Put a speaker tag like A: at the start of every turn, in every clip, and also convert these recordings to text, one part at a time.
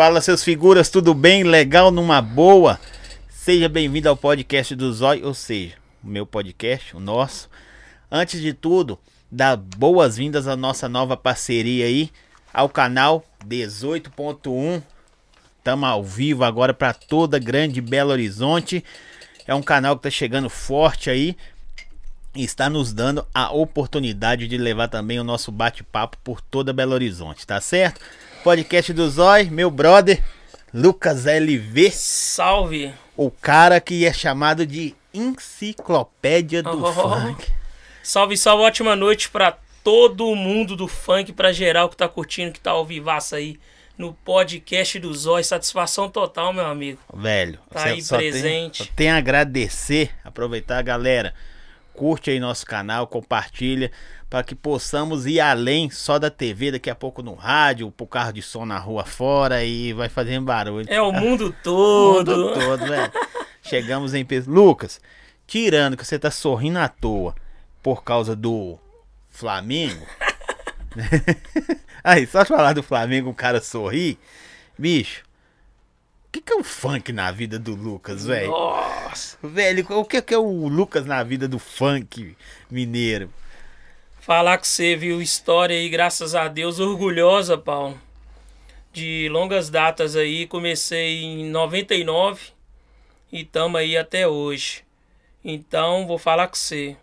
A: Fala seus figuras, tudo bem? Legal, numa boa? Seja bem-vindo ao podcast do Zói, ou seja, o meu podcast, o nosso. Antes de tudo, dá boas-vindas à nossa nova parceria aí, ao canal 18.1. Estamos ao vivo agora para toda grande Belo Horizonte. É um canal que está chegando forte aí e está nos dando a oportunidade de levar também o nosso bate-papo por toda Belo Horizonte, tá certo? Podcast do Zói, meu brother Lucas LV.
B: Salve!
A: O cara que é chamado de enciclopédia do
B: Oh.
A: funk.
B: Salve, salve, ótima noite pra todo mundo do funk, pra geral que tá curtindo, que tá ao vivaço aí no podcast do Zói. Satisfação total, meu amigo.
A: Velho,
B: Tá aí
A: tem-
B: presente.
A: só tem a agradecer, aproveitar, galera. Curte aí nosso canal, compartilha, para que possamos ir além só da TV, daqui a pouco no rádio, pro carro de som na rua fora e vai fazendo barulho.
B: É o mundo
A: O
B: todo.
A: mundo todo, velho. Chegamos em peso. Lucas, tirando que você tá sorrindo à toa por causa do Flamengo. aí, só de falar do Flamengo, o cara sorri. Bicho, o que, que é o funk na vida do Lucas, velho?
B: Nossa.
A: Velho, o que, que é o Lucas na vida do funk mineiro?
B: Falar que você viu história aí, graças a Deus, orgulhosa, Paulo. De longas datas aí, comecei em 99 e tamo aí até hoje. Então, vou falar com você.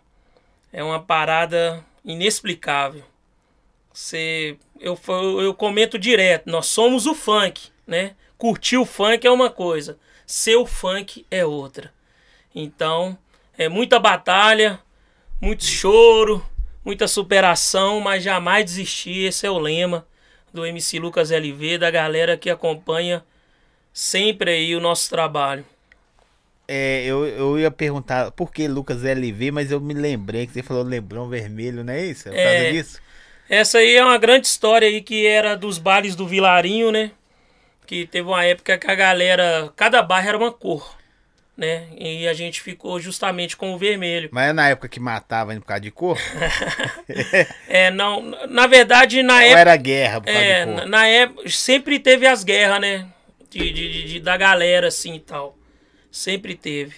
B: É uma parada inexplicável. Você, eu, eu comento direto, nós somos o funk, né? Curtir o funk é uma coisa, ser o funk é outra. Então, é muita batalha, muito choro, muita superação, mas jamais desistir. Esse é o lema do MC Lucas LV, da galera que acompanha sempre aí o nosso trabalho.
A: É, eu, eu ia perguntar por que Lucas LV, mas eu me lembrei que você falou Lebrão Vermelho, não é isso? É por
B: É.
A: causa disso?
B: Essa aí é uma grande história aí que era dos bares do Vilarinho, né? Que teve uma época que a galera, cada bairro era uma cor, né? E a gente ficou justamente com o vermelho.
A: Mas é na época que matava por causa de cor?
B: É, não, na verdade, na
A: Ou
B: época
A: era guerra por causa
B: É,
A: de
B: na,
A: cor?
B: na época sempre teve as guerras, né? De, de- de- da galera, assim e tal. Sempre teve.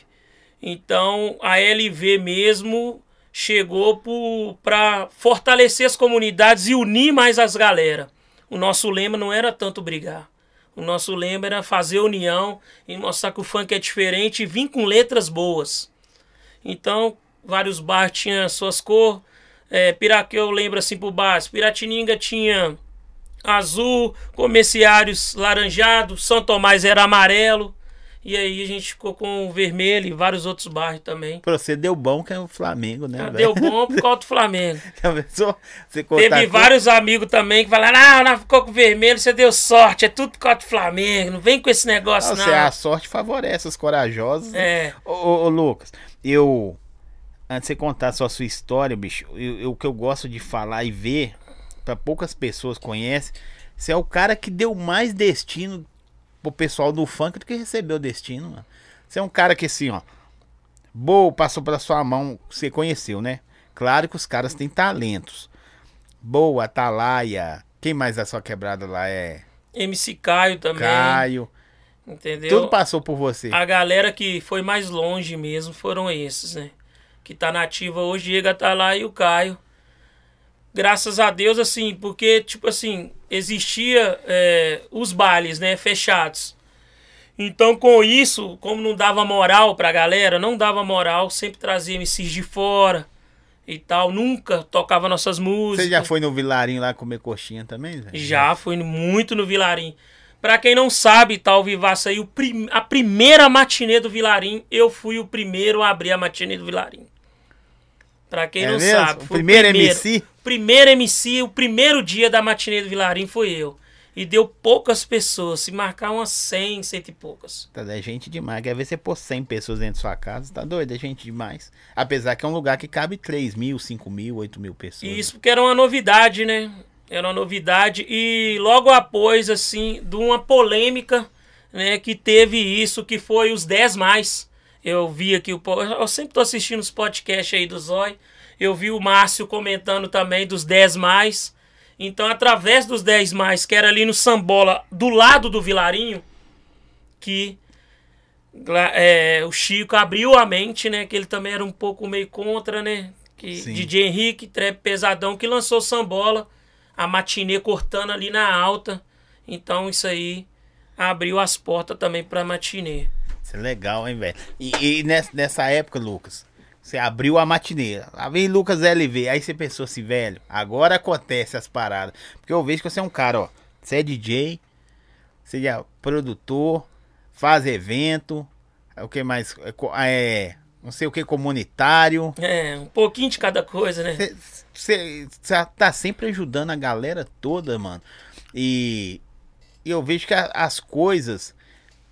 B: Então a LV mesmo chegou pra fortalecer as comunidades e unir mais as galera. O nosso lema não era tanto brigar. O nosso lema era fazer união e mostrar que o funk é diferente e vir com letras boas. Então, vários bares tinham suas cores. É, Piraque, eu lembro assim por baixo. Piratininga tinha azul, comerciários laranjado, São Tomás era amarelo. E aí a gente ficou com o vermelho e vários outros bairros também.
A: Pra você deu bom que é o Flamengo, né? velho?
B: Deu bom por causa do Flamengo. Teve vários amigos também que falaram: ah, não ficou com vermelho, você deu sorte, é tudo por causa do Flamengo, não vem com esse negócio,
A: Não,
B: não.
A: você- a sorte favorece os corajosos. né?
B: É,
A: Ô, ô, ô, Lucas, eu. Antes de você contar só a sua história, bicho, o que eu gosto de falar e ver, pra poucas pessoas conhecem, você é o cara que deu mais destino pro pessoal do funk do que recebeu destino, mano. Você é um cara que assim, ó. Boa, passou pela sua mão, você conheceu, né? Claro que os caras têm talentos. Boa, Atalaia. Quem mais da sua quebrada lá é?
B: MC Caio também,
A: Caio.
B: entendeu?
A: Tudo passou por você.
B: A galera que foi mais longe mesmo foram esses, né? Que tá nativa hoje, Diego tá lá e o Caio. Graças a Deus, assim, porque, tipo assim, existia é, os bailes, né, fechados. Então, com isso, como não dava moral pra galera, não dava moral, sempre trazia MCs de fora e tal, nunca tocava nossas músicas.
A: Você já foi no Vilarinho lá comer coxinha também? Zé?
B: Já fui muito no Vilarim. Pra quem não sabe, tá o Vivaço aí, o prim- a primeira matinê do Vilarim, eu fui o primeiro a abrir a matinê do Vilarim. Pra quem
A: É
B: não
A: mesmo?
B: sabe,
A: O
B: fui
A: primeiro MC?
B: Primeiro MC, o primeiro dia da matinê do Vilarim foi eu. E deu poucas pessoas, se marcar umas 100, cento e poucas.
A: Tá, é gente demais. Quer ver você pôr 100 pessoas dentro da sua casa? Tá doido? É gente demais. Apesar que é um lugar que cabe 3 mil, 5 mil, 8 mil pessoas.
B: E isso porque era uma novidade, né? Era uma novidade. E logo após, assim, de uma polêmica, né, que teve isso, que foi os 10 mais. Eu vi aqui o. Eu sempre tô assistindo os podcasts aí do Zói. Eu vi o Márcio comentando também dos 10 mais. Então, através dos 10 mais, que era ali no Sambola, do lado do Vilarinho, que é, o Chico abriu a mente, né? Que ele também era um pouco meio contra, né? Que Sim. DJ Henrique, trap pesadão, que lançou Sambola, a matinê cortando ali na alta. Então isso aí abriu as portas também pra matinê.
A: Isso é legal, hein, velho? E, e nessa, nessa época, Lucas, você abriu a matinê. Lá vem Lucas LV. Aí você pensou assim, velho, agora acontece as paradas. Porque eu vejo que você é um cara, ó. Você é DJ, você é produtor, faz evento, é o que mais? É, é, não sei o que, comunitário.
B: É, um pouquinho de cada coisa, né?
A: Você tá sempre ajudando a galera toda, mano. E, e eu vejo que a, as coisas,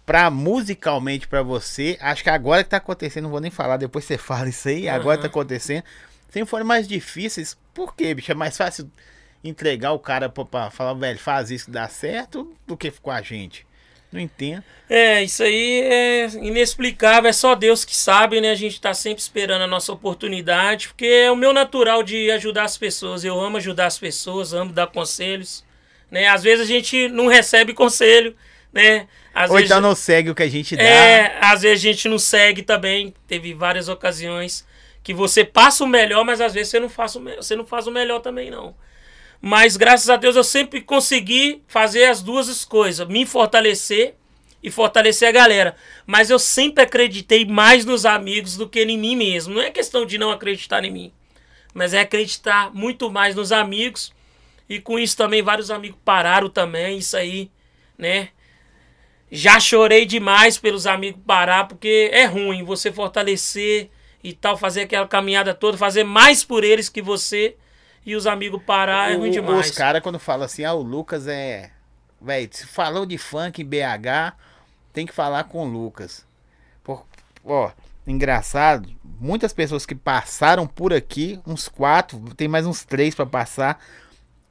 A: pra musicalmente pra você, acho que agora que tá acontecendo, não vou nem falar, depois você fala isso aí, uhum. agora tá acontecendo. Sempre foram mais difíceis. Por quê, bicho? É mais fácil entregar o cara pra, pra falar, velho, faz isso, dá certo, do que com a gente. Não entendo.
B: É, isso aí é inexplicável, é só Deus que sabe, né? A gente tá sempre esperando a nossa oportunidade, porque é o meu natural de ajudar as pessoas. Eu amo ajudar as pessoas, amo dar conselhos, né? Às vezes a gente não recebe conselho, né? Às
A: Ou
B: vezes,
A: então não segue o que a gente dá.
B: É, às vezes a gente não segue também. Teve várias ocasiões que você passa o melhor, mas às vezes você não faz o, você não faz o melhor também, não. Mas graças a Deus eu sempre consegui fazer as duas coisas, me fortalecer e fortalecer a galera. Mas eu sempre acreditei mais nos amigos do que em mim mesmo. Não é questão de não acreditar em mim, mas é acreditar muito mais nos amigos. E com isso também vários amigos pararam também, isso aí, né? Já chorei demais pelos amigos parar, porque é ruim você fortalecer e tal, fazer aquela caminhada toda, fazer mais por eles que você e os amigos parar é ruim demais.
A: Os caras, quando falam assim, ah, o Lucas é. Véi, se falou de funk em BH, tem que falar com o Lucas. Por, ó, engraçado, muitas pessoas que passaram por aqui, uns quatro, tem mais uns três para passar.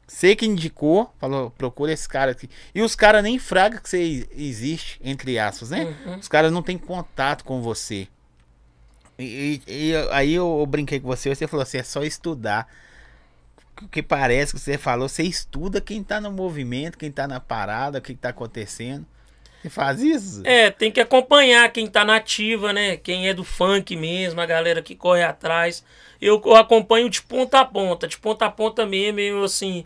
A: Você que indicou, falou, procura esse cara aqui. E os caras nem fraga que você existe, entre aspas, né? Uhum. Os caras não têm contato com você. E, e, e aí eu, eu, brinquei com você, você falou assim, é só estudar que parece que você falou, você estuda quem tá no movimento, quem tá na parada, o que tá acontecendo. Você faz isso?
B: É, tem que acompanhar quem tá nativa, né? Quem é do funk mesmo, a galera que corre atrás. Eu, eu acompanho de ponta a ponta, de ponta a ponta mesmo, eu assim.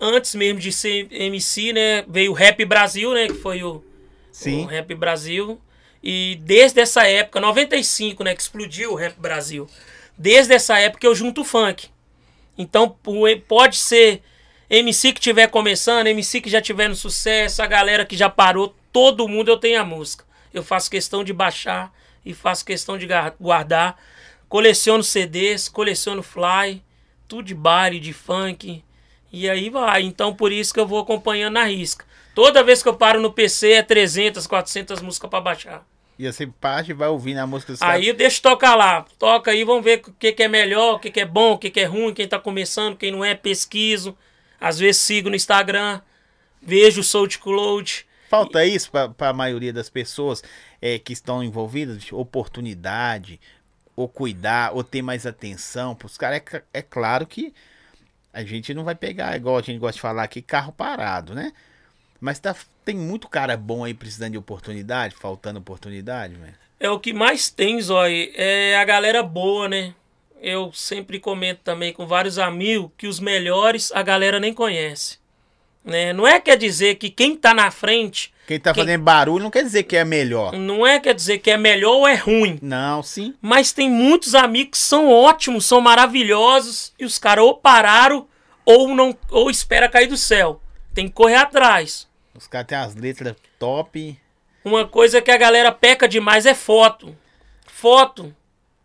B: Antes mesmo de ser MC, né? Veio o Rap Brasil, né? Que foi o, Sim. o Rap Brasil. E desde essa época, 95, né? Que explodiu o Rap Brasil. Desde essa época eu junto o funk. Então pode ser MC que estiver começando, MC que já tiver no sucesso, a galera que já parou, todo mundo eu tenho a música. Eu faço questão de baixar e faço questão de guardar. Coleciono CDs, coleciono fly, tudo de baile, de funk. E aí vai. Então por isso que eu vou acompanhando na risca. Toda vez que eu paro no PC é 300, 400 músicas para baixar.
A: E você parte e vai ouvindo a música dos
B: Aí deixa tocar lá. Toca aí, vamos ver o que, que é melhor, o que, que é bom, o que, que é ruim, quem tá começando, quem não é, pesquiso. Às vezes sigo no Instagram, vejo o SoulCloud.
A: Falta isso para a maioria das pessoas é, que estão envolvidas, oportunidade, ou cuidar, ou ter mais atenção. Para os caras, é, é claro que a gente não vai pegar, igual a gente gosta de falar aqui, carro parado, né? Mas tá, tem muito cara bom aí precisando de oportunidade, faltando oportunidade, velho.
B: É o que mais tem, Zói, é a galera boa, né? Eu sempre comento também com vários amigos que os melhores a galera nem conhece. Né? Não é quer dizer que quem tá na frente.
A: Quem tá quem... fazendo barulho não quer dizer que é melhor.
B: Não é quer dizer que é melhor ou é ruim.
A: Não, sim.
B: Mas tem muitos amigos que são ótimos, são maravilhosos e os caras ou pararam ou não ou espera cair do céu. Tem que correr atrás.
A: Os caras têm as letras top.
B: Uma coisa que a galera peca demais é foto. Foto.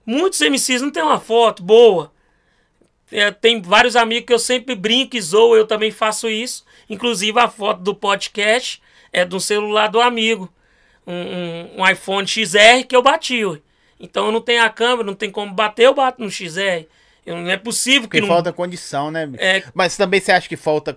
B: Muitos MCs não tem uma foto boa. É, tem vários amigos que eu sempre brinco e zoo, eu também faço isso. Inclusive a foto do podcast é do celular do amigo. Um, um, um iPhone XR que eu bati. Ué. Então eu não tenho a câmera, não tem como bater, eu bato no XR. Eu, não é possível que
A: Porque
B: não...
A: falta condição, né? É... Mas também você acha que falta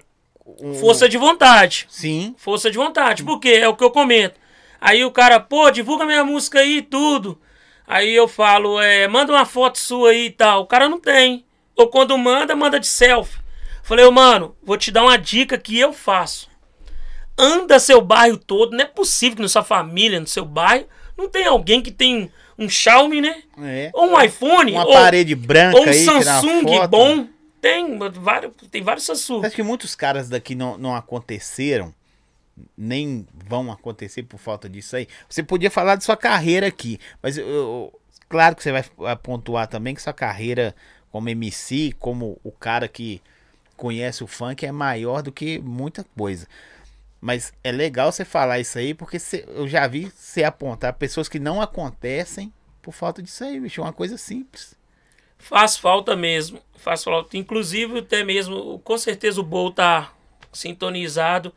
B: um... Força de vontade.
A: Sim.
B: Força de vontade. Porque é o que eu comento. Aí o cara, pô, divulga minha música aí e tudo. Aí eu falo, é, manda uma foto sua aí e tal. O cara não tem. Ou quando manda, manda de selfie. Falei, ô, mano, vou te dar uma dica que eu faço. Anda seu bairro todo. Não é possível que na sua família, no seu bairro, não tem alguém que tem um Xiaomi, né?
A: É.
B: Ou um iPhone.
A: Uma
B: ou,
A: parede branca
B: ou um
A: aí,
B: Samsung bom. Tem vários, tem vários Samsung.
A: Acho que muitos caras daqui não, não aconteceram, nem vão acontecer por falta disso aí. Você podia falar de sua carreira aqui, mas eu, eu- claro que você vai pontuar também que sua carreira como MC, como o cara que conhece o funk, é maior do que muita coisa. Mas é legal você falar isso aí, porque você- eu já vi você apontar pessoas que não acontecem por falta disso aí, bicho. É uma coisa simples.
B: Faz falta mesmo. Faz falta. Inclusive, até mesmo, com certeza o Bol tá sintonizado.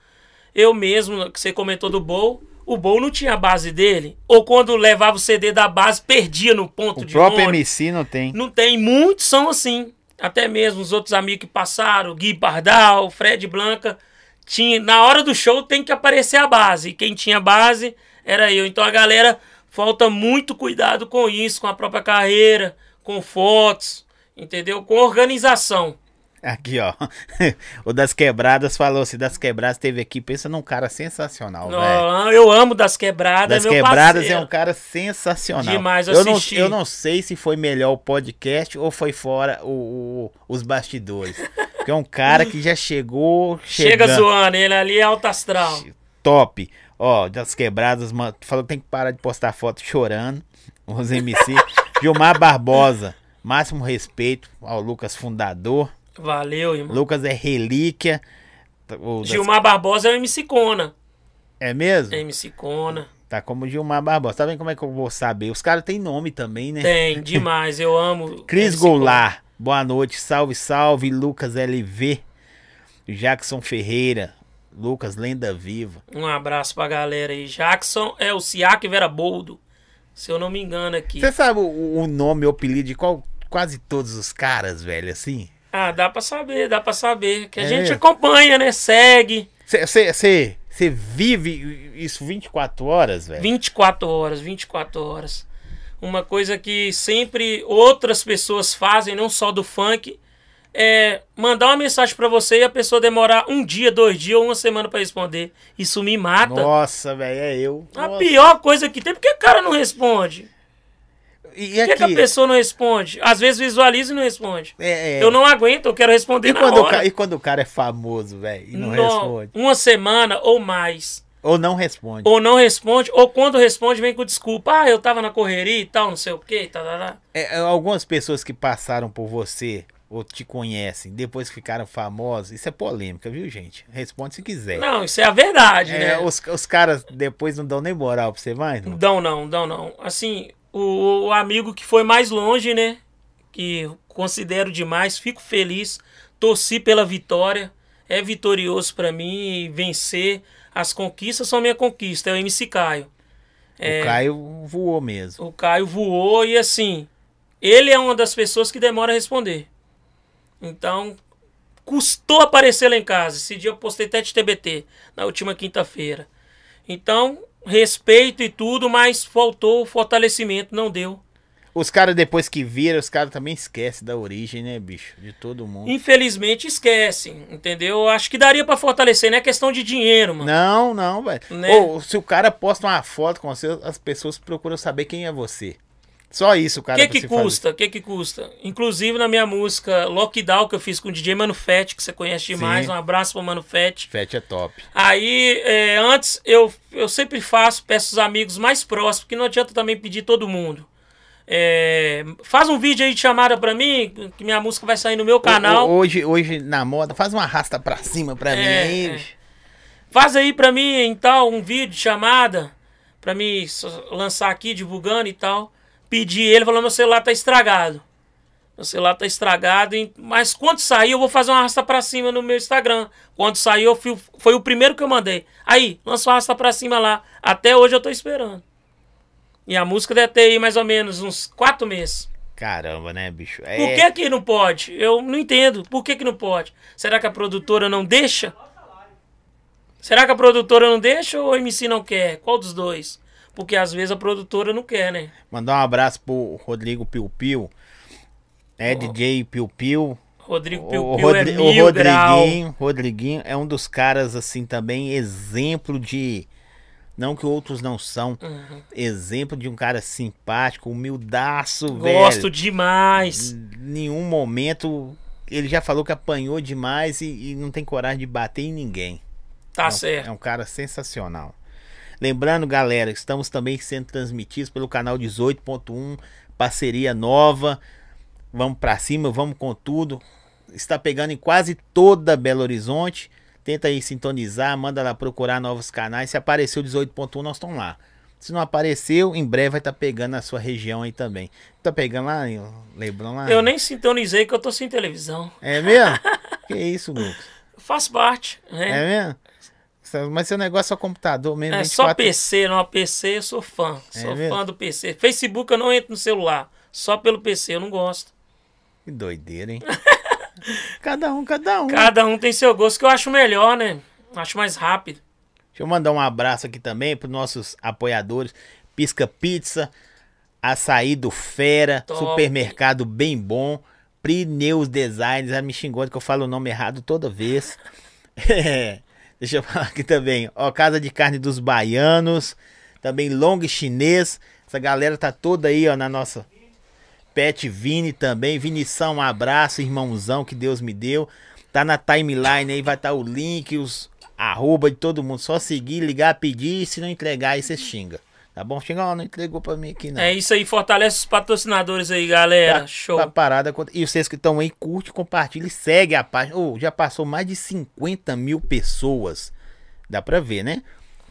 B: Eu mesmo, que você comentou do Bol, o Bol não tinha a base dele. Ou quando levava o CD da base, perdia no ponto
A: O
B: de
A: próprio
B: ônibus.
A: MC não tem.
B: Não tem, muitos são assim. Até mesmo os outros amigos que passaram, Gui Pardal, Fred Blanca, tinha, na hora do show tem que aparecer a base. E quem tinha base era eu. Então a galera falta muito cuidado com isso, com a própria carreira, com fotos, entendeu? Com organização.
A: Aqui, ó. o das quebradas falou assim: das quebradas teve aqui. Pensa num cara sensacional, velho.
B: Não, eu amo das quebradas,
A: Das quebradas
B: parceiro.
A: é um cara sensacional.
B: Demais, eu
A: eu não,
B: assisti.
A: eu não sei se foi melhor o podcast ou foi fora o, o- os bastidores. Porque é um cara que já chegou.
B: Chega
A: chegando.
B: zoando, ele ali é alto astral.
A: Top. Ó, das quebradas, mano. Falou que tem que parar de postar foto chorando. Os MC. Gilmar Barbosa. Máximo respeito ao Lucas Fundador.
B: Valeu, irmão.
A: Lucas é relíquia. Das-
B: Gilmar Barbosa é o MC Cona.
A: É mesmo?
B: É MC Cona.
A: Tá como Gilmar Barbosa. Tá vendo como é que eu vou saber? Os caras têm nome também, né?
B: Tem, demais. Eu amo.
A: Cris
B: MC Cona.
A: Goulart. Boa noite. Salve, salve. Lucas LV. Jackson Ferreira. Lucas Lenda Viva.
B: Um abraço pra galera aí. Jackson é o Siak Vera Boldo. Se eu não me engano aqui.
A: Você sabe o, o nome, o apelido de qual, quase todos os caras, velho, assim?
B: Ah, dá pra saber, dá pra saber. Que a
A: É
B: gente acompanha, né? Segue.
A: Você vive isso 24 horas, velho?
B: 24 horas, 24 horas. Uma coisa que sempre outras pessoas fazem, não só do funk, é mandar uma mensagem pra você e a pessoa demorar um dia, dois dias ou uma semana pra responder. Isso me mata.
A: Nossa, velho, é eu.
B: A
A: Nossa.
B: pior coisa que tem, por que o cara não responde?
A: E
B: Por que, a
A: aqui?
B: pessoa não responde? Às vezes visualiza e não responde.
A: É, é.
B: Eu não aguento, eu quero responder
A: E
B: na
A: quando, o
B: hora.
A: ca- e quando o cara é famoso, velho, e não
B: No-
A: responde?
B: Uma semana ou mais.
A: Ou não responde?
B: Ou não responde, ou quando responde, vem com desculpa. Ah, eu tava na correria e tal, não sei o quê. Tá, tá, tá.
A: É, é, algumas pessoas que passaram por você ou te conhecem, depois que ficaram famosos, isso é polêmica, viu, gente? Responde se quiser.
B: Não, isso é a verdade,
A: É,
B: né?
A: os, os caras depois não dão nem moral pra você mais, não?
B: Dão não, dão não. Assim, o, o amigo que foi mais longe, né? Que considero demais, fico feliz, torci pela vitória. É vitorioso pra mim vencer as conquistas são minha conquista. É o MC Caio.
A: O Caio voou mesmo.
B: O Caio voou e assim, ele é uma das pessoas que demora a responder. Então, custou aparecer lá em casa. Esse dia eu postei até de TBT, na última quinta-feira. Então, respeito e tudo, mas faltou o fortalecimento, não deu.
A: Os caras, depois que viram, os caras também esquecem da origem, né, bicho? De todo mundo.
B: Infelizmente, esquecem, entendeu? Acho que daria pra fortalecer, não é questão de dinheiro, mano.
A: Não, não, velho.
B: Né?
A: Ou se o cara posta uma foto com você, as pessoas procuram saber quem é você. Só isso, o
B: O
A: cara
B: que
A: pra
B: que custa? O que que custa? Inclusive na minha música Lockdown, que eu fiz com o DJ Mano Fett, que você conhece demais.
A: Sim.
B: Um abraço pro Mano Fett.
A: Fete é top.
B: Aí, é, antes, eu, eu sempre faço, peço os amigos mais próximos, porque não adianta também pedir todo mundo. É, faz um vídeo aí de chamada pra mim, que minha música vai sair no meu canal.
A: Ho- Hoje, hoje, na moda, faz uma arrasta pra cima pra mim
B: É,
A: aí,
B: é. Faz aí pra mim, então, um vídeo de chamada, pra mim lançar aqui, divulgando e tal. Pedi ele, falou, meu celular tá estragado. Meu celular tá estragado, mas quando sair eu vou fazer uma arrasta pra cima no meu Instagram. Quando sair eu fui, foi o primeiro que eu mandei. Aí, lança uma arrasta pra cima lá. Até hoje eu tô esperando. E a música deve ter aí mais ou menos uns quatro meses.
A: Caramba, né, bicho? É,
B: Por que que não pode? Eu não entendo. Por que que não pode? Será que a produtora não deixa? Será que a produtora não deixa ou o MC não quer? Qual dos dois? Porque às vezes a produtora não quer, né?
A: Mandar um abraço pro Rodrigo Piu Piu. É DJ Piu Piu.
B: Rodrigo
A: O,
B: Piu
A: o
B: Piu é
A: Rodri- o
B: mil grau.
A: Rodriguinho, Rodriguinho é um dos caras, assim, também exemplo de. Não que outros não são.
B: Uhum.
A: Exemplo de um cara simpático, humildaço,
B: Gosto
A: velho.
B: demais.
A: Em nenhum momento. Ele já falou que apanhou demais e, e não tem coragem de bater em ninguém.
B: Tá
A: é um,
B: certo.
A: É um cara sensacional. Lembrando, galera, estamos também sendo transmitidos pelo canal 18.1, parceria nova. Vamos pra cima, vamos com tudo. Está pegando em quase toda Belo Horizonte. Tenta aí sintonizar, manda lá procurar novos canais. Se apareceu 18.1, nós estamos lá. Se não apareceu, em breve vai estar pegando na sua região aí também. Tá pegando lá, Leblon lá?
B: Eu nem sintonizei que eu tô sem televisão.
A: É mesmo? que isso, Lucas?
B: Faz parte, né?
A: É mesmo? Mas seu negócio é só computador mesmo.
B: É, só
A: 24
B: PC, não PC, eu sou fã.
A: É
B: sou
A: mesmo?
B: fã do PC. Facebook eu não entro no celular. Só pelo PC, eu não gosto.
A: Que doideira, hein? cada um, cada um.
B: Cada um tem seu gosto, que eu acho melhor, né? Acho mais rápido.
A: Deixa eu mandar um abraço aqui também para nossos apoiadores. Pisca Pizza, Açaí do Fera,
B: Top.
A: Supermercado Bem Bom, Prineus Designs. Ela me xingou que eu falo o nome errado toda vez. É, Deixa eu falar aqui também. Ó, Casa de Carne dos Baianos, também Long Chinês. Essa galera tá toda aí, ó, na nossa Pet Vini também. Vinição, um abraço, irmãozão que Deus me deu. Tá na timeline aí, vai estar o link, os arroba de todo mundo. Só seguir, ligar, pedir. Se não entregar, aí você xinga. Tá bom? Ó, não entregou pra mim aqui, não.
B: É isso aí, fortalece os patrocinadores aí, galera.
A: Tá-
B: Show.
A: tá parada. E vocês que estão aí, curte, compartilha e segue a página. Ô, já passou mais de 50 mil pessoas. Dá pra ver, né?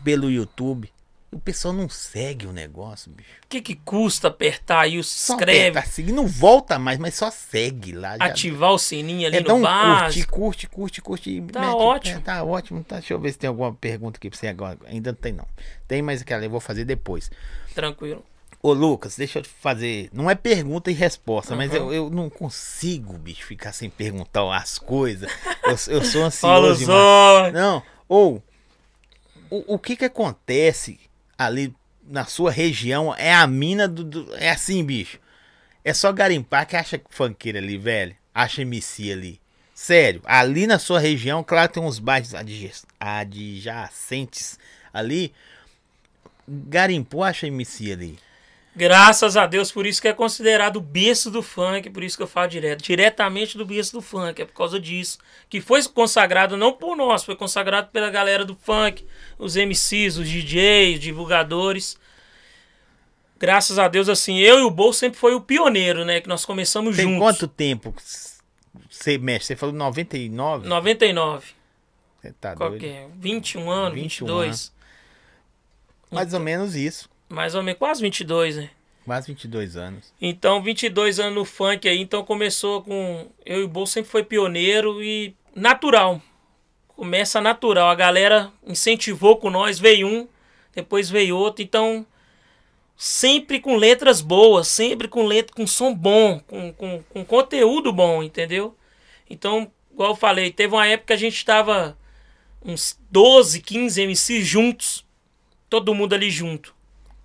A: Pelo YouTube. O pessoal não segue o negócio, bicho.
B: O que, que custa apertar aí o
A: Só
B: inscreve,
A: aperta seguir, não volta mais, mas só segue lá. já-
B: ativar o sininho ali
A: É, dá
B: no
A: um curte,
B: básico.
A: curte, curte, curte. e
B: Tá ótimo.
A: é, tá ótimo. Tá, deixa eu ver se tem alguma pergunta aqui pra você agora. Ainda não tem, não. Tem, mas aquela eu vou fazer depois.
B: Tranquilo.
A: Ô, Lucas, deixa eu te fazer. Não é pergunta e resposta, mas
B: Uhum.
A: eu, eu não consigo, bicho, ficar sem perguntar as coisas. Eu, eu sou
B: Fala
A: ansioso
B: os
A: demais.
B: olhos.
A: Não, ou o, o que que acontece ali na sua região é a mina do, do- É assim, bicho. É só garimpar que acha funkeiro ali, velho. Acha MC ali. Sério, ali na sua região, claro, tem uns bairros adjacentes ali. Garimpou, acha MC ali.
B: Graças a Deus, por isso que é considerado o berço do funk, por isso que eu falo direto, diretamente do berço do funk, é por causa disso. Que foi consagrado não por nós, foi consagrado pela galera do funk, os MCs, os DJs, divulgadores. Graças a Deus, assim, eu e o Bol sempre foi o pioneiro, né? Que nós começamos
A: Tem
B: juntos.
A: quanto tempo você mexe? Você falou 99?
B: 99.
A: Você tá
B: Qual
A: doido?
B: que é? 21 anos,
A: 21
B: 22.
A: Mais ou menos isso.
B: Mais ou menos, quase 22, né?
A: Quase 22 anos.
B: Então, 22 anos no funk aí, então começou com. Eu e o Bol sempre foi pioneiro e natural. Começa natural. A galera incentivou com nós, veio um, depois veio outro. Então, sempre com letras boas, sempre com letra, com som bom, com, com, com conteúdo bom, entendeu? Então, igual eu falei, teve uma época que a gente estava uns 12, 15 MCs juntos, todo mundo ali junto.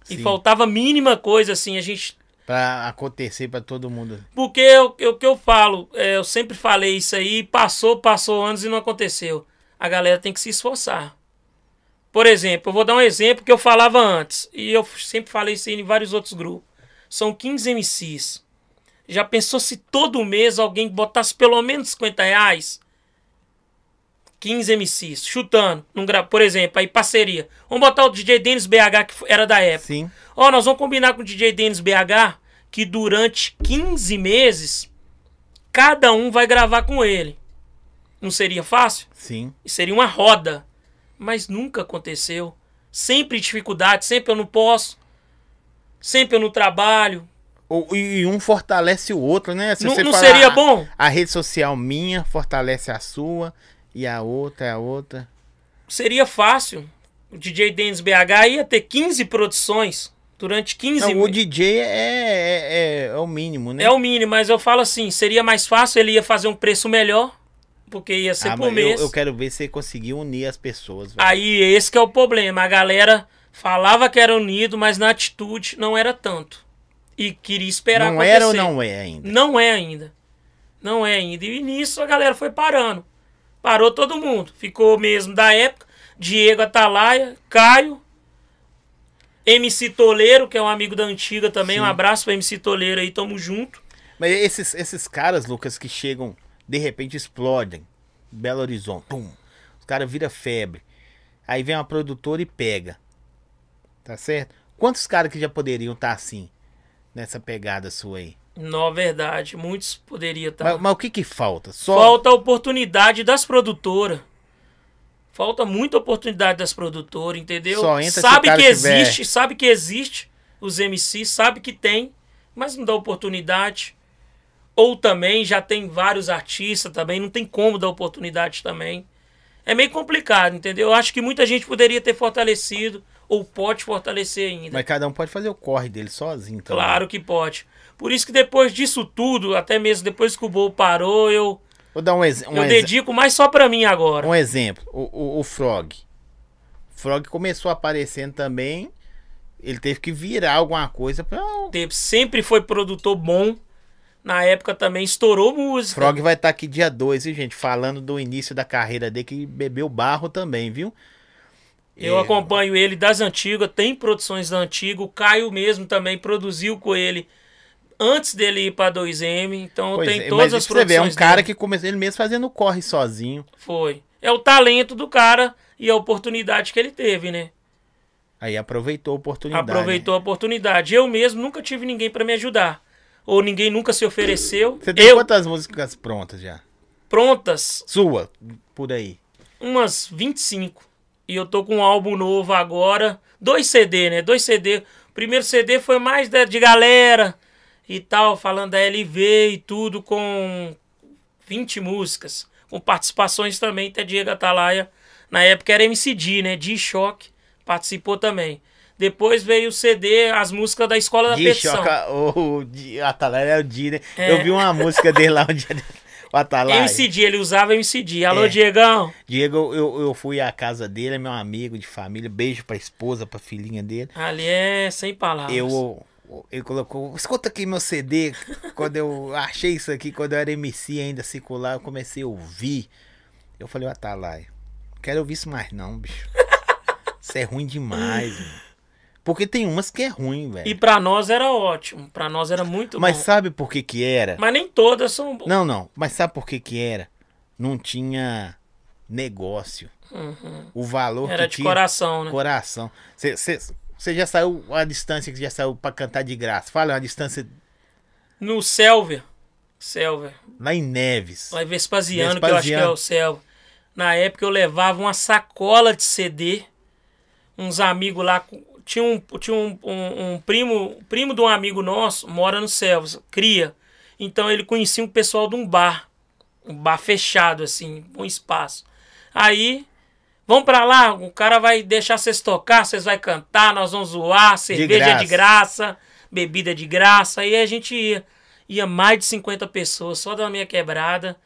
B: E
A: Sim.
B: faltava a mínima coisa assim, a gente
A: Pra acontecer pra todo mundo.
B: porque o que eu, eu falo, é, eu sempre falei isso aí, passou, passou anos e não aconteceu. A galera tem que se esforçar. Por exemplo, eu vou dar um exemplo que eu falava antes, e eu sempre falei isso aí em vários outros grupos. São 15 MCs. Já pensou se todo mês alguém botasse pelo menos 50 reais? 15 MCs, chutando. Num gra... Por exemplo, aí parceria. Vamos botar o DJ Dennis BH, que era da época.
A: Sim.
B: Ó, nós vamos combinar com o DJ Dennis BH que durante 15 meses cada um vai gravar com ele. Não seria fácil?
A: Sim.
B: Seria uma roda. Mas nunca aconteceu. Sempre dificuldade, sempre eu não posso. Sempre eu não trabalho.
A: E um fortalece o outro, né? Se
B: Não, não seria bom?
A: A rede social minha fortalece a sua. E a outra é a outra.
B: Seria fácil. O DJ Dennis BH ia ter 15 produções durante 15
A: Não, o. DJ é, é, é- é o mínimo, né?
B: É o mínimo, mas eu falo assim, seria mais fácil, ele ia fazer um preço melhor, porque ia ser
A: Ah,
B: por mês.
A: eu, eu quero ver se você conseguiu unir as pessoas. velho.
B: Aí esse que é o problema. A galera falava que era unido, mas na atitude não era tanto. E queria esperar
A: não
B: acontecer.
A: era ou não é ainda?
B: Não é ainda. Não é ainda. E nisso a galera foi parando. Parou todo mundo. Ficou mesmo da época. Diego Atalaia, Caio, MC Toleiro, que é um amigo da antiga também.
A: Sim.
B: Um abraço pro MC Toleiro aí, tamo junto.
A: Mas esses, esses caras, Lucas, que chegam, de repente explodem. Belo Horizonte, pum. Os caras viram febre. Aí vem uma produtora e pega. Tá certo? Quantos caras que já poderiam estar assim? Nessa pegada sua aí?
B: Na verdade, muitos poderiam estar.
A: Mas, mas o que que falta? Só
B: Falta a oportunidade das produtoras. Falta muita oportunidade das produtoras, entendeu?
A: Só entra
B: sabe que
A: tiver-
B: existe, sabe que existe os MCs, sabe que tem, mas não dá oportunidade. Ou também já tem vários artistas também, não tem como dar oportunidade também. É meio complicado, entendeu? Eu acho que muita gente poderia ter fortalecido, ou pode fortalecer ainda.
A: Mas cada um pode fazer o corre dele sozinho também.
B: Claro que pode. Por isso que depois disso tudo, até mesmo depois que o Bol parou, eu,
A: Vou dar um, ex um,
B: eu dedico mais só pra mim agora.
A: um exemplo. O, o, o Frog. O Frog começou aparecendo também. Ele teve que virar alguma coisa pra.
B: Teve- sempre foi produtor bom. Na época também estourou música.
A: Frog vai estar aqui dia 2, viu, gente? Falando do início da carreira dele, que bebeu barro também, viu?
B: Eu
A: É,
B: acompanho ele das antigas, tem produções da antiga. O Caio mesmo também produziu com ele antes dele ir pra 2M. Então
A: Pois
B: tem
A: é,
B: todas as
A: pra você ver, é um
B: produções
A: cara
B: dele.
A: que começou ele mesmo fazendo corre sozinho.
B: Foi. É o talento do cara e a oportunidade que ele teve, né?
A: Aí aproveitou a oportunidade.
B: Aproveitou a oportunidade. Eu mesmo nunca tive ninguém pra me ajudar. Ou ninguém nunca se ofereceu.
A: né? Você tem
B: eu,
A: quantas músicas prontas já?
B: prontas,
A: Sua, por aí.
B: umas 25. E eu tô com um álbum novo agora. Dois CD, né? Dois CD. O primeiro CD foi mais de, de galera e tal, falando da LV e tudo, com 20 músicas. Com participações também, até Diego Atalaia. Na época era MCD, né? D-Shock participou também. Depois veio o CD, as músicas da Escola da Petição.
A: choca, o Di- Atalaia é o Di, né?
B: É.
A: Eu vi uma música dele lá um dia. O Atalaia.
B: MCD, ele usava MCD. Alô,
A: É.
B: Diegão.
A: Diego, eu, eu fui à casa dele, é meu amigo de família. Beijo pra esposa, pra filhinha dele.
B: Ali é sem palavras.
A: Eu, ele colocou, escuta aqui meu CD. quando eu achei isso aqui, quando eu era MC ainda circular, eu comecei a ouvir. Eu falei, Atalaia, não quero ouvir isso mais não, bicho. Isso é ruim demais, mano. Porque tem umas que é ruim,
B: E
A: velho.
B: pra nós era ótimo. Pra nós era muito
A: Mas
B: bom.
A: sabe por que que era?
B: Mas nem todas são boas.
A: Não, não. Mas sabe por que que era? Não tinha negócio. O valor
B: Uhum. Era
A: que
B: de
A: tinha...
B: coração, né?
A: Coração. Você já saiu a distância que já saiu pra cantar de graça? Fala, uma distância
B: No Selver. Selver.
A: lá em Neves.
B: Lá em Vespasiano, que eu acho que é
A: Vespasiano.
B: o Selver. Na época eu levava uma sacola de CD. Uns amigos lá. Tinha um, tinha um, um- um primo, primo de um amigo nosso, mora no Selvas, cria. Então ele conhecia um pessoal de um bar. Um bar fechado, assim, um espaço. Aí, vamos pra lá, o cara vai deixar vocês tocar, vocês vai cantar, nós vamos zoar, cerveja é de graça, bebida é de graça. Aí a gente ia. Ia mais de 50 pessoas, só da minha quebrada.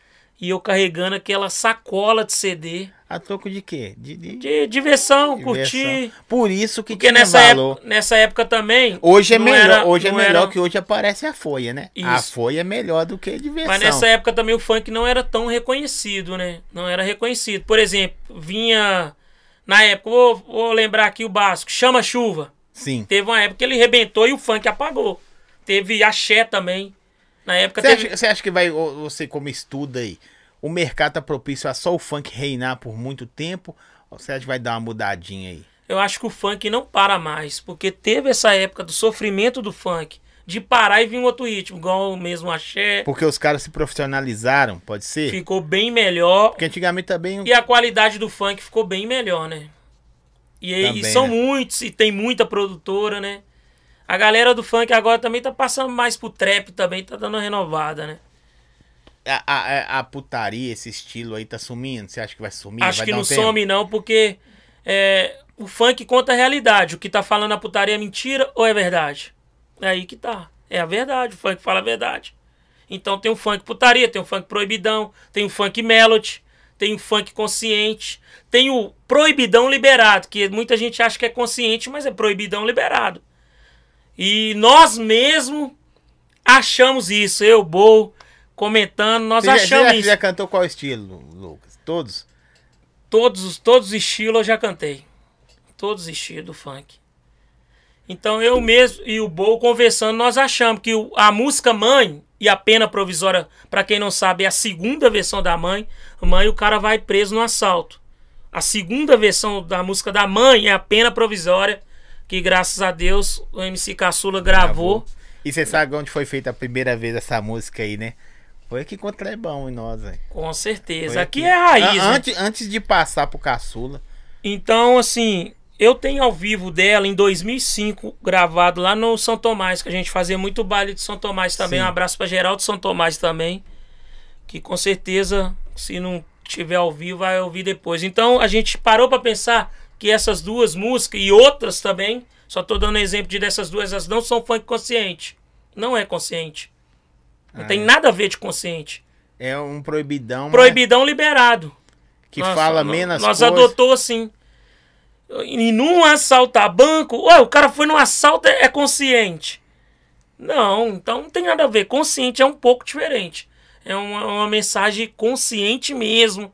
B: E eu carregando aquela sacola de CD.
A: A troco de quê? De, de-
B: De diversão,
A: diversão.
B: curtir.
A: Por isso que
B: Porque
A: tinha
B: nessa
A: valor.
B: época, nessa época também.
A: Hoje é melhor,
B: era-
A: hoje é melhor
B: era-
A: que hoje aparece a folha, né? A
B: Isso.
A: folha é melhor do que a diversão.
B: Mas nessa época também o funk não era tão reconhecido, né? Não era reconhecido. Por exemplo, vinha. Na época, vou, vou lembrar aqui o básico: Chama Chuva.
A: Sim.
B: Teve uma época que ele rebentou e o funk apagou. Teve Axé também. Na época
A: Você
B: teve.
A: acha, você acha que vai, você como estuda aí, o mercado tá propício a só o funk reinar por muito tempo? Ou você acha que vai dar uma mudadinha aí?
B: Eu acho que o funk não para mais. Porque teve essa época do sofrimento do funk. De parar e vir um outro ritmo, igual o mesmo Axé.
A: Porque os caras se profissionalizaram, pode ser?
B: Ficou bem melhor.
A: Porque antigamente também.
B: E a qualidade do funk ficou bem melhor, né? E,
A: Também,
B: são
A: né?
B: muitos, e tem muita produtora, né? A galera do funk agora também tá passando mais pro trap, também tá dando uma renovada, né?
A: A, a- a putaria, esse estilo aí tá sumindo? Você acha que vai sumir?
B: Acho
A: vai
B: que não
A: um
B: some não, porque é, o funk conta a realidade. O que tá falando a putaria é mentira ou é verdade? É aí que tá. É a verdade, o funk fala a verdade. Então tem o funk putaria, tem o funk proibidão, tem o funk melody, tem o funk consciente, tem o proibidão liberado, que muita gente acha que é consciente, mas é proibidão liberado. E nós mesmo achamos isso, eu, Bol, comentando, nós
A: Você já,
B: achamos
A: você já,
B: isso.
A: já cantou qual estilo, Lucas? Todos?
B: Todos, os- todos os estilos eu já cantei. Todos os estilos do funk. Então eu mesmo e o Bo conversando, nós achamos que a música Mãe e a pena provisória, pra quem não sabe, é a segunda versão da Mãe. Mãe, o cara vai preso no assalto. A segunda versão da música da Mãe é a pena provisória, que graças a Deus o MC Caçula gravou.
A: E você sabe onde foi feita a primeira vez essa música aí, né? Foi aqui com o Trebão em nós, velho.
B: Com certeza.
A: Foi
B: Aqui é a raiz.
A: An-
B: né?
A: Antes, antes de passar pro Caçula.
B: Então, assim, eu tenho ao vivo dela em 2005, gravado lá no São Tomás, que a gente fazia muito baile de São Tomás também.
A: Sim.
B: Um abraço pra Geraldo São Tomás também, que com certeza, se não tiver ao vivo, vai ouvir depois. Então, a gente parou pra pensar que essas duas músicas e outras também, só tô dando exemplo de dessas duas, elas não são funk consciente. Não é consciente. Não
A: Ah,
B: tem
A: é.
B: nada a ver de consciente.
A: É um proibidão. mas
B: Proibidão liberado.
A: Que
B: Nós-
A: fala
B: nós-
A: menos
B: Nós
A: coisa.
B: adotou assim. E num assaltar banco, ué, o cara foi num assalto, é é consciente. Não, então não tem nada a ver. Consciente é um pouco diferente. É uma, uma mensagem consciente mesmo.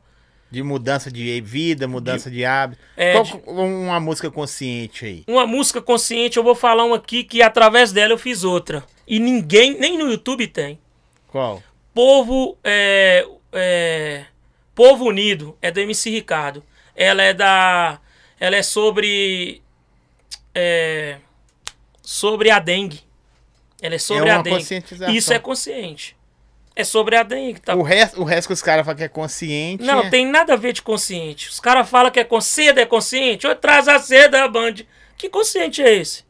A: De mudança de vida, mudança de, hábito.
B: É,
A: Qual
B: de-
A: uma música consciente aí?
B: Uma música consciente, eu vou falar uma aqui que através dela eu fiz outra. E ninguém, nem no YouTube tem.
A: Qual?
B: Povo é, é, Povo Unido é do MC Ricardo. Ela é da ela é sobre é, sobre a dengue. Ela é sobre
A: É
B: a dengue. Isso é consciente. É sobre a dengue, tá?
A: O, resto, o resto que os caras falam que é consciente.
B: Não,
A: é-
B: tem nada a ver de consciente. Os caras falam que é com seda, é consciente. Ou traz a seda, Band. Que consciente é esse?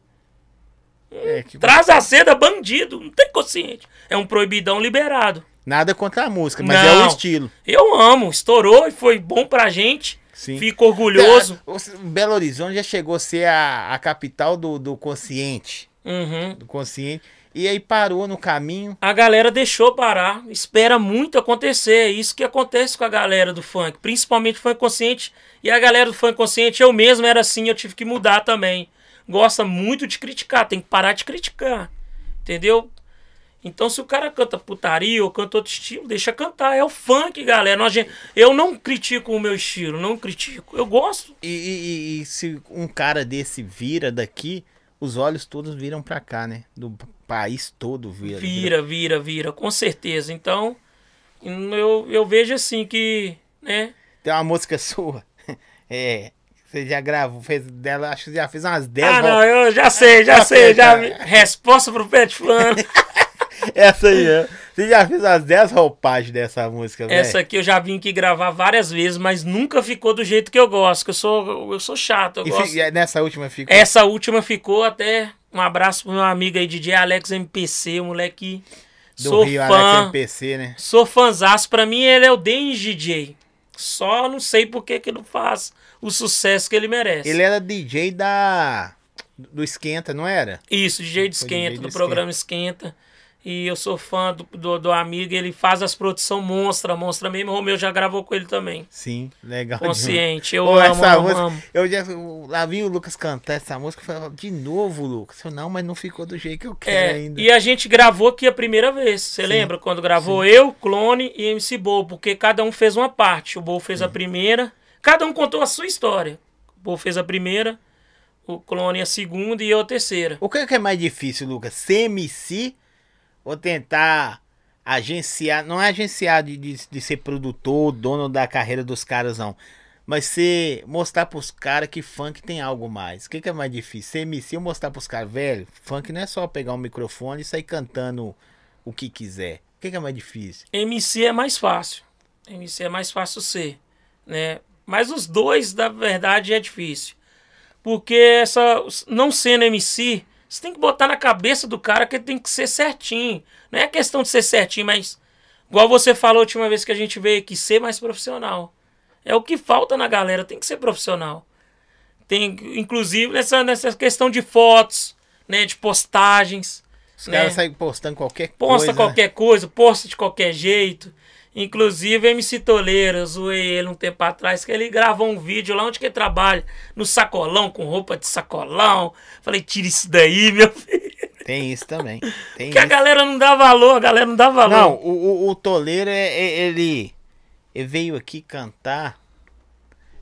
A: é que-
B: Traz a seda, bandido. Não tem consciente. É um proibidão liberado.
A: Nada contra a música, mas é
B: Não.
A: o estilo.
B: Eu amo, estourou e foi bom pra gente.
A: Sim.
B: Fico orgulhoso.
A: O Belo Horizonte já chegou a ser a, a capital do, do consciente.
B: Uhum.
A: Do consciente. E aí parou no caminho.
B: A galera deixou parar, espera muito acontecer. É isso que acontece com a galera do funk, principalmente funk consciente. E a galera do funk consciente, eu mesmo era assim, eu tive que mudar também. Gosta muito de criticar, tem que parar de criticar. Entendeu? Então, se o cara canta putaria ou canta outro estilo, deixa cantar. É o funk, galera. Nós, eu não critico o meu estilo, não critico. Eu gosto.
A: E, e- e- e se um cara desse vira daqui, os olhos todos viram pra cá, né? Do país todo vira.
B: Vira, vira, vira, com certeza. Então, eu, eu vejo assim que, né?
A: Tem uma música sua. É. Você já gravou, fez dela, acho que já fez umas 10
B: Ah, não, eu já sei, já sei, já. Resposta pro Pet Fulano.
A: Essa aí, é. Você já fez umas 10 roupagens dessa música, velho?
B: Essa aqui eu já vim aqui gravar várias vezes, mas nunca ficou do jeito que eu gosto, que eu sou, eu sou chato, eu
A: E
B: gosto.
A: e nessa última ficou.
B: Essa última ficou até um abraço pro meu amigo aí, DJ Alex MPC, o moleque.
A: do
B: sou
A: Rio
B: fã.
A: Alex MPC, né?
B: Sou fãzaço. Pra mim, ele é o Dennis DJ. Só não sei por que que não faz o sucesso que ele merece.
A: Ele era DJ da. Do Esquenta, não era?
B: Isso, DJ
A: Foi
B: Esquenta,
A: DJ
B: do
A: de
B: programa Esquenta. E eu sou fã do, do, do amigo, ele faz as produções monstra, monstra mesmo. O Romeu já gravou com ele também.
A: Sim, legal.
B: Consciente, eu
A: Pô,
B: amo,
A: essa
B: amo,
A: música,
B: amo.
A: eu já lá vi o Lucas cantar essa música, eu falei, de novo, Lucas. Eu, não, mas não ficou do jeito que eu quero
B: É,
A: ainda.
B: e a gente gravou aqui a primeira vez. Você lembra quando gravou eu, Clone e MC Bo? Porque cada um fez uma parte. O Bo fez a primeira. Cada um contou a sua história. O Bo fez a primeira, o Clone a segunda e eu a terceira.
A: O que é que é mais difícil, Lucas? Ser MC ou tentar agenciar, não é agenciar de, de, de ser produtor, dono da carreira dos caras, não. Mas ser, mostrar pros caras que funk tem algo mais. O que, que é mais difícil? Ser MC ou mostrar pros caras, velho, funk não é só pegar um microfone e sair cantando o que quiser. O que, que é mais difícil?
B: MC é mais fácil. MC é mais fácil ser, né? Mas os dois, na verdade, é difícil. Porque essa não sendo MC, você tem que botar na cabeça do cara que tem que ser certinho. Não é questão de ser certinho, mas igual você falou a última vez que a gente veio aqui, ser mais profissional. É o que falta na galera, tem que ser profissional. Tem, inclusive, nessa, nessa questão de fotos, né, de postagens.
A: Os
B: né?
A: caras saem postando qualquer
B: Posta
A: coisa. né?
B: qualquer coisa, posta de qualquer jeito. Inclusive, MC Toleiro, eu zoei ele um tempo atrás, que ele gravou um vídeo lá onde que ele trabalha, no sacolão, com roupa de sacolão. Falei, tira isso daí, meu filho.
A: Tem isso também. Tem
B: Porque a
A: isso.
B: galera não dá valor, a galera não dá valor.
A: Não, o, o, o Toleiro, é, é- ele, ele veio aqui cantar.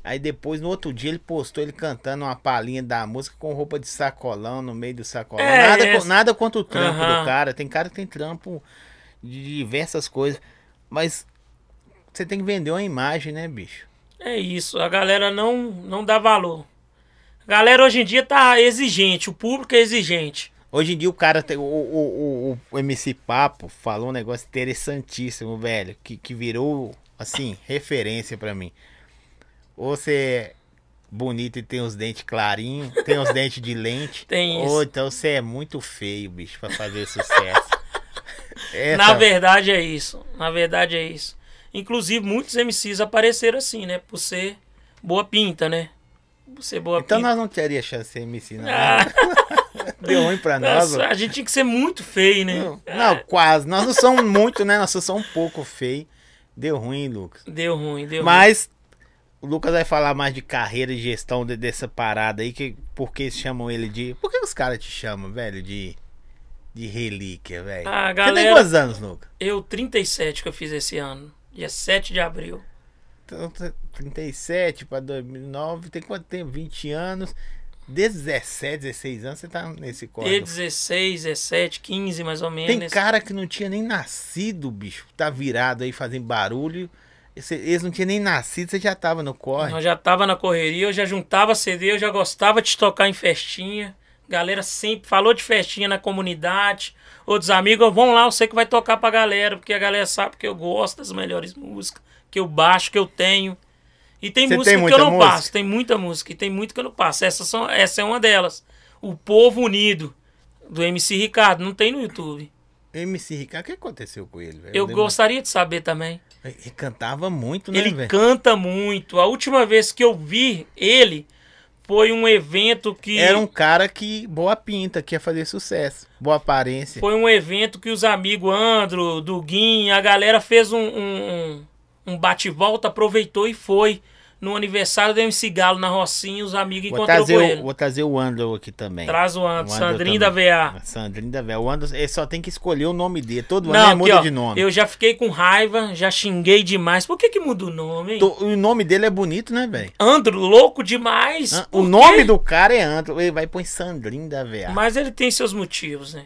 A: Aí depois, no outro dia, ele postou ele cantando uma palhinha da música com roupa de sacolão no meio do sacolão.
B: É,
A: nada, co- nada contra o trampo
B: Aham.
A: do cara. Tem cara que tem trampo de diversas coisas. Mas você tem que vender uma imagem, né, bicho?
B: É isso, a galera não, não dá valor. A galera hoje em dia tá exigente, o público é exigente.
A: Hoje em dia o cara tem. O, o, o, o MC Papo falou um negócio interessantíssimo, velho. Que, que virou, assim, referência pra mim. Ou você é bonito e tem os dentes clarinhos, tem os dentes de lente.
B: Tem
A: Ou
B: isso.
A: então você é muito feio, bicho, pra fazer sucesso. Essa-
B: Na verdade é isso. Na verdade é isso. Inclusive, muitos MCs apareceram assim, né? Por ser boa pinta, né? Por ser boa
A: Então
B: pinta.
A: nós não teria chance de ser MC, não.
B: Ah,
A: Deu ruim pra nós.
B: nossa, a gente tinha que ser muito feio, né?
A: Não, não, quase. Nós não somos muito, né? Nós só somos um pouco feio. Deu ruim, Lucas.
B: Deu ruim, deu ruim.
A: Mas o Lucas vai falar mais de carreira e gestão de- dessa parada aí, que por que chamam ele de. Por que os caras te chamam, velho, de. De relíquia, velho?
B: Ah,
A: Você tem
B: galera-
A: quantos anos, Lucas?
B: Eu, 37 que eu fiz esse ano. Dia 7 de abril.
A: Então, t- 37 pra 2009, tem quanto tempo? 20 anos. Desde 17, 16 anos você tá nesse código.
B: 16, 17, 15 mais ou menos.
A: Tem cara que não tinha nem nascido, bicho. Tá virado aí fazendo barulho. Eles não tinham nem nascido, você já tava no corre.
B: Eu já tava na correria, eu já juntava CD, eu já gostava de tocar em festinha. Galera sempre falou de festinha na comunidade. Outros amigos, vão lá, você que vai tocar pra galera, porque a galera sabe que eu gosto das melhores músicas, que eu baixo, que eu tenho. E tem
A: Você
B: música
A: tem
B: que eu não
A: música?
B: passo, tem muita música, e tem muito que eu não passo. Essa, são, essa é uma delas. O Povo Unido, do MC Ricardo, não tem no YouTube.
A: MC Ricardo, o que aconteceu com ele, velho?
B: Eu gostaria de saber também.
A: Ele cantava muito, né,
B: Ele
A: velho?
B: canta muito. A última vez que eu vi ele foi um evento que.
A: Era um cara que boa pinta, que ia fazer sucesso. Boa aparência.
B: Foi um evento que os amigos Andro, Duguin, a galera fez um, um, um- um bate-volta, aproveitou e foi. No aniversário do MC Galo na Rocinha, os amigos
A: Vou
B: encontrou com
A: o,
B: ele.
A: vou trazer o Andrew aqui também.
B: Traz o Andro,
A: O Andro
B: Sandrinho da. VA.
A: Sandrinho da Véia. O Andrew, ele só tem que escolher o nome dele. Todo ano muda
B: ó,
A: de nome.
B: eu já fiquei com raiva, já xinguei demais. Por que que muda o nome, hein?
A: To- O nome dele é bonito, né, velho?
B: Andro, louco demais.
A: Ah,
B: por
A: O nome do cara é Andrew. Ele vai pôr Sandrinho da VA.
B: Mas ele tem seus motivos, né?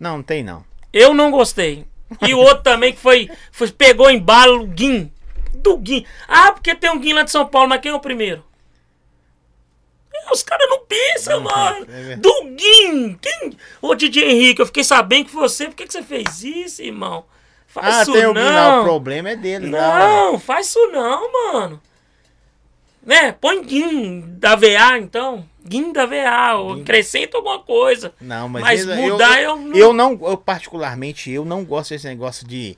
A: Não, não tem não.
B: Eu não gostei. E o outro também que foi, foi pegou embalo, o Guim. Do Guim. Ah, porque tem um Guim lá de São Paulo, mas quem é o primeiro? É, Os caras não pensam, mano.
A: é.
B: Do Guim. Quem? Ô, DJ Henrique, eu fiquei sabendo que você. Por que, que você fez isso, irmão? Faz
A: Ah,
B: isso
A: tem o
B: não.
A: Guim lá. O problema é dele. lá.
B: Não, faz isso não, mano. Né? Põe Guim da VA, então. Guim da VA. Ou acrescenta alguma coisa.
A: Não, mas,
B: Mas mudar
A: eu,
B: eu não-
A: eu não, eu particularmente, eu não gosto desse negócio de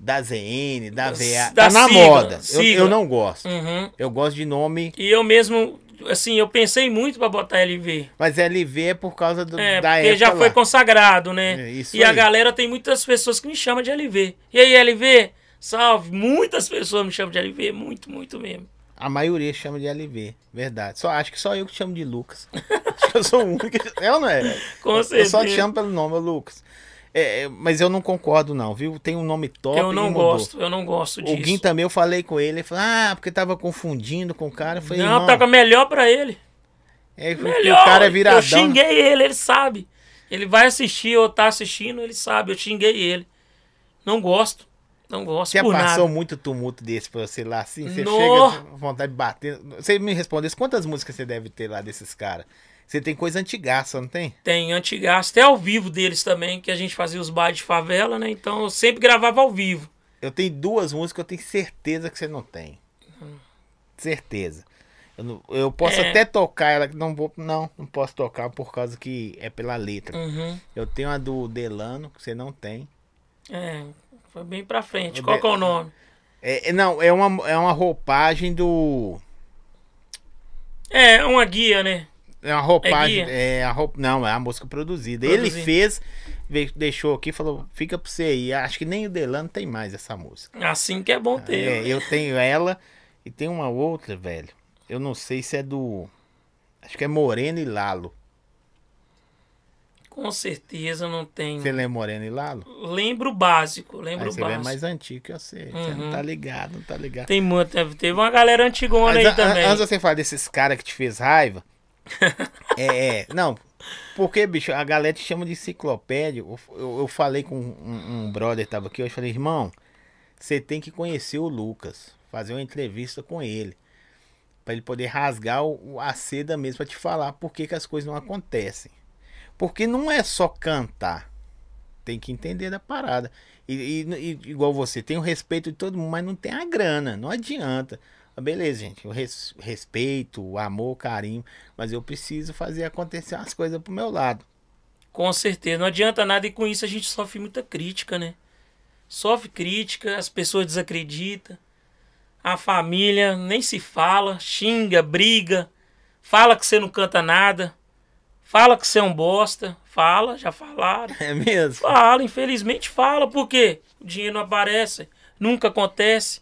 A: da ZN, da VA.
B: Da
A: tá na
B: sigla,
A: moda. Eu,
B: sigla.
A: eu não gosto.
B: Uhum.
A: Eu gosto de nome,
B: E eu mesmo, assim, eu pensei muito pra botar LV.
A: mas LV é por causa do,
B: É,
A: da
B: porque
A: época
B: já foi
A: lá.
B: consagrado, né?
A: É, isso
B: e a
A: aí.
B: galera tem muitas pessoas que me chamam de LV. E aí, LV? Salve! Muitas pessoas me chamam de LV, muito, muito mesmo.
A: A maioria chama de LV, verdade. Só acho que só eu que chamo de Lucas. acho que eu sou o único. que- Eu não é.
B: Com
A: eu
B: certeza.
A: só te chamo pelo nome, ô Lucas. É, é, mas eu não concordo não, viu? Tem um nome top
B: eu não gosto, eu não gosto
A: O
B: disso.
A: Gui também, eu falei com ele, ele falou, ah, porque tava confundindo com o cara. Eu falei,
B: não, tá com melhor pra ele.
A: é
B: Melhor.
A: o cara é viradão.
B: Eu xinguei ele, ele sabe. Ele vai assistir ou tá assistindo, ele sabe. Eu xinguei ele. Não gosto. Não gosto
A: Já
B: por
A: passou
B: nada.
A: muito tumulto desse pra você lá assim? Você
B: No.
A: chega vontade de bater. Você me respondesse quantas músicas você deve ter lá desses caras? Você tem coisa antigaça, não tem?
B: Tem antigas, até ao vivo deles também, que a gente fazia os bailes de favela, né? Então eu sempre gravava ao vivo.
A: Eu tenho duas músicas que eu tenho certeza que você não tem. Certeza. Eu, não- eu posso
B: É.
A: até tocar ela, não vou. Não, não posso tocar por causa que é pela letra.
B: Uhum.
A: Eu tenho a do Delano, que você não tem.
B: É, foi bem pra frente.
A: O
B: Qual
A: de-
B: é o nome?
A: É, é- não, é uma, é uma roupagem do.
B: É, é uma guia, né?
A: É uma roupagem.
B: guia?
A: É, a roupa, não, é a música produzida.
B: Produzida.
A: Ele fez deixou aqui falou: fica pra você aí. Acho que nem o Delano tem mais essa música.
B: Assim que é bom ter.
A: É, eu tenho ela e tem uma outra, velho. Eu não sei se é do. Acho que é Moreno e Lalo.
B: Com certeza não tem.
A: Você lembra Moreno e Lalo?
B: Lembro o básico, lembro
A: Aí
B: o
A: você
B: básico.
A: é mais antigo que eu sei. Você não
B: Uhum.
A: tá ligado, não tá ligado.
B: Tem muito, teve- uma galera antigona
A: Mas
B: aí também.
A: Antes você falar desses caras que te fez raiva. É, é, não. Porque, bicho, a galera te chama de enciclopédia. Eu, eu, falei com um, um brother tava aqui, eu falei, irmão, você tem que conhecer o Lucas, fazer uma entrevista com ele. Pra ele poder rasgar o- a seda mesmo pra te falar por que, que as coisas não acontecem. Porque não é só cantar. Tem que entender da parada. E, e- e igual você, tem o respeito de todo mundo, mas não tem a grana. Não adianta. Ah, Beleza, gente. Eu res- respeito, o amor, o carinho. Mas eu preciso fazer acontecer as coisas pro meu lado.
B: Com certeza. Não adianta nada e com isso a gente sofre muita crítica, né? Sofre crítica, as pessoas desacreditam. A família nem se fala, xinga, briga, fala que você não canta nada, fala que você é um bosta, fala, já falaram.
A: É mesmo?
B: Fala, infelizmente fala, por quê? O dinheiro não aparece, nunca acontece.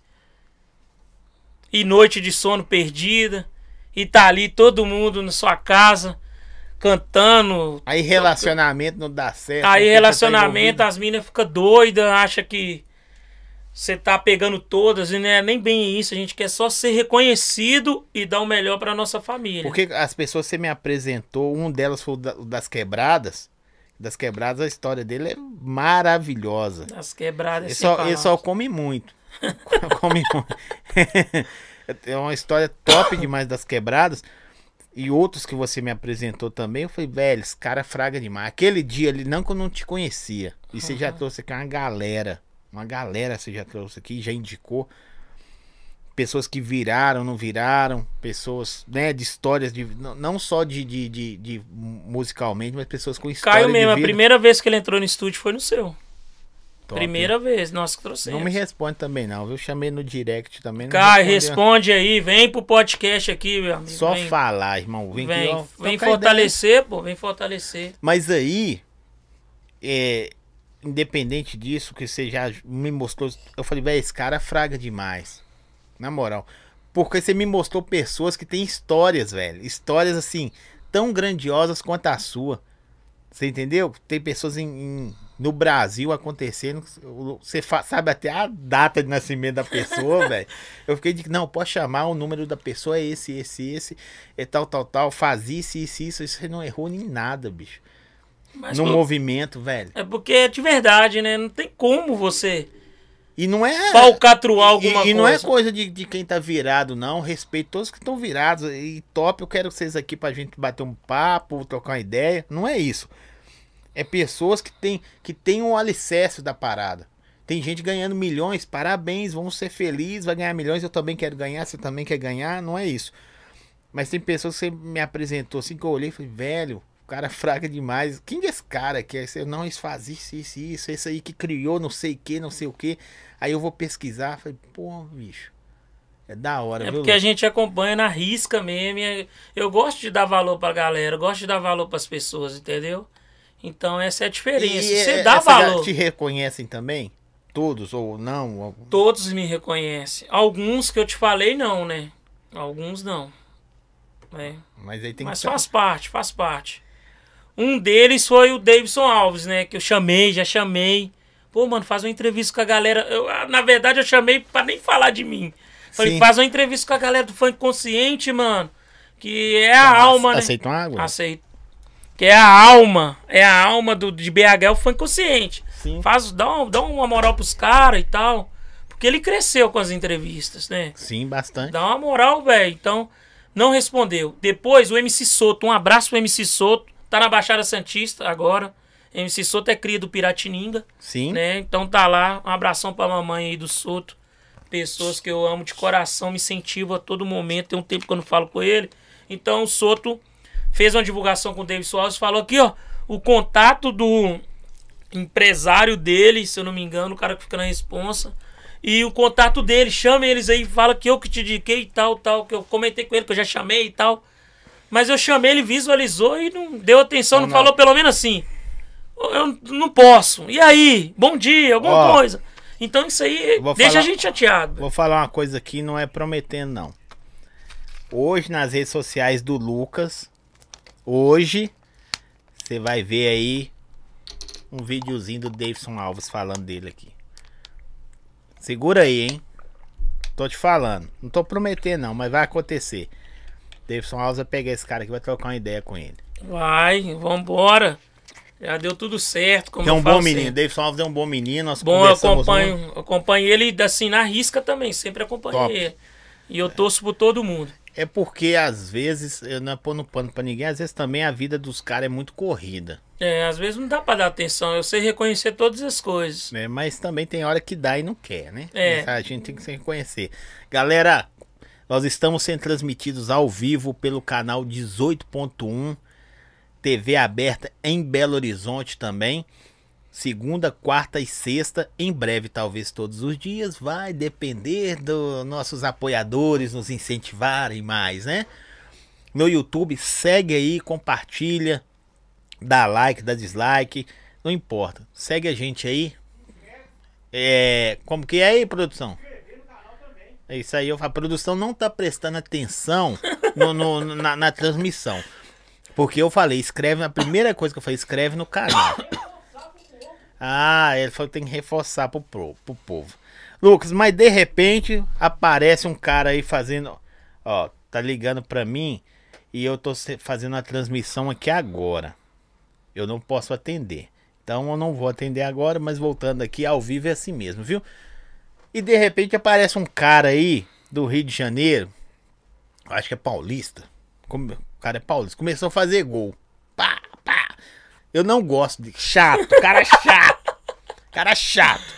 B: E noite de sono perdida, e tá ali todo mundo na sua casa cantando,
A: Aí relacionamento não dá certo.
B: Aí
A: tá
B: relacionamento,
A: envolvido.
B: as minas ficam doidas, acha que você tá pegando todas, e não é nem bem isso. A gente quer só ser reconhecido e dar o melhor pra nossa família.
A: Porque as pessoas que você me apresentou, um delas foi o da- o das quebradas. Das quebradas, a história dele é maravilhosa.
B: As quebradas
A: Ele só, ele só come muito. come é uma história top demais das quebradas. E outros que você me apresentou também, eu falei, velho, esse cara é fraga demais. Aquele dia ali, não que eu não te conhecia. E você já trouxe aqui uma galera. Uma galera você já trouxe aqui, já indicou. Pessoas que viraram, não viraram. Pessoas, né, de histórias, de, não, só de, de, de, de musicalmente, mas pessoas com história
B: Caio mesmo, a primeira vez que ele entrou no estúdio foi no seu.
A: Top.
B: Primeira vez, nós que trouxemos.
A: Não me responde também, não. viu? Eu chamei no direct também. respondeu.
B: responde aí, vem pro podcast aqui, meu amigo.
A: Só
B: vem,
A: falar, irmão. Vem,
B: Vem,
A: aqui, ó,
B: vem fortalecer, pô, vem fortalecer.
A: Mas aí, é, independente disso, que você já me mostrou, eu falei, velho, esse cara fraga demais. Na moral. Porque você me mostrou pessoas que têm histórias, velho. Histórias assim, tão grandiosas quanto a sua. Você entendeu? Tem pessoas em, em- no Brasil acontecendo. Você sabe até a data de nascimento da pessoa, velho. Eu fiquei de não, pode chamar o número da pessoa, é esse, esse, esse, é tal, tal, tal. Faz isso, isso, isso. Isso você não errou em nada, bicho.
B: Mas,
A: no
B: pô,
A: movimento, velho.
B: é porque é de verdade, né? Não tem como você
A: E não é.
B: falcatruar alguma
A: e, e
B: coisa.
A: não é coisa de, de quem tá virado, não. Respeito todos que estão virados. E top, eu quero vocês aqui pra gente bater um papo, trocar uma ideia. Não é isso. É pessoas que têm que tem um alicerce da parada. Tem gente ganhando milhões, parabéns, vamos ser felizes, vai ganhar milhões, eu também quero ganhar, você também quer ganhar, não é isso. Mas tem pessoas que você me apresentou assim que eu olhei e falei, velho, o cara é fraca demais. Quem é esse cara que é? Não, isso faz isso, isso, isso, esse aí que criou não sei o que, não sei o que. Aí eu vou pesquisar, falei, pô, bicho, é da hora,
B: É
A: viu?
B: porque a gente acompanha na risca mesmo. Eu gosto de dar valor pra galera, eu gosto de dar valor pras pessoas, entendeu? Então essa é a diferença.
A: E,
B: Você
A: é,
B: dá valor.
A: te reconhecem também? Todos ou não? Ou-
B: Todos me reconhecem. Alguns que eu te falei, não, né? Alguns não. É.
A: Mas aí tem
B: Mas
A: que
B: faz parte, faz parte. Um deles foi o Davidson Alves, né? Que eu chamei, já chamei. Pô, mano, faz uma entrevista com a galera. Eu, ah, na verdade, eu chamei pra nem falar de mim. Falei,
A: Sim.
B: faz uma entrevista com a galera do funk consciente, mano. Que é a
A: Nossa,
B: alma, né?
A: Aceita uma água?
B: Aceito. Que é a alma. É a alma do, de BH, é o funk consciente.
A: Sim.
B: Faz, dá, um- dá uma moral pros caras e tal. Porque ele cresceu com as entrevistas, né?
A: Sim, bastante.
B: Dá uma moral, velho. Então, não respondeu. Depois, o MC Soto. Um abraço pro MC Soto. Tá na Baixada Santista agora. MC Soto é cria do Piratininga,
A: Sim.
B: né? Então tá lá. Um abração pra mamãe aí do Soto. Pessoas que eu amo de coração, me incentivo a todo momento. Tem um tempo que eu não falo com ele. Então o Soto fez uma divulgação com o David Soares. Falou aqui, ó. O contato do empresário dele, se eu não me engano, o cara que fica na responsa. E o contato dele, chame eles aí, fala que eu que te indiquei e tal, tal, que eu comentei com ele, que eu já chamei e tal. Mas eu chamei, ele visualizou e não deu atenção,
A: Não,
B: não, falou pelo menos assim. Eu não posso. E aí? Bom dia, alguma
A: Ó,
B: coisa. Então isso aí deixa
A: falar-
B: a gente chateado.
A: Vou falar uma coisa aqui, não é prometendo, não. Hoje, nas redes sociais do Lucas, hoje, você vai ver aí um videozinho do Davidson Alves falando dele aqui. Segura aí, hein? Tô te falando. Não tô prometendo, não, mas vai acontecer. Davidson Alves vai pegar esse cara aqui e vai trocar uma ideia com ele.
B: Vai, vambora. Já deu tudo certo. Como
A: é um bom menino.
B: sempre.
A: Davidson Alves é um bom menino. Nós
B: Bom, eu
A: muito.
B: acompanho, acompanho ele assim na risca também, sempre acompanhei
A: Top.
B: ele. E eu torço por todo mundo.
A: É porque às vezes, eu não é pondo pano pra ninguém, às vezes também a vida dos caras é muito corrida.
B: É, às vezes não dá pra dar atenção, eu sei reconhecer todas as coisas.
A: né? Mas também tem hora que dá e não quer, né?
B: É.
A: A gente tem que se reconhecer. Galera, nós estamos sendo transmitidos ao vivo pelo canal 18.1, TV aberta em Belo Horizonte também. Segunda, quarta e sexta, em breve, talvez todos os dias. Vai depender dos nossos apoiadores nos incentivarem mais, né? Meu YouTube, segue aí, compartilha, dá like, dá dislike, não importa. Segue a gente aí. É, como que é aí, produção? É isso aí, a produção não tá prestando atenção no- no- na, na transmissão. Porque eu falei, escreve, a primeira coisa que eu falei, escreve no canal. Ah, ele falou que tem que reforçar pro, pro, pro povo. Lucas, mas de repente aparece um cara aí fazendo. Ó, tá ligando pra mim e eu tô fazendo a transmissão aqui agora. Eu não posso atender. Então eu não vou atender agora, mas voltando aqui ao vivo é assim mesmo, viu? E de repente aparece um cara aí do Rio de Janeiro. Acho que é paulista. O cara é paulista. Começou a fazer gol. Pá. Eu não gosto de. Chato, cara chato. Cara chato.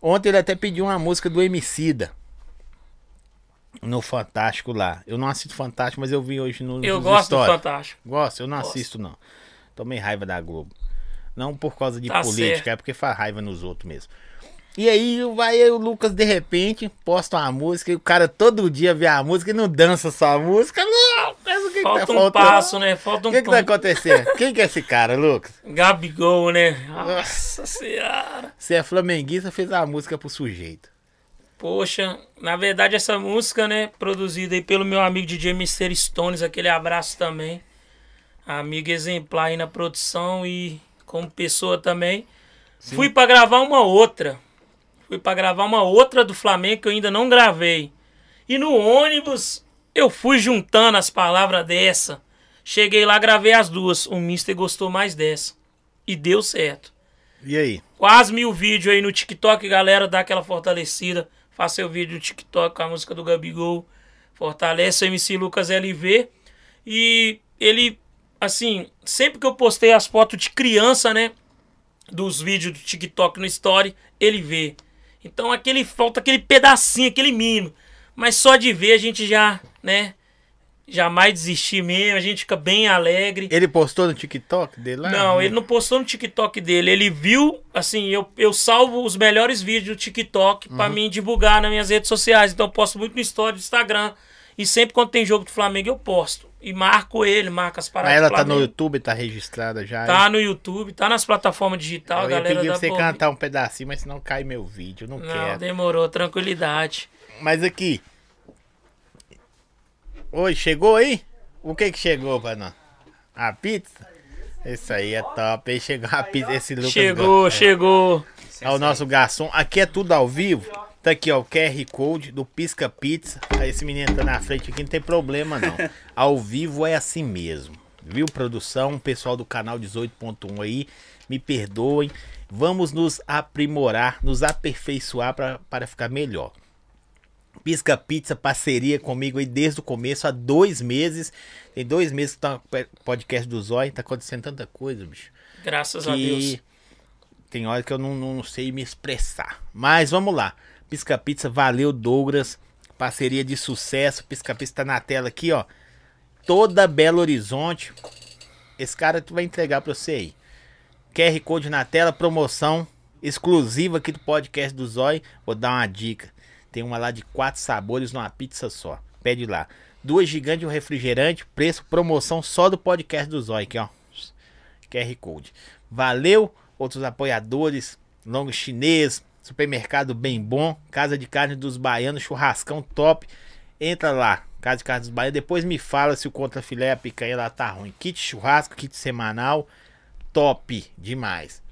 A: Ontem ele até pediu uma música do Emicida. No Fantástico lá. Eu não assisto Fantástico, mas eu vi hoje no
B: Eu gosto do
A: stories.
B: Fantástico.
A: Gosto, eu não
B: Gosto.
A: assisto não. Tomei raiva da Globo. Não por causa de
B: Tá
A: política,
B: certo.
A: é porque faz raiva nos outros mesmo. E aí vai aí o Lucas de repente posta uma música e o cara todo dia vê a música e não dança só a música. Não, o
B: Falta um passo, né? Falta
A: O
B: um
A: que, que tá acontecendo? Quem que é esse cara, Lucas?
B: Gabigol, né? Nossa senhora.
A: Você é flamenguista, fez a música pro sujeito.
B: Poxa, na verdade essa música, né, produzida aí pelo meu amigo DJ Mr. Stones, aquele abraço também. Amigo exemplar aí na produção e como pessoa também. Fui pra gravar uma outra. Fui pra gravar uma outra do Flamengo que eu ainda não gravei. E no ônibus eu fui juntando as palavras dessa. Cheguei lá, gravei as duas. O Mister gostou mais dessa. E deu certo.
A: E aí?
B: Quase mil vídeos aí no TikTok, galera. Dá aquela fortalecida. Faça seu vídeo no TikTok com a música do Gabigol. Fortalece o MC Lucas LV. E ele, assim, sempre que eu postei as fotos de criança, né? Dos vídeos do TikTok no Story, ele vê. Então aquele falta aquele pedacinho, aquele mínimo. Mas só de ver a gente já, né? Jamais desistir mesmo, a gente fica bem alegre.
A: Ele postou no TikTok dele lá?
B: Não, ele não postou no TikTok dele. Ele viu, assim, eu, eu salvo os melhores vídeos do TikTok pra
A: Uhum.
B: mim divulgar nas minhas redes sociais. Então eu posto muito no story do Instagram. E sempre quando tem jogo do Flamengo eu posto. E marco ele, marco as
A: Mas
B: paradas
A: ela
B: do
A: tá no. YouTube, tá registrada já.
B: Tá no YouTube, tá nas plataformas digitais,
A: Eu
B: galera
A: pedir
B: da
A: pra você cantar um pedacinho, mas senão cai meu vídeo, eu não,
B: Não,
A: quero.
B: demorou, tranquilidade.
A: Mas aqui. Oi, chegou aí? O que que chegou pra nós? A pizza? Isso aí é top, hein? Chegou a pizza, esse Lucas
B: chegou,
A: gosta.
B: chegou.
A: É o nosso garçom. Aqui é tudo ao vivo. Tá aqui, ó, o QR Code do Pisca Pizza. Aí esse menino tá na frente aqui, não tem problema não. Ao vivo é assim mesmo. Viu, produção? Pessoal do canal 18.1 aí, me perdoem. Vamos nos aprimorar, nos aperfeiçoar para ficar melhor. Pisca Pizza, parceria comigo aí desde o começo, há dois meses. Tem dois meses que tá o podcast do Zói, tá acontecendo tanta coisa, bicho
B: Graças a Deus.
A: que tem hora que eu não, não sei me expressar. Mas vamos lá. Pisca Pizza, valeu Douglas. Parceria de sucesso. Pisca Pizza tá na tela aqui, ó. Toda Belo Horizonte. Esse cara tu vai entregar pra você aí. QR Code na tela, promoção exclusiva aqui do podcast do Zói. Vou dar uma dica. Tem uma lá de quatro sabores numa pizza só. Pede lá. Duas gigantes e um refrigerante. Preço, promoção só do podcast do Zói aqui, ó. QR Code. Valeu, outros apoiadores, Longo Chinês, Supermercado Bem Bom, Casa de Carne dos Baianos, churrascão top. Entra lá, Casa de Carne dos Baianos. Depois me fala se o contra filé a picanha lá tá ruim. Kit churrasco, kit semanal, top demais.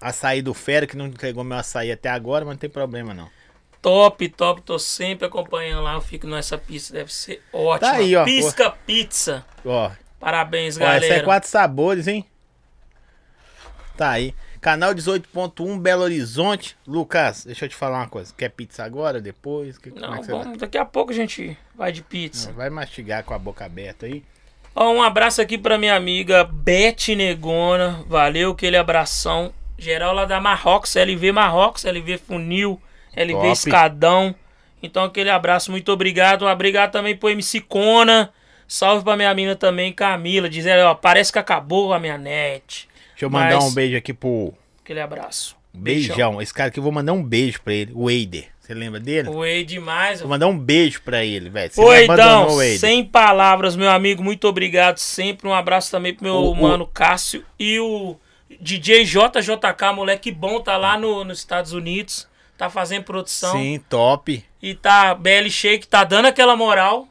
A: Açaí do Fera, que não entregou meu açaí até agora, mas não tem problema não.
B: Top, top, tô sempre acompanhando lá. Eu fico nessa pizza, deve ser ótima.
A: Tá aí, ó.
B: Pisca Pizza.
A: Ó,
B: Parabéns,
A: ó
B: galera.
A: essa é quatro sabores, hein? Tá aí. Canal 18.1 Belo Horizonte. Lucas, deixa eu te falar uma coisa. Quer pizza agora, depois? Que, é
B: Não,
A: você
B: vamos, daqui a pouco a gente vai de pizza.
A: vai? Vai mastigar com a boca aberta aí.
B: Ó, um abraço aqui pra minha amiga Beth Negona. Valeu, aquele abração. Geral lá da Marrocos, LV Marrocos, LV Funil, LV
A: Top.
B: Escadão. Então, aquele abraço, muito obrigado. Um obrigado também pro MC Cona. Salve pra minha mina também, Camila. Dizendo, ó, parece que acabou a minha net.
A: Deixa eu mandar
B: Mas-
A: um beijo aqui pro.
B: Aquele abraço.
A: Beijão. Esse cara aqui, eu vou mandar um beijo pra ele. O Eider. Você lembra dele?
B: Oi, demais.
A: Vou mandar um beijo pra ele, velho.
B: Oi,
A: abandonou,
B: então, sem palavras, meu amigo, muito obrigado sempre. Um abraço também pro meu
A: O- o-
B: mano Cássio e o DJ JJK, moleque bom, tá lá no, nos Estados Unidos, tá fazendo produção
A: Sim, top.
B: e tá BL Shake, tá dando aquela moral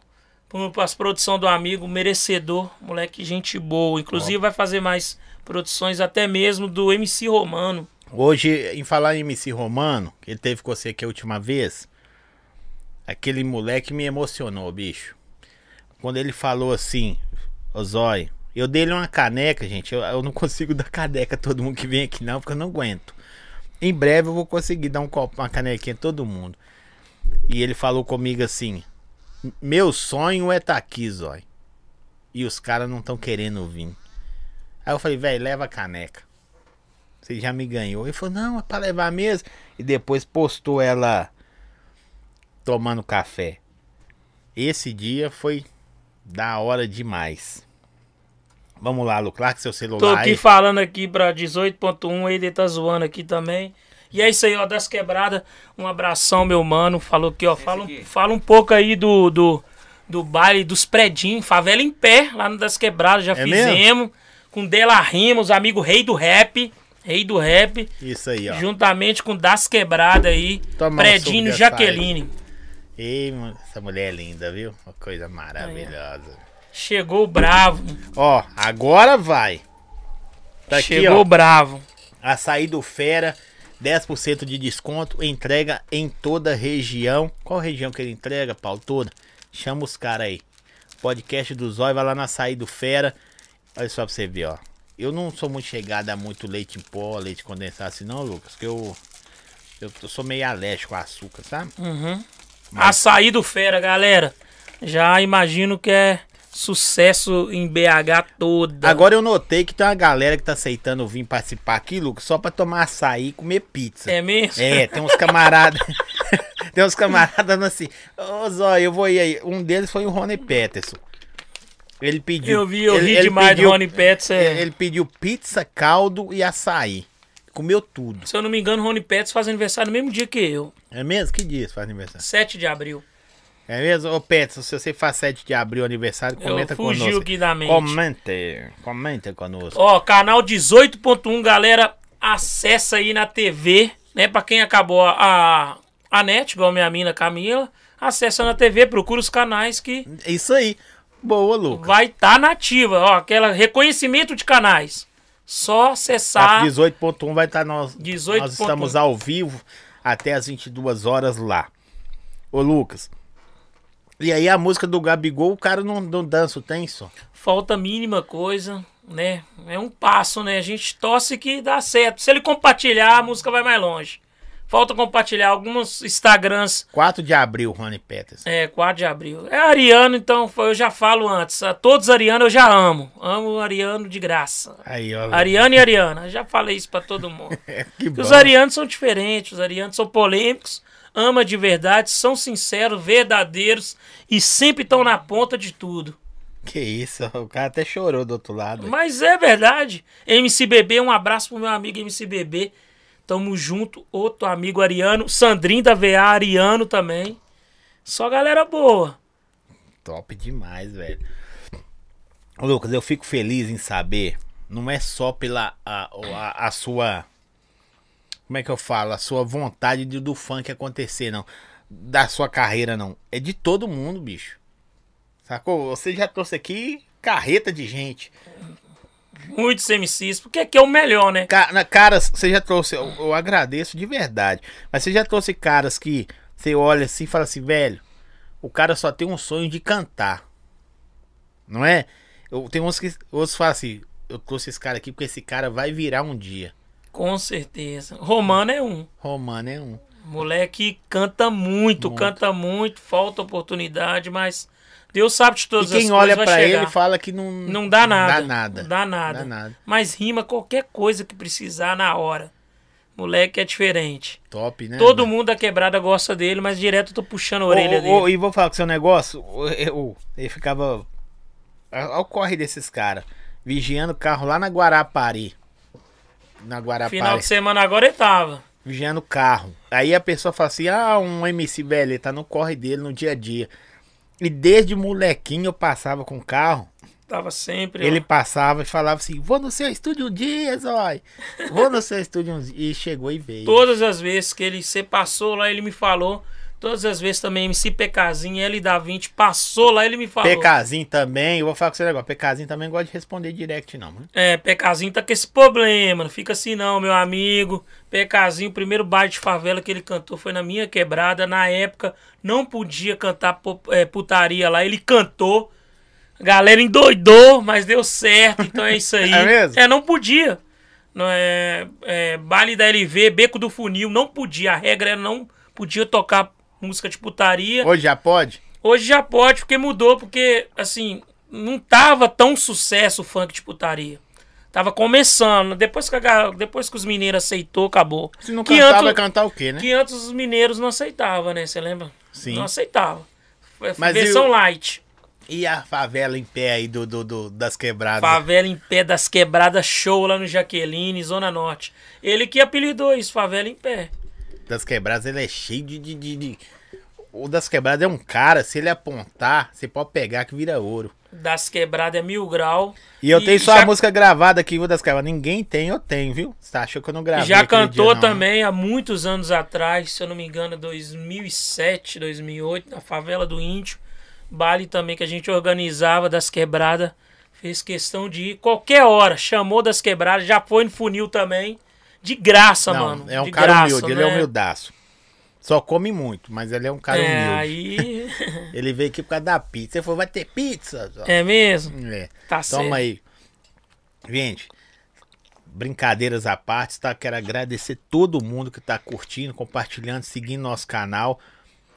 B: para as produções do amigo, merecedor, moleque gente boa. Inclusive vai fazer mais produções até mesmo do MC Romano.
A: Hoje, em falar em MC Romano, que ele teve com você aqui a última vez, aquele moleque me emocionou, bicho. Quando ele falou assim, ô Zói, eu dei ele uma caneca, gente. Eu, eu não consigo dar caneca a todo mundo que vem aqui, não, porque eu não aguento. Em breve eu vou conseguir dar um copo, uma canequinha a todo mundo. E ele falou comigo assim: Meu sonho é estar aqui, Zói. E os caras não estão querendo vir. Aí eu falei, velho, leva a caneca. Você já me ganhou. Ele falou, não, é pra levar mesmo. E depois postou ela tomando café. Esse dia foi da hora demais. Vamos lá, Lu, claro que seu celular
B: Tô aqui
A: aí.
B: falando aqui pra 18.1, ele tá zoando aqui também. E é isso aí, ó, das quebradas. Um abração, meu mano. Falou aqui, ó. Fala, um- fala um pouco aí do, do, do baile dos predinhos. Favela em pé, lá no Das Quebradas. Já
A: É
B: fizemos. Com Dela Rima, os amigos Rei do Rap. Rei do Rap.
A: Isso aí, ó.
B: Juntamente com Das Quebradas aí.
A: Toma um
B: Predinho
A: de
B: Jaqueline.
A: Ei, mano, essa mulher é linda, viu? Uma coisa maravilhosa.
B: Chegou bravo.
A: Ó, agora vai. Tá aqui,
B: Chegou
A: ó.
B: bravo.
A: Açaí do Fera, 10% de desconto, entrega em toda a região. Qual região que ele entrega, Paulo? Toda. Chama os caras aí. Podcast do Zóio, vai lá na Açaí do Fera. Olha só pra você ver, ó. Eu não sou muito chegado a muito leite em pó, leite condensado assim não, Lucas, que eu, eu, eu sou meio alérgico a açúcar, sabe?
B: Uhum. Açaí do Fera, galera. Já imagino que é sucesso em BH toda.
A: Agora eu notei que tem uma galera que tá aceitando vir participar aqui, Lucas, só pra tomar açaí e comer pizza.
B: É mesmo?
A: É, tem uns camaradas. tem uns camaradas assim. Ô, Zóio, eu vou ir aí. Um deles foi o Rony Peterson. Ele pediu.
B: Eu vi, eu
A: ele,
B: ri
A: ele
B: demais
A: pediu,
B: do Rony Pets. É...
A: Ele pediu pizza, caldo e açaí. Comeu tudo.
B: Se eu não me engano, o Rony Pets faz aniversário no mesmo dia que eu.
A: É mesmo? Que dia faz aniversário?
B: 7 de abril.
A: É mesmo? Ô, Peterson, se você faz 7 de abril aniversário, comenta
B: eu fugiu
A: conosco.
B: aqui da mente.
A: Comente. Comenta conosco.
B: Ó, canal 18.1, galera, acessa aí na TV, né? Pra quem acabou a, a net, igual minha mina Camila, acessa na TV, procura os canais que
A: Isso aí. Boa, Lucas.
B: vai estar tá nativa. Ó, aquela reconhecimento de canais. Só acessar.
A: 18.1 vai estar nós.
B: 18.1.
A: Nós estamos ao vivo até as 22 horas lá. Ô Lucas. E aí a música do Gabigol, o cara não, não dança, tem só.
B: Falta a mínima coisa, né? É um passo, né? A gente torce que dá certo. Se ele compartilhar, a música vai mais longe. Falta compartilhar alguns Instagrams
A: 4 de abril, Rony Peters.
B: É, 4 de abril. É ariano, então foi- eu já falo antes. A todos arianos eu já amo. Amo o ariano de graça.
A: Aí, ó.
B: Ariano e Ariana. Já falei isso pra todo mundo.
A: que bom.
B: os arianos são diferentes, os arianos são polêmicos, ama de verdade, são sinceros, verdadeiros e sempre estão na ponta de tudo.
A: Que isso, o cara até chorou do outro lado.
B: Mas é verdade. MCBB, um abraço pro meu amigo MCBB. Tamo junto. Outro amigo ariano. Sandrinho da VA, ariano também. Só galera boa.
A: Top demais, velho. Lucas, eu fico feliz em saber, não é só pela a, a, a sua. Como é que eu falo? A sua vontade de, do funk acontecer, não. Da sua carreira, não. É de todo mundo, bicho. Sacou? Você já trouxe aqui carreta de gente.
B: Muitos MCs, porque aqui é o melhor, né?
A: Ca- Caras, você já trouxe, eu, eu agradeço de verdade, mas você já trouxe caras que você olha assim e fala assim, velho, o cara só tem um sonho de cantar. Não é? Eu, tem uns que outros falam assim, eu trouxe esse cara aqui porque esse cara vai virar um dia.
B: Com certeza. Romano é um.
A: Romano é um.
B: Moleque canta muito,
A: Muito.
B: canta muito, falta oportunidade, mas Deus sabe de
A: E
B: todas
A: quem
B: as
A: olha
B: chegar.
A: ele fala que não,
B: Não dá nada.
A: Dá nada.
B: Não dá nada.
A: Dá nada.
B: Mas rima qualquer coisa que precisar na hora. Moleque é diferente.
A: Top, né?
B: Todo mundo da quebrada gosta dele, mas direto eu tô puxando a orelha
A: Ô, ô,
B: dele.
A: ô, e vou falar com o seu negócio. eu- Ele ficava. Olha o corre desses caras. Vigiando o carro lá na Guarapari. Na Guarapari.
B: Final de semana agora ele tava.
A: Vigiando o carro. Aí a pessoa fala assim: ah, um MC velho, ele tá no corre dele no dia a dia. E desde molequinho eu passava com o carro.
B: Tava sempre. ó.
A: Ele passava e falava assim: vou no seu estúdio um dia, Zói. Vou no seu estúdio um dia. E chegou e veio.
B: Todas as vezes que ele você passou lá, ele me falou. Todas as vezes também MC PKzinho, L da 20, passou lá, ele me falou.
A: PKzinho também, eu vou falar com você agora. PKzinho também gosta de responder direct, não, mano.
B: É, PKzinho tá com esse problema, não fica assim não, meu amigo. PKzinho, o primeiro baile de favela que ele cantou foi na minha quebrada. Na época, não podia cantar é, putaria lá, ele cantou. A galera endoidou, mas deu certo, então é isso aí.
A: É mesmo?
B: É, não podia. Não é, é, baile da LV, Beco do Funil, não podia. A regra era não podia tocar música de putaria.
A: Hoje já pode?
B: Hoje já pode, porque mudou, porque, assim, não tava tão sucesso o funk de putaria. Tava começando. Depois que, a depois que os mineiros aceitou, acabou.
A: Se não
B: que
A: cantar,
B: antes,
A: cantar o quê, né?
B: que antes os mineiros não aceitavam, né? Você lembra?
A: Sim.
B: Não aceitavam. Foi
A: Mas
B: versão
A: e o-
B: light.
A: E a favela em pé aí do, do, do- das quebradas?
B: Favela em pé das quebradas show lá no Jaqueline, Zona Norte. Ele que apelidou isso, Favela em pé.
A: Das quebradas, ele é cheio de, de, de- de- O das quebradas é um cara, se ele apontar, você pode pegar que vira ouro.
B: Das quebradas é mil grau.
A: E eu tenho só
B: já-
A: a música gravada aqui, viu, das quebradas. Ninguém tem, eu tenho, viu? Você achou que eu não gravei?
B: Já cantou
A: dia, né?
B: também há muitos anos atrás, se eu não me engano, 2007, 2008, na favela do Índio. Baile também que a gente organizava das quebradas. Fez questão de ir qualquer hora. Chamou das quebradas, já foi no funil também. De graça,
A: Não,
B: mano.
A: é um cara
B: graça,
A: humilde, ele é
B: né?
A: humildaço. Só come muito, mas ele é um cara
B: É,
A: humilde.
B: aí.
A: Ele veio aqui por causa da pizza. Ele falou, vai ter pizza?
B: é mesmo?
A: É.
B: Tá certo.
A: Toma aí. Gente, brincadeiras à parte, tá? Quero agradecer todo mundo que tá curtindo, compartilhando, seguindo nosso canal.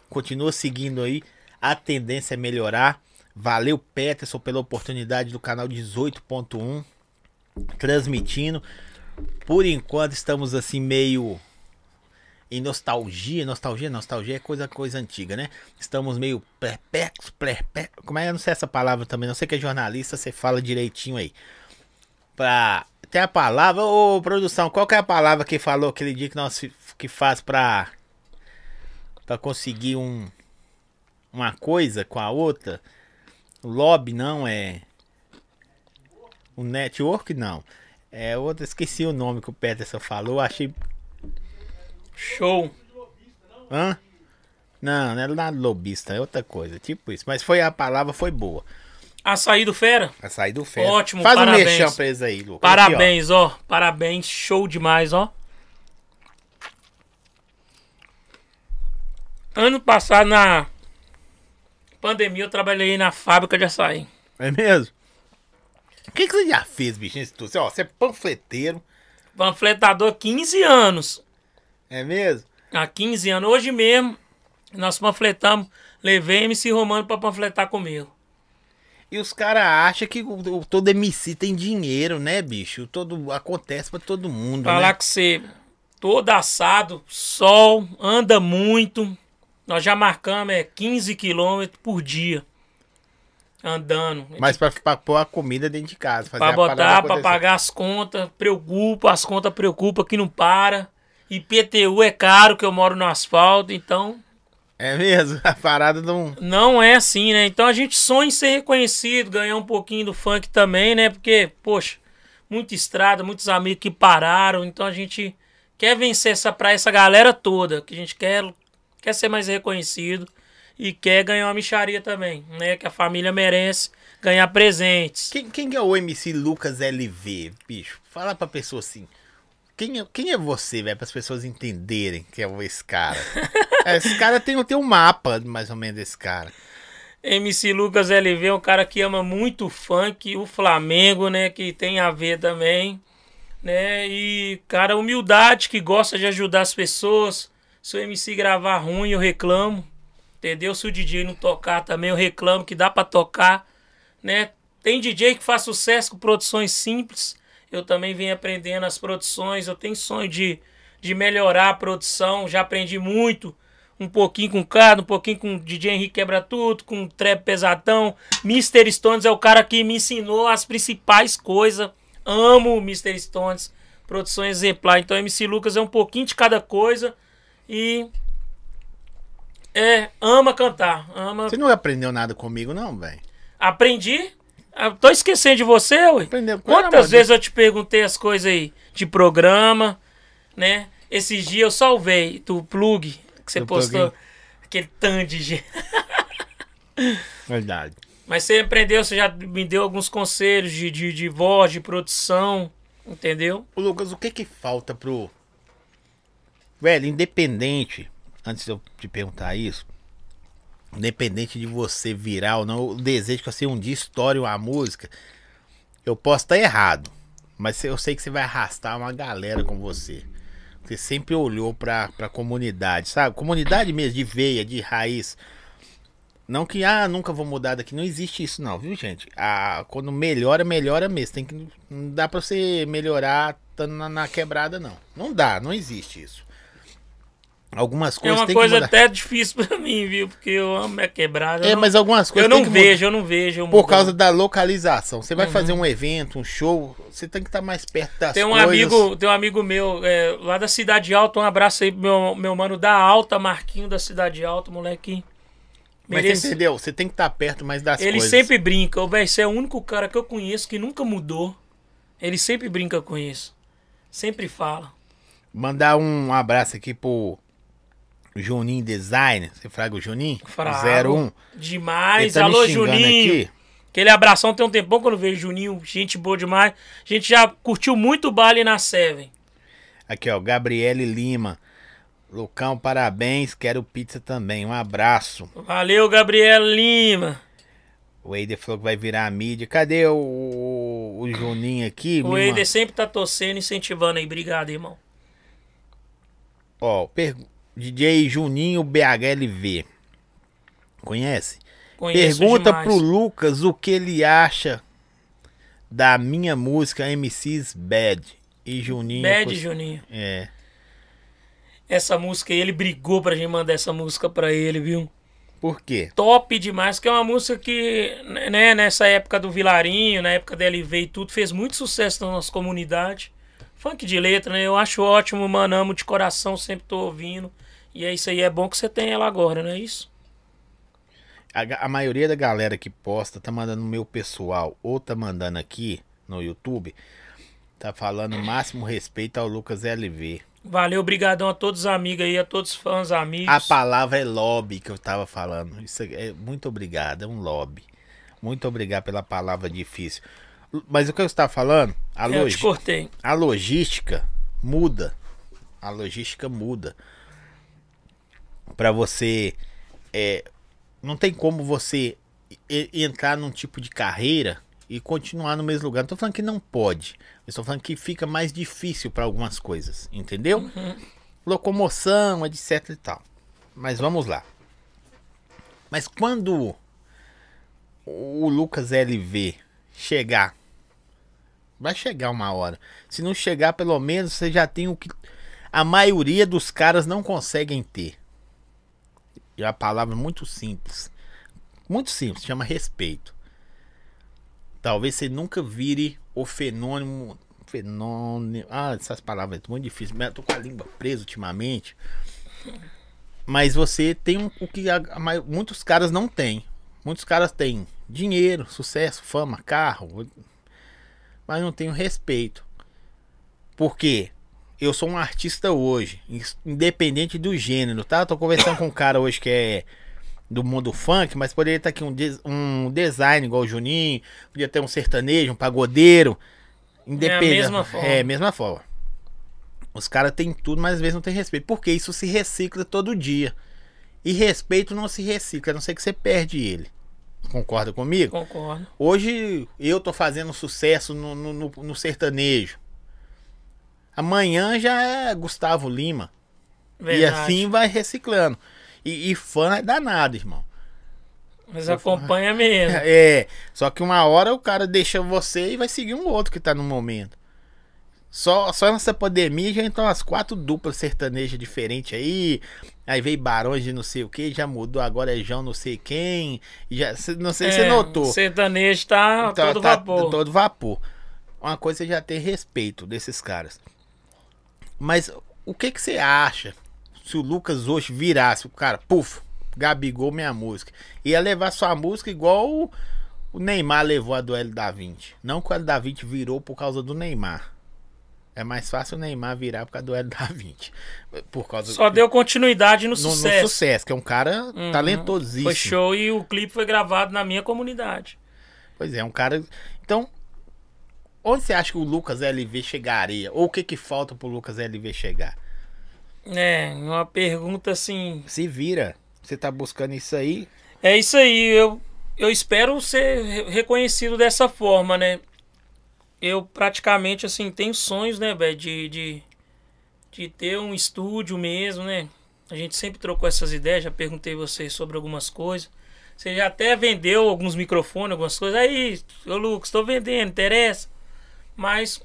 A: Continua seguindo aí. A tendência é melhorar. Valeu, Peterson, pela oportunidade do canal 18.1 transmitindo. Por enquanto estamos assim meio em nostalgia, nostalgia, nostalgia é coisa coisa antiga, né? Estamos meio perplexos, perplexos. Como é? Eu não sei essa palavra também, não sei que é jornalista, você fala direitinho aí. Pra tem a palavra, ô produção, qual que é a palavra que falou aquele dia que nós que faz pra para conseguir um uma coisa com a outra? Lobby não é o network não. É outra, esqueci o nome que o Peterson falou, achei
B: Show.
A: Hã? Não, não é nada lobista, é outra coisa, tipo isso. Mas foi a palavra foi boa.
B: Açaí do Fera?
A: A sair do ferro.
B: Ótimo,
A: Faz
B: parabéns.
A: um mexão pra eles aí, Lucas.
B: Parabéns, ó. Parabéns. Show demais, ó. Ano passado, na pandemia, eu trabalhei na fábrica de açaí.
A: Aqui, ó. É mesmo? O que, que você já fez, bicho? Tudo? Você, ó, você é panfleteiro.
B: Panfletador há 15 anos.
A: É mesmo?
B: Há 15 anos. Hoje mesmo, nós panfletamos. Levei MC Romano pra panfletar comigo.
A: E os caras acham que o, o- todo MC tem dinheiro, né, bicho? Todo, acontece pra todo mundo,
B: Falar
A: né?
B: que você todo assado, sol, anda muito. Nós já marcamos é 15 quilômetros por dia. Andando.
A: Mas pra, pra pôr a comida dentro de casa. Fazer
B: Pra botar, pra pagar as contas, preocupa, as contas preocupa que não para. IPTU é caro, que eu moro no asfalto, então
A: É mesmo? A parada não...
B: não é assim, né? Então a gente sonha em ser reconhecido, ganhar um pouquinho do funk também, né? Porque, poxa, muita estrada, muitos amigos que pararam. Então a gente quer vencer essa para essa galera toda, que a gente quer quer ser mais reconhecido e quer ganhar uma micharia também, né? Que a família merece ganhar presentes.
A: Quem, quem é o MC Lucas LV, bicho? Fala pra pessoa assim. Quem é, quem é você, velho? Para as pessoas entenderem que é esse cara. esse cara tem, tem um mapa, mais ou menos, desse cara.
B: MC Lucas LV é um cara que ama muito o funk, o Flamengo, né? Que tem a ver também. Né? E, cara, humildade, que gosta de ajudar as pessoas. Se o MC gravar ruim, eu reclamo. Entendeu? Se o DJ não tocar também, eu reclamo que dá para tocar. Né? Tem DJ que faz sucesso com produções simples. Eu também venho aprendendo as produções. Eu tenho sonho de, de melhorar a produção. Já aprendi muito um pouquinho com o Cado, um pouquinho com o DJ Henrique Quebra Tudo, com o Trap Pesadão. Mr. Stones é o cara que me ensinou as principais coisas. Amo o Mr. Stones, produção exemplar. Então, MC Lucas é um pouquinho de cada coisa e. É, ama cantar. Ama...
A: Você não aprendeu nada comigo, não, velho?
B: Aprendi. Eu tô esquecendo de você, ué.
A: Aprendeu.
B: Quantas vezes eu te perguntei as coisas aí de programa, né? Esses dias eu salvei do plug que você postou aquele tanto de gente.
A: Verdade.
B: Mas você aprendeu, você já me deu alguns conselhos de, de, de voz, de produção, entendeu?
A: Ô, Lucas, o que que falta pro. Velho, independente, antes de eu te perguntar isso, independente de você virar ou não, o desejo que você um dia estoure uma música, eu posso estar errado, mas eu sei que você vai arrastar uma galera com você. Você sempre olhou pra, pra comunidade, sabe? Comunidade mesmo, de veia, de raiz. Não que, ah, nunca vou mudar daqui. Não existe isso, não, viu, gente? Ah, quando melhora, melhora mesmo. Tem que, não dá pra você melhorar na, na quebrada, não. Não dá, não existe isso. Algumas coisas.
B: É uma coisa até difícil pra mim, viu? Porque eu amo a quebrada.
A: É,
B: não...
A: mas algumas coisas.
B: Eu não vejo, eu não vejo.
A: Por causa da localização. Você vai uhum. fazer um evento, um show, você tem que estar mais perto das
B: tem um
A: coisas.
B: Amigo, tem um amigo meu é, lá da Cidade Alta. Um abraço aí pro meu, meu mano da Alta, Marquinho da Cidade Alta, moleque.
A: Mas merece... você entendeu? Você tem que estar perto mais das
B: Ele
A: coisas.
B: Ele sempre brinca. Véio, você é o único cara que eu conheço que nunca mudou. Ele sempre brinca com isso. Sempre fala.
A: Mandar um abraço aqui pro Juninho Design. Você fraga o Juninho?
B: Frago. 01. Demais. Tá Alô, Juninho. Aqui. Aquele abração tem um tempão quando vejo Juninho. Gente boa demais. A gente já curtiu muito o baile na Seven.
A: Aqui, ó. Gabriele Lima. Lucão, parabéns. Quero pizza também. Um abraço.
B: Valeu, Gabriele Lima.
A: O Eider falou que vai virar a mídia. Cadê o, o Juninho aqui?
B: O Eider sempre tá torcendo, incentivando aí. Obrigado, irmão.
A: Ó, pergunta. DJ Juninho BHLV. Conhece?
B: Conheço
A: Pergunta
B: demais.
A: pro Lucas o que ele acha da minha música MC's Bad. E Juninho.
B: Bad, Juninho.
A: É.
B: Essa música aí, ele brigou pra gente mandar essa música pra ele, viu?
A: Por quê?
B: Top demais, que é uma música que, né, nessa época do Vilarinho, na época da LV e tudo, fez muito sucesso na nossa comunidade. Funk de letra, né? Eu acho ótimo, mano, amo de coração, sempre tô ouvindo. E é isso aí, é bom que você tem ela agora, não é isso?
A: A, a, maioria da galera que posta tá mandando no meu pessoal ou tá mandando aqui no YouTube, tá falando máximo respeito ao Lucas LV.
B: Valeu, obrigadão a todos os amigos aí, a todos os fãs, amigos.
A: A palavra é lobby que eu tava falando. Isso é muito obrigado, é um lobby. Muito obrigado pela palavra difícil. Mas o que eu estava falando, a,
B: é, log...
A: a logística muda. A logística muda para você. É, não tem como você entrar num tipo de carreira e continuar no mesmo lugar. Não tô falando que não pode. Eu estou falando que fica mais difícil para algumas coisas. Entendeu?
B: Uhum.
A: Locomoção, etc e tal. Mas vamos lá. Mas quando o Lucas LV chegar, vai chegar uma hora. Se não chegar, pelo menos você já tem o que a maioria dos caras não conseguem ter. E é uma palavra muito simples. Muito simples, chama respeito. Talvez você nunca vire o fenômeno. Fenômeno. Ah, essas palavras são muito difíceis. Eu tô com a língua presa ultimamente. Mas você tem o que a, a, muitos caras não têm. Muitos caras têm dinheiro, sucesso, fama, carro. mas não tenho respeito. Por quê? Eu sou um artista hoje, independente do gênero, tá? Eu tô conversando com um cara hoje que é do mundo funk, mas poderia estar aqui um, um design igual o Juninho, podia ter um sertanejo, um pagodeiro. Independente. É a mesma forma. É, mesma forma. Os caras têm tudo, mas às vezes não tem respeito. Porque isso se recicla todo dia. E respeito não se recicla, a não ser que você perde ele. Concorda comigo?
B: Concordo.
A: Hoje eu tô fazendo sucesso no, no, no, no sertanejo. Amanhã já é Gustavo Lima. Verdade. E assim vai reciclando. E, e fã é danado, irmão.
B: Mas acompanha mesmo.
A: É, só que uma hora o cara deixa você e vai seguir um outro que tá no momento. Só, só nessa pandemia já entrou umas quatro duplas sertanejas diferentes aí. Aí veio Barões de não sei o que, já mudou, agora é João não sei quem. Já, não sei se é, você notou.
B: Sertanejo tá, tá todo tá, vapor.
A: Todo vapor. Uma coisa é já ter respeito desses caras. Mas o que que você acha se o Lucas hoje virasse o cara, puf, Gabigol minha música. Ia levar sua música igual o, Neymar levou a do L da 20. Não que o L da 20 virou por causa do Neymar. É mais fácil o Neymar virar por causa do L da 20. Por causa
B: Só deu continuidade no, no sucesso. No
A: sucesso, que é um cara uhum. talentosíssimo.
B: Foi show e o clipe foi gravado na minha comunidade.
A: Pois é, um cara. Então, onde você acha que o Lucas LV chegaria? Ou o que, que falta pro Lucas LV chegar?
B: É, uma pergunta assim.
A: Se vira. Você tá buscando isso aí?
B: É isso aí. Eu, eu espero ser reconhecido dessa forma, né? eu praticamente, assim, tenho sonhos, né, velho, de, de, de ter um estúdio mesmo, né? A gente sempre trocou essas ideias, já perguntei você sobre algumas coisas. Você já até vendeu alguns microfones, algumas coisas. Aí, ô Lucas, estou vendendo, interessa. Mas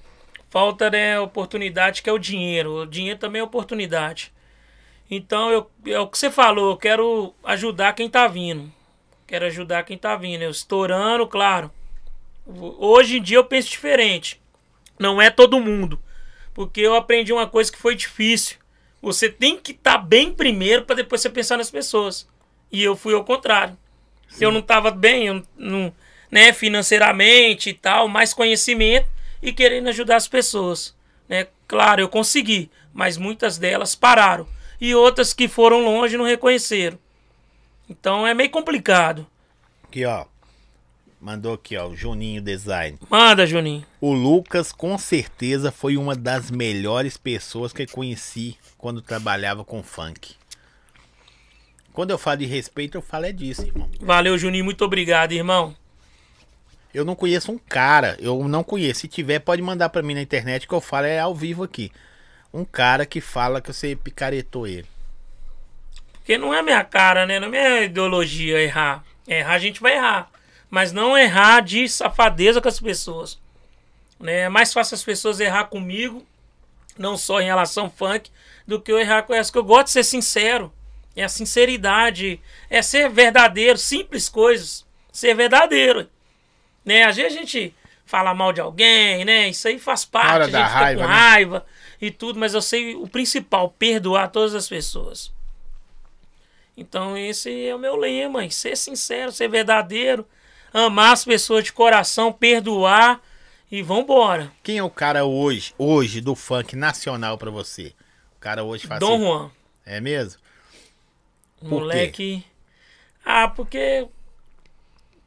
B: falta, né, oportunidade, que é o dinheiro. O dinheiro também é oportunidade. Então, eu, é o que você falou, eu quero ajudar quem tá vindo. Quero ajudar quem tá vindo. Eu estourando, claro Hoje em dia eu penso diferente. Não é todo mundo. Porque eu aprendi uma coisa que foi difícil. Você tem que estar tá bem primeiro para depois você pensar nas pessoas. E eu fui ao contrário. Sim. Eu não estava bem, eu não, né, financeiramente e tal, mais conhecimento e querendo ajudar as pessoas. Né? Claro, eu consegui, mas muitas delas pararam. E outras que foram longe não reconheceram. Então é meio complicado.
A: Aqui, ó. Mandou aqui, ó, o Juninho Design.
B: Manda, Juninho.
A: O Lucas, com certeza, foi uma das melhores pessoas que conheci quando trabalhava com funk. Quando eu falo de respeito, eu falo é disso, irmão.
B: Valeu, Juninho. Muito obrigado, irmão.
A: Eu não conheço um cara, eu não conheço. Se tiver, pode mandar para mim na internet que eu falo é ao vivo aqui. Um cara que fala que você picaretou ele.
B: Porque não é minha cara, né? Não é minha ideologia errar. Errar, a gente vai errar mas não errar de safadeza com as pessoas. Né? É mais fácil as pessoas errar comigo, não só em relação ao funk, do que eu errar com essa. Que eu gosto de ser sincero. É a sinceridade, é ser verdadeiro, simples coisas. Ser verdadeiro. Né? Às vezes a gente fala mal de alguém, né? Isso aí faz parte, a gente fica raiva, com né? raiva e tudo, mas eu sei o principal, perdoar todas as pessoas. Então esse é o meu lema, ser sincero, ser verdadeiro amar as pessoas de coração, perdoar e vambora.
A: Quem é o cara hoje, hoje do funk nacional para você? O cara hoje faz
B: Dom assim. Juan.
A: É mesmo?
B: Por Moleque. Quê? Ah, porque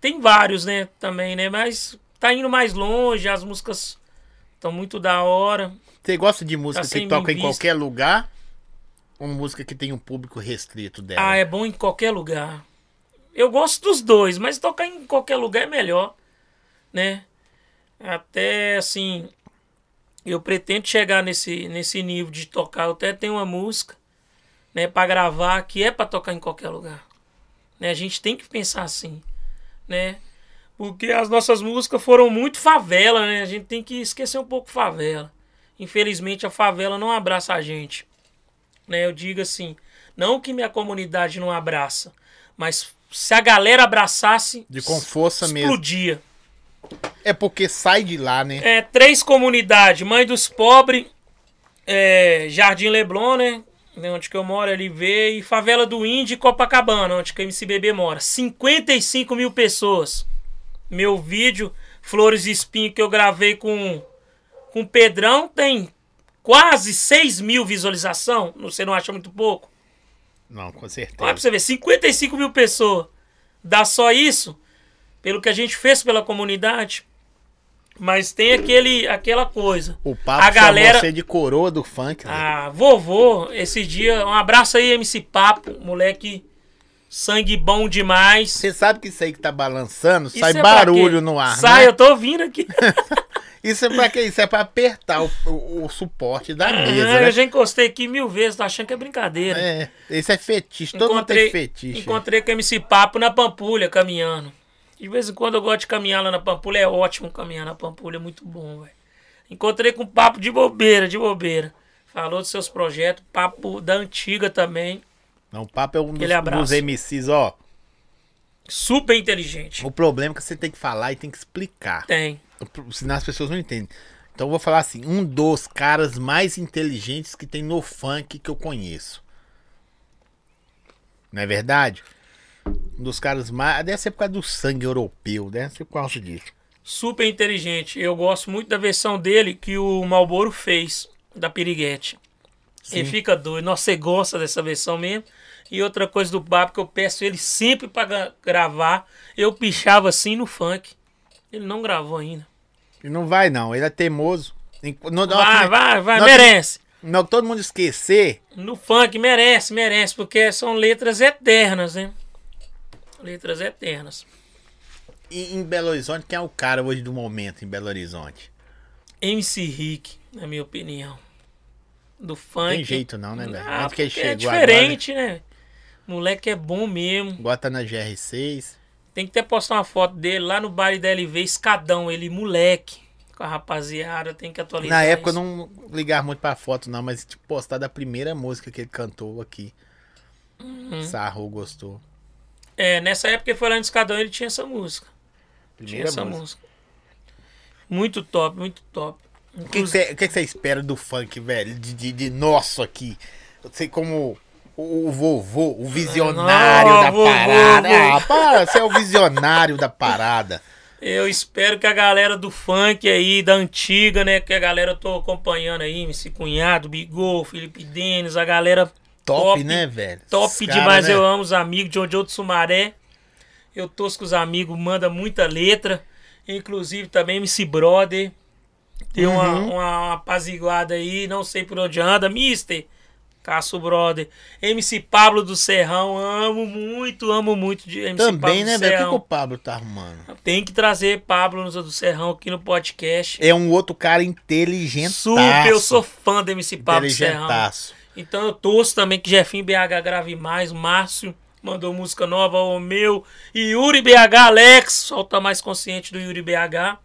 B: tem vários, né, também, né, mas tá indo mais longe, as músicas estão muito da hora.
A: Você gosta de música tá que toca em qualquer lugar? Ou música que tem um público restrito dela?
B: Ah, é bom em qualquer lugar. Eu gosto dos dois, mas tocar em qualquer lugar é melhor, né? Até assim, eu pretendo chegar nesse, nesse nível de tocar. Eu até tenho uma música, né, para gravar que é para tocar em qualquer lugar. Né? A gente tem que pensar assim, né? Porque as nossas músicas foram muito favela, né? A gente tem que esquecer um pouco favela. Infelizmente a favela não abraça a gente. Né? Eu digo assim, não que minha comunidade não abraça, mas se a galera abraçasse.
A: De com força
B: explodia.
A: mesmo. É porque sai de lá, né?
B: É, três comunidades: Mãe dos Pobres, é, Jardim Leblon, né? Onde que eu moro, ali vê, e Favela do Índio e Copacabana, onde que a MCBB mora. 55 mil pessoas. Meu vídeo Flores e Espinho que eu gravei com, com o Pedrão tem quase 6 mil visualização. Você não acha muito pouco?
A: Não, com
B: Olha
A: certeza.
B: pra você ver, 55 mil pessoas. Dá só isso, pelo que a gente fez pela comunidade. Mas tem aquele, aquela coisa.
A: O papo
B: a galera.
A: você de coroa do funk. né?
B: Ah, vovô, esse dia. Um abraço aí, MC Papo, moleque. Sangue bom demais.
A: Você sabe que isso aí que tá balançando,
B: Isso
A: sai
B: é
A: barulho no ar,
B: Sai,
A: né?
B: eu tô ouvindo aqui.
A: Isso é pra quê? Isso é pra apertar o, o- o suporte da mesa,
B: Ah,
A: né?
B: Eu já encostei aqui mil vezes, tô achando que é brincadeira.
A: É, esse é fetiche, todo mundo tem fetiche.
B: encontrei com o MC Papo na Pampulha, caminhando. De vez em quando eu gosto de caminhar lá na Pampulha, é ótimo caminhar na Pampulha, é muito bom, velho. Encontrei com Papo de bobeira, de bobeira. Falou dos seus projetos, Papo da antiga também,
A: Não, o papo é um dos, dos MCs, ó.
B: super inteligente.
A: O problema é que você tem que falar e tem que explicar.
B: Tem.
A: Senão as pessoas não entendem. Então eu vou falar assim, um dos caras mais inteligentes que tem no funk que eu conheço. Não é verdade? Um dos caras mais. Deve ser por causa do sangue europeu, deve ser por causa disso.
B: Super inteligente. Eu gosto muito da versão dele que o Malboro fez, da Piriguete. Ele
A: Sim.
B: fica doido. Nossa, você gosta dessa versão mesmo. E outra coisa do Papo que eu peço ele sempre para gravar. Eu pichava assim no funk. Ele não gravou ainda.
A: E não vai, não. Ele é teimoso. Não,
B: Vai, vai, vai,
A: não-
B: merece.
A: não, todo mundo esquecer.
B: No funk merece, merece, porque são letras eternas, né? Letras eternas.
A: Em, em Belo Horizonte, quem é o cara hoje do momento em Belo Horizonte?
B: MC Rick, na minha opinião. Do funk.
A: Tem jeito não, né, velho?
B: Ah, porque é diferente, né? Moleque é bom mesmo.
A: Agora tá na GR6.
B: Tem que até postar uma foto dele lá no baile da LV, escadão, ele moleque. Com a rapaziada, tem que atualizar.
A: Na época eu
B: isso.
A: não ligava muito pra foto, não, mas tipo, postar da primeira música que ele cantou aqui.
B: Uhum.
A: Sarro gostou.
B: É, nessa época foi lá no escadão, ele tinha essa música. Tinha
A: Primeira
B: essa
A: música.
B: música. Muito top, muito top.
A: O que você que que espera do funk, velho? De, de, de nosso aqui. Eu sei como o, o vovô, o visionário
B: Ah,
A: da
B: vovô,
A: parada.
B: vovô.
A: Ah, para, você é o visionário da parada.
B: Eu espero que a galera do funk aí, da antiga, né? Que a galera eu tô acompanhando aí, MC Cunhado, Bigol, Felipe Denis, a galera
A: Top,
B: Top,
A: né, velho?
B: top
A: cara,
B: demais.
A: né?
B: Eu amo os amigos, John Joe do Sumaré. Eu torço com os amigos, manda muita letra. Inclusive também MC Brother. Uma,
A: Uhum.
B: uma, uma apaziguada aí, não sei por onde anda. Mister, Caço Brother. MC Pablo do Serrão, amo muito, amo muito de MC
A: Também,
B: Pablo
A: né, velho? O que, que o Pablo tá arrumando?
B: Tem que trazer Pablo do Serrão aqui no podcast.
A: É um outro cara inteligente.
B: Super, eu sou fã do MC Pablo do Serrão. Então eu torço também que Jefinho BH grave mais. Márcio mandou música nova, o meu. E Yuri BH, Alex, solta mais consciente do Yuri BH.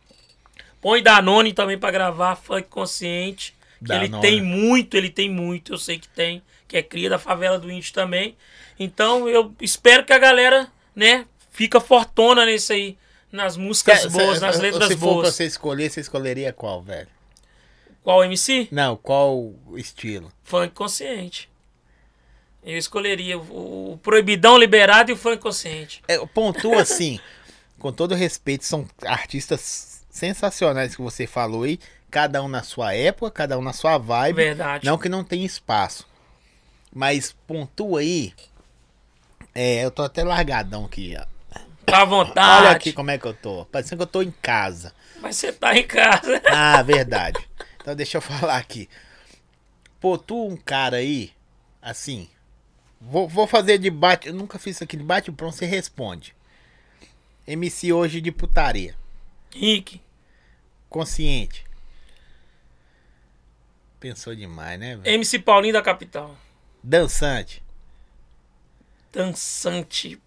B: Põe Danone também pra gravar, funk consciente. Ele tem muito, ele tem muito, eu sei que tem. Que é cria da favela do índio também. Então eu espero que a galera, né, fica fortona nesse aí. Nas músicas
A: Cê-
B: boas,
A: cê-
B: nas
A: se
B: letras
A: for pra
B: boas.
A: você escolher, você escolheria qual, velho?
B: Qual MC?
A: Não, qual estilo?
B: Funk consciente. Eu escolheria o, o proibidão liberado e o funk consciente.
A: É, pontua assim, com todo respeito, são artistas sensacionais que você falou aí, cada um na sua época, cada um na sua vibe.
B: Verdade.
A: Não que não tem espaço. Mas pontua aí. É, eu tô até largadão aqui, ó.
B: Tá à vontade.
A: Olha aqui como é que eu tô. Parecendo que eu tô em casa.
B: Mas você tá em casa.
A: Ah, verdade. Então deixa eu falar aqui. Pô, tu um cara aí, assim. Vou, vou fazer debate. Eu nunca fiz isso aqui. Debate pronto, você responde. MC hoje de putaria.
B: Rick.
A: Consciente. Pensou demais, né, velho?
B: MC Paulinho da Capital.
A: Dançante.
B: Dançante.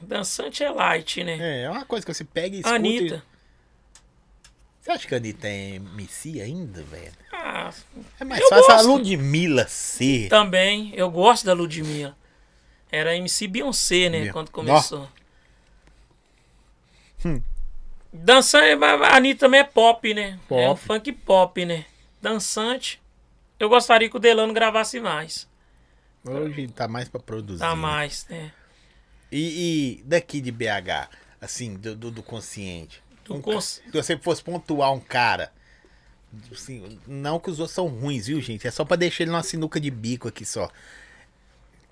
B: Dançante é light, né?
A: É, é uma coisa que você pega e escuta.
B: Anitta.
A: Você acha que a Anitta é MC ainda, velho?
B: Ah,
A: É mais
B: Eu
A: fácil a
B: gosto.
A: Ludmilla ser.
B: também. Eu gosto da Ludmilla. Era MC Beyoncé, né?
A: Meu.
B: Quando começou.
A: Hum.
B: Dançante, mas a Anitta também é pop, né? É um
A: Pop.
B: funk pop, né? Dançante. Eu gostaria que o Delano gravasse mais.
A: Hoje tá mais pra produzir.
B: Tá
A: né?
B: mais, né?
A: E, e daqui de BH, assim, do, do, do consciente.
B: Tu
A: Um
B: cons-
A: Se você fosse pontuar um cara. Assim, não que os outros são ruins, viu, gente? É só pra deixar ele numa sinuca de bico aqui só.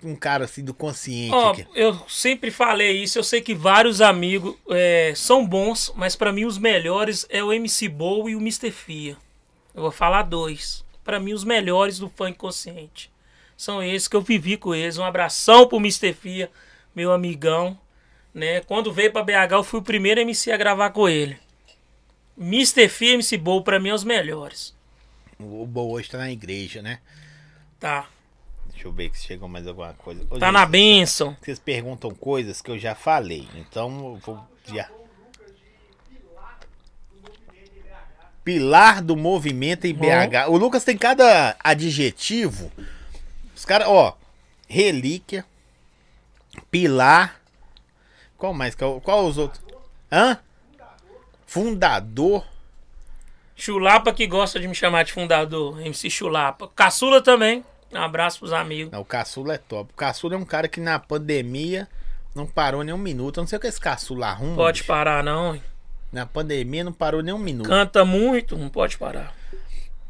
A: Um cara assim do consciente.
B: Ó, eu sempre falei isso, eu sei que vários amigos é, são bons, mas pra mim os melhores é o MC Bow e o Mr. Fia. Eu vou falar dois. Pra mim os melhores do funk consciente. São esses que eu vivi com eles. Um abração pro Mr. Fia, meu amigão. Né? Quando veio pra BH, eu fui o primeiro MC a gravar com ele. Mr. E MC Bow pra mim é os melhores.
A: O Bo hoje tá na igreja, né?
B: Tá.
A: Deixa eu ver se chegou mais alguma coisa. Ô,
B: Tá
A: gente,
B: na bênção.
A: Vocês perguntam coisas que eu já falei. Então eu vou. Já. Pilar do movimento em BH. O Lucas tem cada adjetivo. Os caras, ó. Relíquia. Pilar. Qual mais? Qual, qual os outros? Hã? Fundador.
B: Chulapa que gosta de me chamar de fundador. MC Chulapa. Caçula também. Um abraço pros amigos.
A: Não, o Caçula é top. O Caçula é um cara que na pandemia não parou nem um minuto. Eu não sei o que esse Caçula arruma.
B: Pode
A: bicho.
B: parar, não. hein?
A: Na pandemia não parou nem um minuto.
B: Canta muito, não pode parar.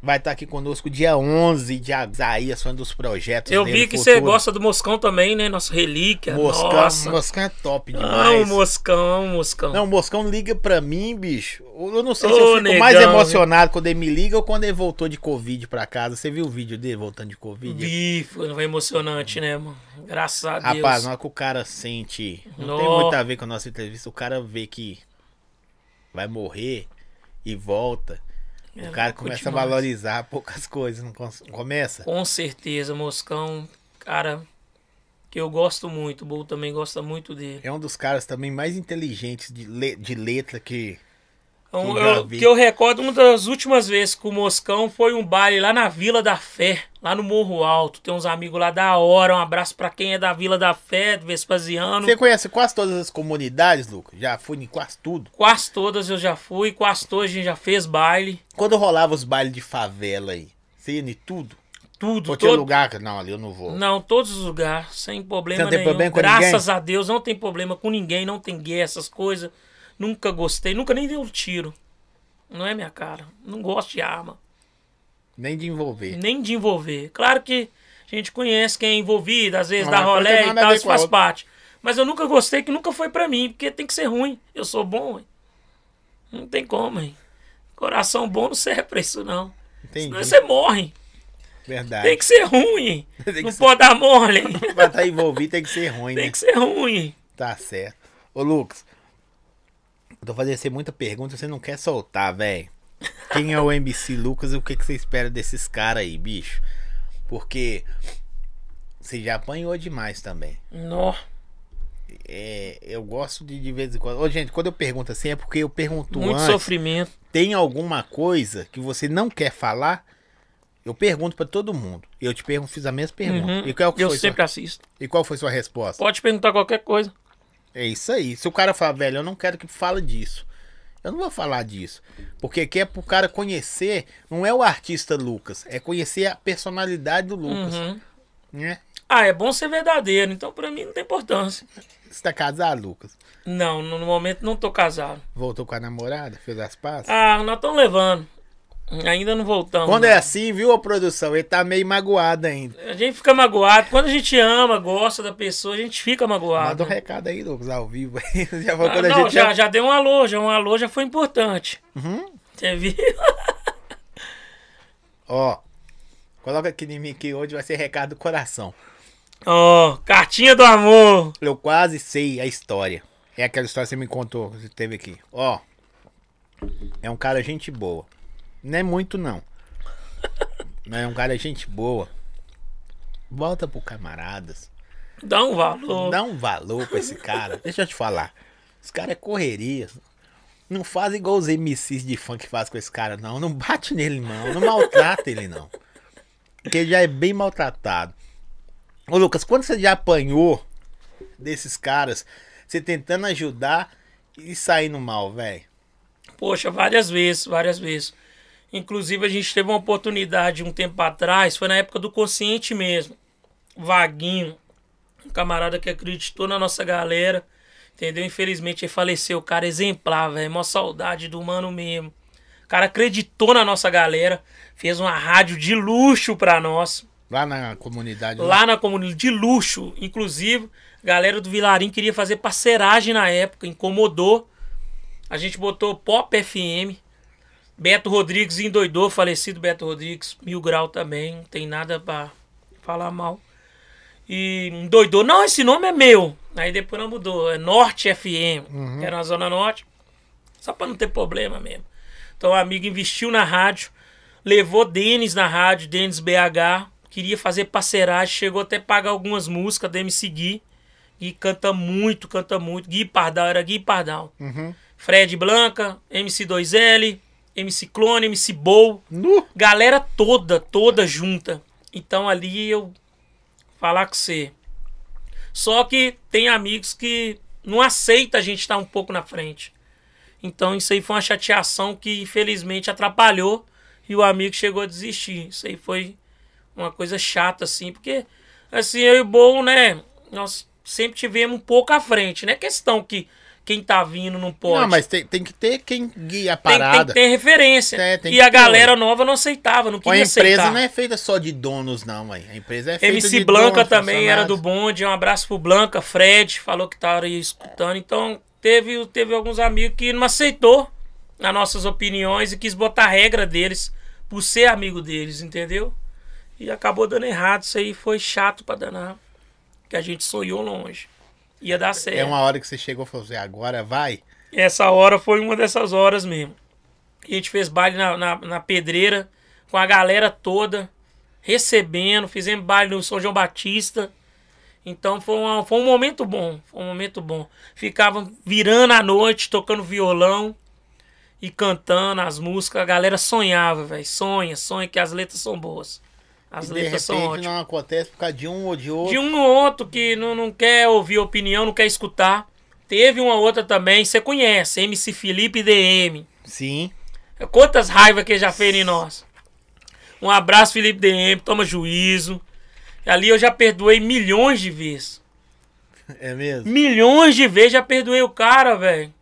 A: Vai estar aqui conosco dia 11 de Isaías, falando dos projetos
B: Eu vi que você gosta do Moscão também, né? Nossa relíquia.
A: Moscão,
B: Nossa.
A: Moscão é top
B: Amo
A: demais.
B: Moscão, amo Moscão.
A: Não, o Moscão liga pra mim, bicho. Eu não sei
B: Ô,
A: se eu fico
B: negão,
A: mais emocionado quando ele me liga ou quando ele voltou de Covid pra casa. Você viu o vídeo dele voltando de Covid?
B: Vi, foi foi emocionante, né, mano? Graças a Deus.
A: Rapaz, na hora que o cara sente. Não tem muito a ver com a nossa entrevista. O cara vê que vai morrer e volta.
B: É
A: o cara começa a valorizar poucas coisas, não começa?
B: Com certeza, Moscão, cara, que eu gosto muito. O Bull também gosta muito dele.
A: É um dos caras também mais inteligentes de, le- de letra que.
B: Então,
A: Eu
B: que eu recordo, uma das últimas vezes com o Moscão foi um baile lá na Vila da Fé, lá no Morro Alto. Tem uns amigos lá da hora. Um abraço pra quem é da Vila da Fé, do Vespasiano.
A: Você conhece quase todas as comunidades, Lucas? Já fui em quase tudo.
B: Quase todas eu já fui, quase todas a gente já fez baile.
A: Quando rolava os bailes de favela aí, você ia em tudo?
B: Tudo,
A: Ou
B: todo...
A: lugar. Não, ali eu não vou.
B: Não, todos os lugares, sem problema
A: Você não tem
B: nenhum.
A: problema com
B: Graças
A: ninguém?
B: a Deus, não tem problema com ninguém, não tem guerra, essas coisas. Nunca gostei, nunca nem dei um tiro. Não é minha cara. Não gosto de arma.
A: Nem de envolver.
B: nem de envolver. Claro que a gente conhece quem é envolvido, às vezes dá
A: tem
B: rolé e tal, isso faz
A: outra.
B: parte. Mas eu nunca gostei que nunca foi pra mim, porque tem que ser ruim. Eu sou bom, ué. Não tem como, hein? Coração bom não serve pra isso, não.
A: Entendi.
B: Senão você morre.
A: Verdade.
B: Tem que ser ruim.
A: Tem que
B: não
A: ser-
B: pode dar mole.
A: Pra estar envolvido tem que ser ruim, né?
B: tem que ser ruim.
A: Tá certo. Ô, Lucas, eu tô fazendo você muita pergunta, você não quer soltar, velho. Quem é o MC Lucas e o que, que você espera desses caras aí, bicho? Porque você já apanhou demais também.
B: Nó.
A: É, eu gosto de de vez em quando. Ô, gente, quando eu pergunto assim é porque eu pergunto
B: Muito
A: antes.
B: sofrimento.
A: Tem alguma coisa que você não quer falar? Eu pergunto pra todo mundo. Eu te pergunto, fiz a mesma pergunta.
B: Uhum.
A: E, qual que
B: Eu
A: foi
B: sempre
A: sua,
B: assisto.
A: e qual foi sua resposta?
B: Pode perguntar qualquer coisa.
A: É isso aí. Se o cara falar, velho, eu não quero que fale disso. Eu não vou falar disso. Porque aqui é pro cara conhecer, não é o artista Lucas, é conhecer a personalidade do Lucas.
B: Uhum.
A: Né?
B: Ah, é bom ser verdadeiro, então pra mim não tem importância.
A: Você tá casado, Lucas?
B: Não, no no momento não tô casado.
A: Voltou com a namorada? Fez as pazes?
B: Ah, nós estamos levando. Ainda não voltamos.
A: Quando é assim, viu, a produção? Ele tá meio magoado ainda.
B: A gente fica magoado. Quando a gente ama, gosta da pessoa, a gente fica magoado.
A: Manda um recado aí, Lucas, ao vivo. já
B: Ah, não,
A: gente
B: já, já deu um alô, já um alô já foi importante.
A: Uhum.
B: Você viu?
A: Ó, coloca aqui em mim que hoje vai ser recado do coração.
B: Ó, cartinha do amor.
A: Eu quase sei a história. É aquela história que você me contou, que você teve aqui. Ó, é um cara gente boa. Não é muito, não. Mas é um cara gente boa. Volta pro camaradas.
B: Dá um valor.
A: Dá um valor pra esse cara. Deixa eu te falar. Esse cara é correria. Não faz igual os MCs de funk faz com esse cara, não. Não bate nele, não. Não maltrata ele, não. Porque ele já é bem maltratado. Ô, Lucas, quando você já apanhou desses caras, você tentando ajudar e saindo mal, velho?
B: Poxa, várias vezes, várias vezes. Inclusive, a gente teve uma oportunidade um tempo atrás, foi na época do consciente mesmo. Vaguinho, um camarada que acreditou na nossa galera. Entendeu? Infelizmente ele faleceu, cara exemplar, velho. Mó saudade do mano mesmo. O cara acreditou na nossa galera, fez uma rádio de luxo pra nós.
A: Lá na comunidade.
B: Lá na comunidade, de luxo. Inclusive, a galera do Vilarim queria fazer parceragem na época, incomodou. A gente botou Pop FM. Beto Rodrigues endoidou, falecido Beto Rodrigues, mil grau também, não tem nada pra falar mal. E endoidou, não, esse nome é meu. Aí depois não mudou, é Norte FM,
A: Uhum.
B: que era na Zona Norte. Só pra não ter problema mesmo. Então o amigo investiu na rádio, levou Denis na rádio, Denis BH, queria fazer parceragem, chegou até a pagar algumas músicas da MC Gui. Gui canta muito, canta muito. Gui Pardal, era Gui Pardal.
A: Uhum.
B: Fred Blanca, MC2L, MC Clone, MC Bow.
A: Nu.
B: Galera toda, toda junta. Então ali eu falar com você. Só que tem amigos que não aceita a gente estar um pouco na frente. Então isso aí foi uma chateação que infelizmente atrapalhou e o amigo chegou a desistir. Isso aí foi uma coisa chata assim, porque assim eu e o Bow, né, nós sempre tivemos um pouco à frente, não é questão que quem tá vindo não pode.
A: Não, mas tem, tem que ter quem guia a
B: Tem, tem
A: parada.
B: que ter referência.
A: É, tem
B: e a
A: ter,
B: galera nova não aceitava, não
A: a
B: queria
A: empresa
B: aceitar.
A: não é feita só de donos, não, mãe. A empresa é feita
B: MC
A: de
B: Blanca
A: donos,
B: também era do bonde. Um abraço pro Blanca, Fred, falou que tava aí escutando. Então, teve, teve alguns amigos que não aceitou as nossas opiniões e quis botar a regra deles por ser amigo deles, entendeu? E acabou dando errado. Isso aí foi chato pra danar. Que a gente sonhou longe. Ia dar certo.
A: É uma hora que você chegou e falou assim, agora vai.
B: Essa hora foi uma dessas horas mesmo. A gente fez baile na, na, na pedreira, com a galera toda, recebendo, fizemos baile no São João Batista. Então foi, uma- foi um momento bom, foi um momento bom. Ficavam virando a noite, tocando violão e cantando as músicas. A galera sonhava, velho. Sonha, sonha que as letras são boas. As
A: e de
B: letras são
A: repente
B: ótimas.
A: não acontece por causa de um ou de outro.
B: De um ou outro que não, não quer ouvir opinião, não quer escutar. Teve uma outra também, você conhece, MC Felipe DM.
A: Sim.
B: Quantas raivas que ele já fez em nós. Um abraço, Felipe DM, toma juízo. Ali eu já perdoei milhões de vezes.
A: É mesmo?
B: Milhões de vezes já perdoei o cara, velho.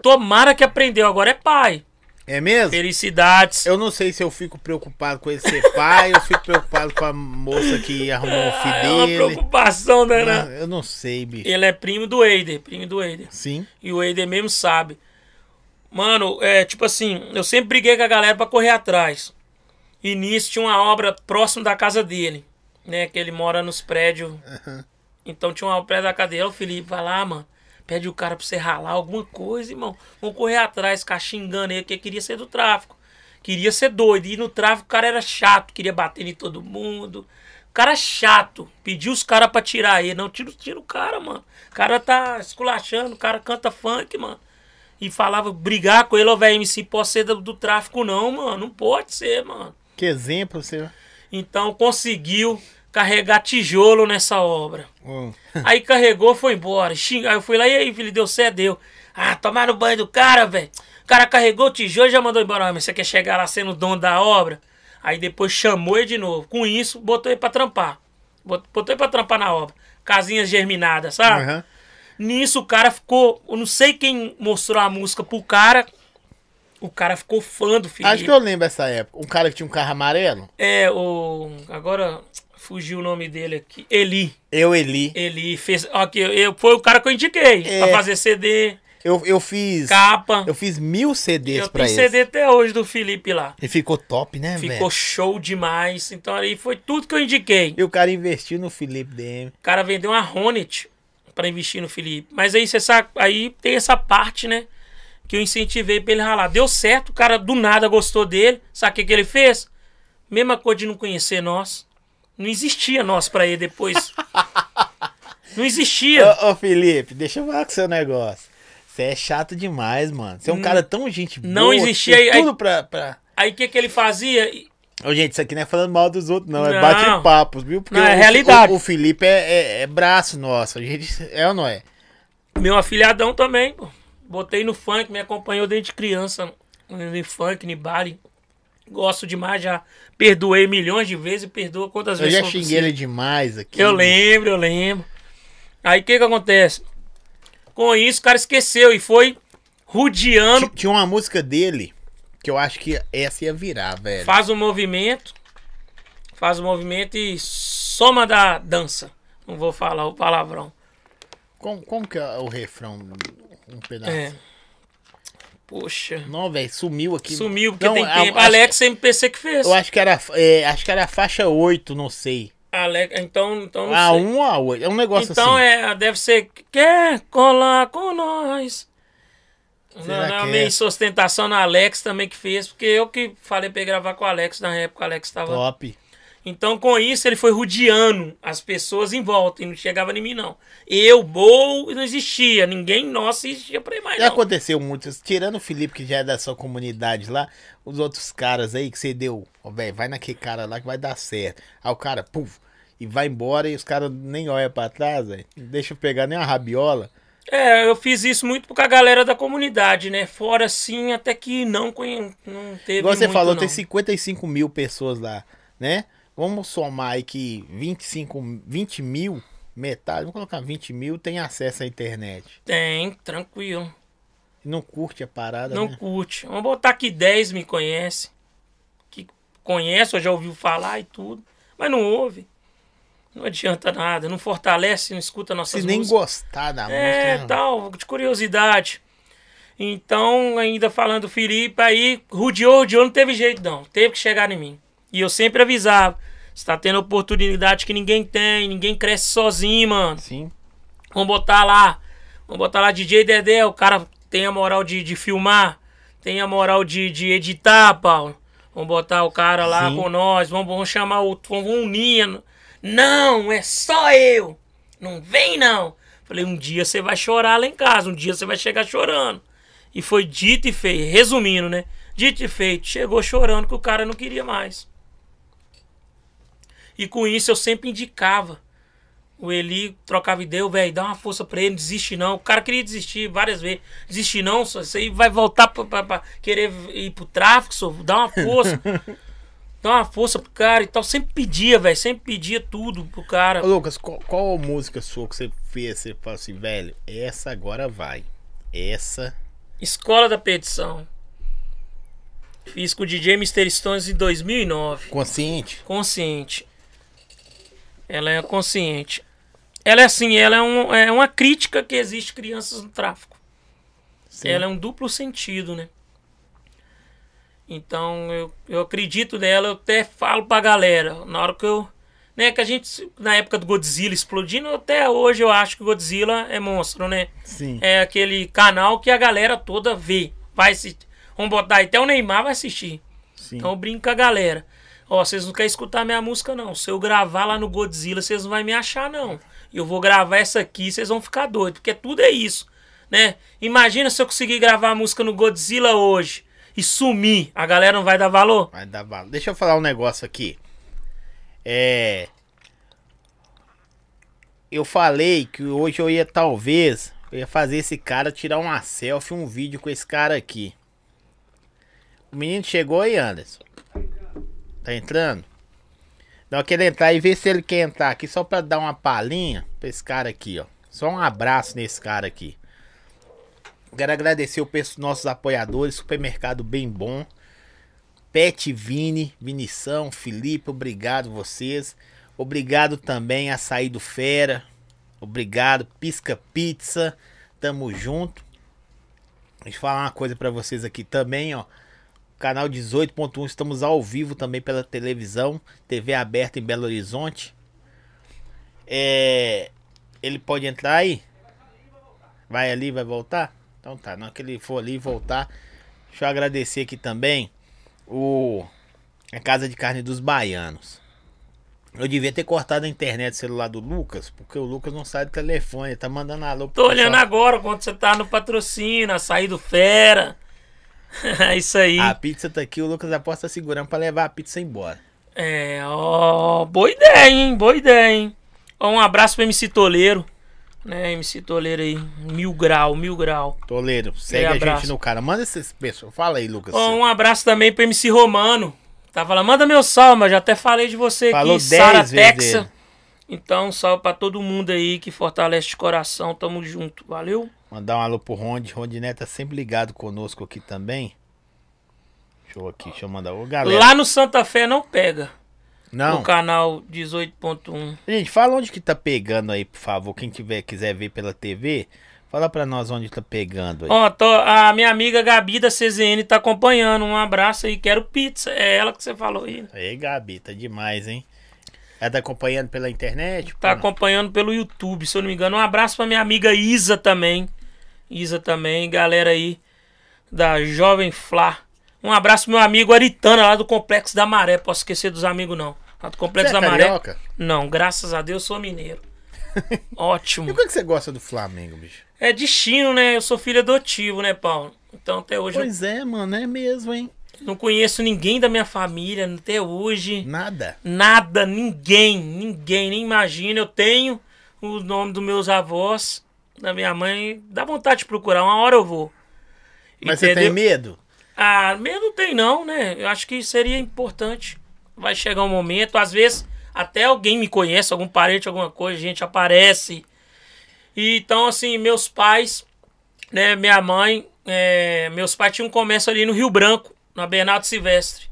B: Tomara que aprendeu, agora é pai.
A: É mesmo?
B: Felicidades.
A: Eu não sei se eu fico preocupado com ele ser pai, eu fico preocupado com a moça que arrumou o filho
B: Ah, é uma
A: dele.
B: preocupação, né?
A: Não, eu não sei, bicho.
B: Ele é primo do Eider, primo do Eider.
A: Sim.
B: E o Eider mesmo sabe. Mano, é tipo assim, eu sempre briguei com a galera pra correr atrás. E nisso tinha uma obra próximo da casa dele, né? Que ele mora nos prédios. Então tinha uma prédio da cadeia. O Felipe vai lá, mano. Pede o cara pra você ralar alguma coisa, irmão. Vamos correr atrás, ficar xingando ele, que queria ser do tráfico. Queria ser doido. E no tráfico o cara era chato, queria bater em todo mundo. O cara é chato. Pediu os caras pra tirar ele. Não, tira, tira o cara, mano. O cara tá esculachando, o cara canta funk, mano. E falava, brigar com ele, ô velho, MC, pode ser do, do tráfico, não, mano. Não pode ser, mano.
A: Que exemplo você.
B: Então conseguiu carregar tijolo nessa obra.
A: Hum.
B: Aí carregou, foi embora. Xinga. Aí eu fui lá, e aí, filho, deu certo, deu. Ah, tomaram o banho do cara, velho. O cara carregou o tijolo e já mandou embora. Ah, Mas você quer chegar lá sendo dono da obra? Aí depois chamou ele de novo. Com isso, botou ele pra trampar. Bot- Botou ele pra trampar na obra. Casinhas germinadas, sabe?
A: Aham.
B: Nisso o cara ficou. Eu não sei quem mostrou a música pro cara. O cara ficou fã do Felipe.
A: Acho que eu lembro essa época. Um cara que tinha um carro amarelo.
B: É, o. Agora fugiu o nome dele aqui. Eli.
A: Eu, Eli.
B: Ele fez. Que eu, eu- foi o cara que eu indiquei
A: É.
B: pra fazer CD,
A: Eu, eu fiz.
B: capa.
A: Eu fiz mil CDs
B: Eu
A: pra
B: tenho
A: ele.
B: CD até hoje do Felipe lá.
A: E ficou top, né, velho?
B: Ficou show demais. Então aí foi tudo que eu indiquei.
A: E o cara investiu no Felipe DM.
B: O cara vendeu uma Hornet pra investir no Felipe. Mas aí você sabe, aí tem essa parte, né? Que eu incentivei pra ele ralar. Deu certo, o cara do nada gostou dele. Sabe o que, que ele fez? Mesma coisa de não conhecer nós. Não existia nós pra ele depois. não existia.
A: Ô, ô, Felipe, deixa eu falar com o seu negócio. Você é chato demais, mano. Você é um cara tão gente boa.
B: não existia- aí-
A: Tudo pra. pra...
B: Aí o que, que ele fazia?
A: Ô, gente, isso aqui não é falando mal dos outros, não. É
B: Não.
A: bate-papos, viu? Porque
B: Não, é
A: o-
B: realidade.
A: O, o Felipe é, é- é braço nosso. A gente. É ou não é?
B: Meu afilhadão também, pô. Botei no funk, me acompanhou desde criança. No funk, no baile. Gosto demais, já perdoei milhões de vezes e perdoa quantas
A: Eu
B: vezes
A: já
B: for
A: xinguei
B: possível.
A: ele demais aqui.
B: Eu lembro, eu lembro. Aí o que que acontece? Com isso, o cara esqueceu e foi rodeando.
A: Tinha uma música dele que eu acho que essa ia virar, velho.
B: Faz o um movimento. Faz o um movimento e soma da dança. Não vou falar o palavrão.
A: Como, como que é o refrão? Um pedaço. É.
B: Poxa.
A: Não, velho, sumiu aqui.
B: Sumiu, porque não, tem tempo. A, Alex MPC que fez.
A: Eu acho que era, é, acho que era a faixa 8, não sei.
B: Alex, então, então não
A: a sei. 1 a 8, é um negócio
B: então,
A: assim.
B: Então é, deve ser quer colar com nós. Será não, não, meio é? sustentação na Alex também que fez, porque eu que falei pra ele gravar com o Alex na época, o Alex tava.
A: Top.
B: Então, com isso, ele foi rodeando as pessoas em volta e não chegava em mim, não. Eu, Bol, não existia. Ninguém nosso existia pra ir mais,
A: Já não. aconteceu muito. Tirando o Felipe, que já é da sua comunidade lá, os outros caras aí que você deu, ó, velho, vai naquele cara lá que vai dar certo. Aí o cara, puf, e vai embora e os caras nem olham pra trás, velho. Deixa eu pegar nem a rabiola.
B: É, eu fiz isso muito com a galera da comunidade, né? Fora sim, até que não, não teve.
A: Igual você
B: muito,
A: falou,
B: não.
A: tem 55 mil pessoas lá, né? Vamos somar aí que 25, 20 mil, metade, vamos colocar 20 mil, tem acesso à internet.
B: Tem, tranquilo.
A: Não curte a parada,
B: Não
A: né?
B: curte. Vamos botar que 10 me conhece. Que conhece ou já ouviu falar e tudo. Mas não ouve. Não adianta nada. Não fortalece, não escuta nossas
A: Se
B: músicas.
A: nem gostar da
B: é, música. É, tal, de curiosidade. Então, ainda falando do Felipe, aí, rodeou, rodeou, não teve jeito não. Teve que chegar em mim. E eu sempre avisava. Está tendo oportunidade que ninguém tem, ninguém cresce sozinho, mano.
A: Sim.
B: Vamos botar lá. Vamos botar lá DJ Dedé, o cara tem a moral de, de filmar, tem a moral de, de editar, Paulo. Vamos botar o cara lá Sim. com nós, vamos, vamos chamar o. Vamos unir. Não, é só eu. Não vem não. Falei, um dia você vai chorar lá em casa, um dia você vai chegar chorando. E foi dito e feito, resumindo, né? Dito e feito, chegou chorando que o cara não queria mais. E com isso eu sempre indicava. O Eli trocava ideia, velho, dá uma força pra ele, desiste não. O cara queria desistir várias vezes. Desiste não, isso aí vai voltar pra, pra, pra querer ir pro tráfico, só, dá uma força. dá uma força pro cara e tal. Sempre pedia, velho, sempre pedia tudo pro cara.
A: Ô, Lucas, qual, qual música sua que você fez? Você falou assim, velho, essa agora vai. Essa.
B: Escola da Petição. Fiz com o DJ Mr. Stones em 2009.
A: Consciente?
B: Consciente. Ela é consciente. Ela é assim, ela é, um, é uma crítica que existe crianças no tráfico. Sim. Ela é um duplo sentido, né? Então eu, eu acredito nela, eu até falo pra galera. Na hora que eu. Né, que a gente, na época do Godzilla explodindo, até hoje eu acho que o Godzilla é monstro, né?
A: Sim.
B: É aquele canal que a galera toda vê. Vai assistir. Vamos botar até o Neymar vai assistir. Sim. Então eu brinco com a galera. Ó, vocês não querem escutar minha música, não. Se eu gravar lá no Godzilla, vocês não vão me achar, não. Eu vou gravar essa aqui, vocês vão ficar doidos, porque tudo é isso, né? Imagina se eu conseguir gravar a música no Godzilla hoje e sumir, a galera não vai dar valor?
A: Vai dar valor. Deixa eu falar um negócio aqui. É. Eu falei que hoje eu ia, talvez, eu ia fazer esse cara tirar uma selfie, um vídeo com esse cara aqui. O menino chegou aí, Anderson. Tá entrando? Dá aquele entrar e ver se ele quer entrar aqui só pra dar uma palhinha pra esse cara aqui, ó. Só um abraço nesse cara aqui. Quero agradecer o nossos apoiadores, supermercado bem bom. Pet Vini, Vinição, Felipe, obrigado vocês. Obrigado também a Sair do Fera. Obrigado, Pisca Pizza. Tamo junto. Deixa eu falar uma coisa para vocês aqui também, ó. Canal 18.1, estamos ao vivo também pela televisão, TV aberta em Belo Horizonte. É, ele pode entrar aí? Vai ali, vai voltar? Então tá, não que ele for ali voltar. Deixa eu agradecer aqui também o a Casa de Carne dos Baianos. Eu devia ter cortado a internet do celular do Lucas, porque o Lucas não sai do telefone, ele tá mandando alô.
B: Tô olhando pessoal. agora quando você tá no patrocínio, sair do fera. É isso aí.
A: A pizza tá aqui, o Lucas aposta segurando pra levar a pizza embora.
B: É, ó, boa ideia, hein? Boa ideia, hein? Ó, um abraço pro MC Toleiro. Né, MC Toleiro aí, mil grau, mil grau.
A: Toleiro, segue a gente no cara. Manda esses pessoas. Fala aí, Lucas.
B: Ó, um abraço também pro MC Romano. Tava lá, manda meu salve, mas já até falei de você
A: Falou
B: aqui,
A: Sara Texa.
B: Então, salve pra todo mundo aí que fortalece de coração. Tamo junto. Valeu?
A: Mandar um alô pro Ronde. Rondiné tá sempre ligado conosco aqui também. Deixa eu aqui, deixa eu mandar. Ô, galera.
B: Lá no Santa Fé não pega.
A: Não.
B: No canal 18.1.
A: Gente, fala onde que tá pegando aí, por favor. Quem tiver, quiser ver pela TV, fala pra nós onde tá pegando aí.
B: Ó, tô- a minha amiga Gabi da CZN tá acompanhando. Um abraço aí, quero pizza. É ela que você falou aí. né?
A: Aí, Gabi, tá demais, hein? Ela tá acompanhando pela internet?
B: Tá acompanhando pelo YouTube, se eu não me engano. Um abraço pra minha amiga Isa também. Isa também, galera aí da Jovem Flá. Um abraço meu amigo Aritana, lá do Complexo da Maré. Posso esquecer dos amigos, não. Lá do Complexo
A: Você é
B: da Maré.
A: carioca?
B: Não, graças a Deus sou mineiro.
A: E
B: Ótimo.
A: por que você gosta do Flamengo, bicho?
B: É destino, né? Eu sou filho adotivo, né, Paulo? Então até hoje eu
A: Pois é, mano, é mesmo, hein?
B: não conheço ninguém da minha família, até hoje.
A: Nada.
B: Nada, ninguém, ninguém, nem imagina. Eu tenho o nome dos meus avós, da minha mãe. Dá vontade de procurar, uma hora eu vou.
A: Mas você tem medo?
B: Ah, medo tem não, né? Eu acho que seria importante. Vai chegar um momento, às vezes até alguém me conhece, algum parente, alguma coisa, gente aparece. E, então, assim, meus pais, né, minha mãe, é, meus pais tinham um comércio ali no Rio Branco, na Bernardo Silvestre.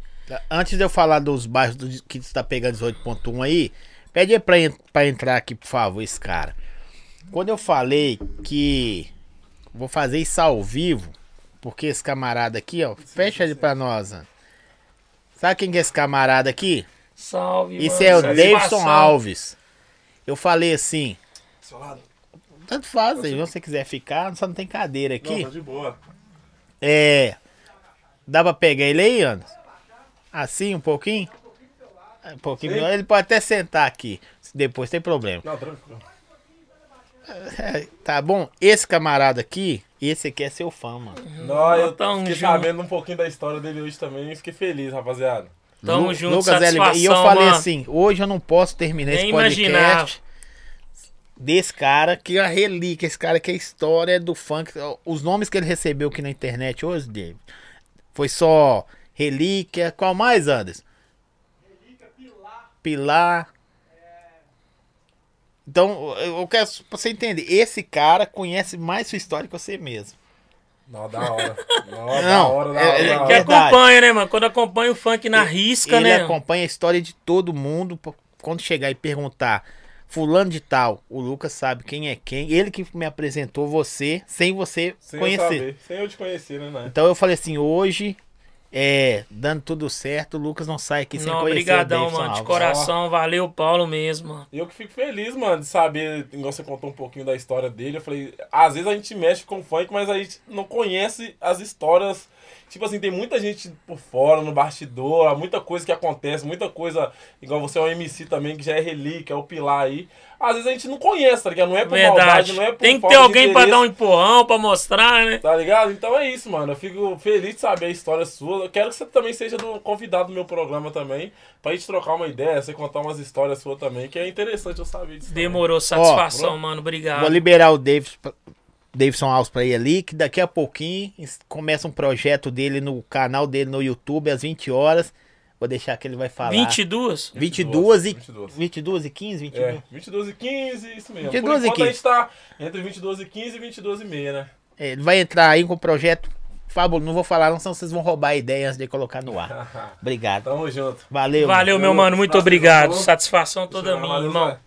A: Antes de eu falar dos bairros do- que você tá pegando 18.1 aí, pede pra, en- pra entrar aqui, por favor, esse cara. Quando eu falei que vou fazer isso ao vivo, porque esse camarada aqui, ó, fecha ele pra nós, ó. Sabe quem que é esse camarada aqui?
B: Salve, mano,
A: é o. Davidson Alves. Eu falei assim,
C: Seu lado.
A: tanto faz, aí, se você quiser ficar, só não tem cadeira aqui.
C: Não, tá de boa.
A: É. Dá pra pegar ele aí, Anderson? Assim, um pouquinho? Um pouquinho. Ele pode até sentar aqui. Depois tem problema.
C: Não, tranquilo.
A: É, tá bom? Esse camarada aqui, esse aqui é seu fã, mano.
C: Não, eu
B: Tamo
C: fiquei
B: junto.
C: sabendo um pouquinho da história dele hoje também e fiquei feliz, rapaziada.
B: Tamo
A: Lu-
B: junto,
A: Lucas L. E eu falei
B: mano.
A: assim: hoje eu não posso terminar
B: Nem
A: esse podcast
B: imaginava.
A: desse cara que é a relíquia. Esse cara que é a história do funk. Os nomes que ele recebeu aqui na internet hoje, David, foi só relíquia. Qual mais, Anderson? Pilar. Então, eu eu quero pra você entender. Esse cara conhece mais sua história que você mesmo.
C: Não, da hora. Não, da
A: Não,
C: hora, da
A: é-
C: hora.
A: é-
C: da
B: Que
C: hora.
A: Verdade.
B: acompanha, né, mano? Quando acompanha o funk na risca,
A: ele
B: né?
A: acompanha a história de todo mundo. Quando chegar e perguntar, fulano de tal, o Lucas sabe quem é quem. Ele que me apresentou você, sem você
C: Sem eu
A: conhecer.
C: saber. Sem eu te conhecer, né, né?
A: Então eu falei assim, hoje, é, dando tudo certo, o Lucas não sai aqui sem
B: Não,
A: conhecer
B: obrigadão,
A: o Davidson
B: mano. De
A: Alves.
B: coração, valeu, Paulo mesmo.
C: eu que fico feliz, mano, de saber, igual você contou um pouquinho da história dele. Eu falei, às vezes a gente mexe com funk, mas a gente não conhece as histórias. Tipo assim, tem muita gente por fora, no bastidor, há muita coisa que acontece, muita coisa, igual você é um MC também, que já é relíquia, é o pilar aí. Às vezes a gente não conhece, tá ligado? Não é por
B: Verdade.
C: maldade, não é por
B: Tem que ter alguém pra
C: interesse.
B: dar um empurrão, pra mostrar, né?
C: Tá ligado? Então é isso, mano. Eu fico feliz de saber a história sua. Eu quero que você também seja do convidado do meu programa também. Pra gente trocar uma ideia, você contar umas histórias suas também, que é interessante eu saber disso. também.
B: Demorou, satisfação,
C: Ó,
B: mano. Obrigado.
A: Vou liberar o Davis, Davidson Alves pra ir ali, que daqui a pouquinho começa um projeto dele no canal dele no YouTube, às 20 horas. Vou deixar que ele vai falar.
B: 22?
A: 22 e
C: 22.
A: 22 e 15, 22.
C: É, 22 e 15, isso mesmo.
A: 22
C: Por
A: e
C: enquanto a
A: 15.
C: gente tá entre 22 e 15 e 22 e meia, né?
A: É, Ele vai entrar aí com o projeto Fábio, não vou falar não, senão vocês vão roubar a ideia antes de colocar no ar. Obrigado.
C: Tamo junto.
A: Valeu.
B: Valeu, meu mano. Muito
C: Prazer,
B: obrigado. Satisfação toda minha, irmão.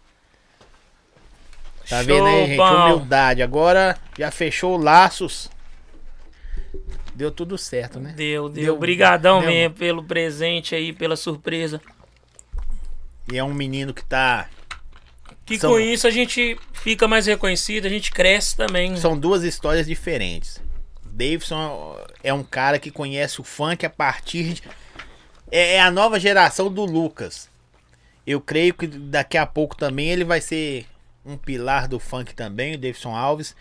A: Tá vendo aí,
B: Show,
A: gente?
B: Paulo.
A: Humildade. Agora já fechou laços. Deu tudo certo, né?
B: Deu, deu.
A: Deu-
B: Obrigadão
A: deu.
B: mesmo pelo presente aí, pela surpresa.
A: E é um menino que tá.
B: Que
A: São-
B: com isso a gente fica mais reconhecido, a gente cresce também.
A: São duas histórias diferentes. Davidson é um cara que conhece o funk a partir de. É é a nova geração do Lucas. Eu creio que daqui a pouco também ele vai ser um pilar do funk também, o Davidson Alves,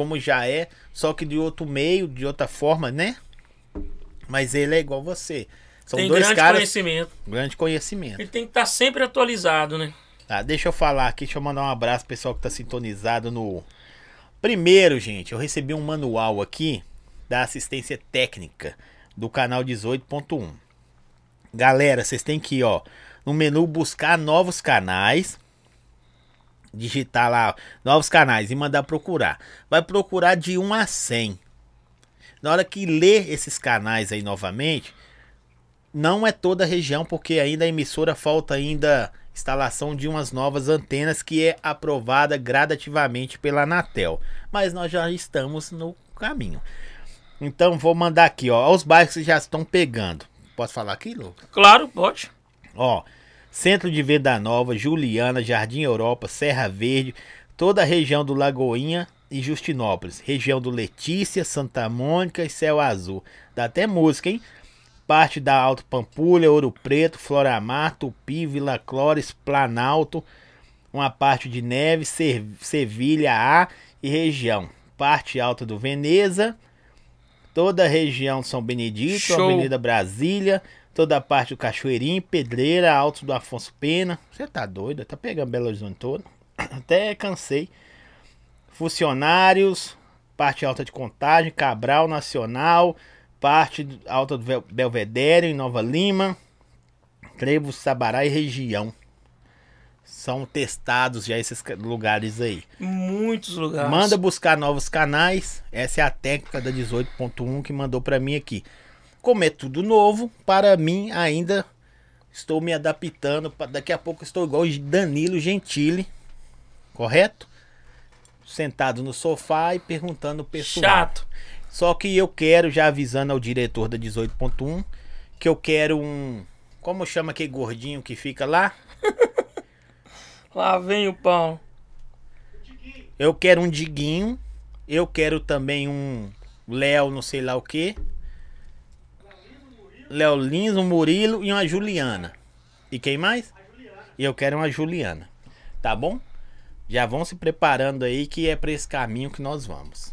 A: como já é, só que de outro meio, de outra forma, né? Mas ele é igual você. São
B: Tem
A: dois
B: grande
A: caras
B: conhecimento.
A: grande conhecimento.
B: Ele tem que estar sempre atualizado, né?
A: Tá, deixa eu falar aqui, deixa eu mandar um abraço pro pessoal que tá sintonizado no. Primeiro, gente, eu recebi um manual aqui da assistência técnica do canal 18.1. Galera, vocês têm que ir, ó, no menu buscar novos canais. Digitar lá novos canais e mandar procurar. Vai procurar de 1 a 100. Na hora que ler esses canais aí novamente, não é toda a região, porque ainda a emissora falta ainda instalação de umas novas antenas que é aprovada gradativamente pela Anatel. Mas nós já estamos no caminho. Então vou mandar aqui, ó, os bairros que já estão pegando. Posso falar aqui, Lucas?
B: Claro, pode.
A: Ó, Centro de Venda Nova, Juliana, Jardim Europa, Serra Verde, toda a região do Lagoinha e Justinópolis, região do Letícia, Santa Mônica e Céu Azul. Dá até música, hein? Parte da Alto Pampulha, Ouro Preto, Floramar, Tupi, Vila Clores, Planalto, uma parte de Neve, Sevilha A e região. Parte alta do Veneza, toda a região São Benedito, Show. Avenida Brasília, toda a parte do Cachoeirinho, Pedreira, Alto do Afonso Pena. Você tá doido? Tá pegando Belo Horizonte todo. Até cansei. Funcionários, parte alta de contagem, Cabral Nacional, parte alta do Belvedere em Nova Lima, Trevo, Sabará e região. São testados já esses lugares aí.
B: Muitos lugares.
A: Manda buscar novos canais. Essa é a técnica da 18.1 que mandou para mim aqui. Como é tudo novo, para mim ainda estou me adaptando. Daqui a pouco estou igual Danilo Gentili, correto? Sentado no sofá e perguntando o pessoal.
B: Chato.
A: Só que eu quero, já avisando ao diretor da 18.1, que eu quero um. Como chama aquele gordinho que fica lá?
B: lá vem o pão.
A: Eu quero um Diguinho. Eu quero também um Léo, não sei lá o que. Léo Lins, um Murilo e uma Juliana. E quem mais? E eu quero uma Juliana. Tá bom? Já vão se preparando aí que é pra esse caminho que nós vamos.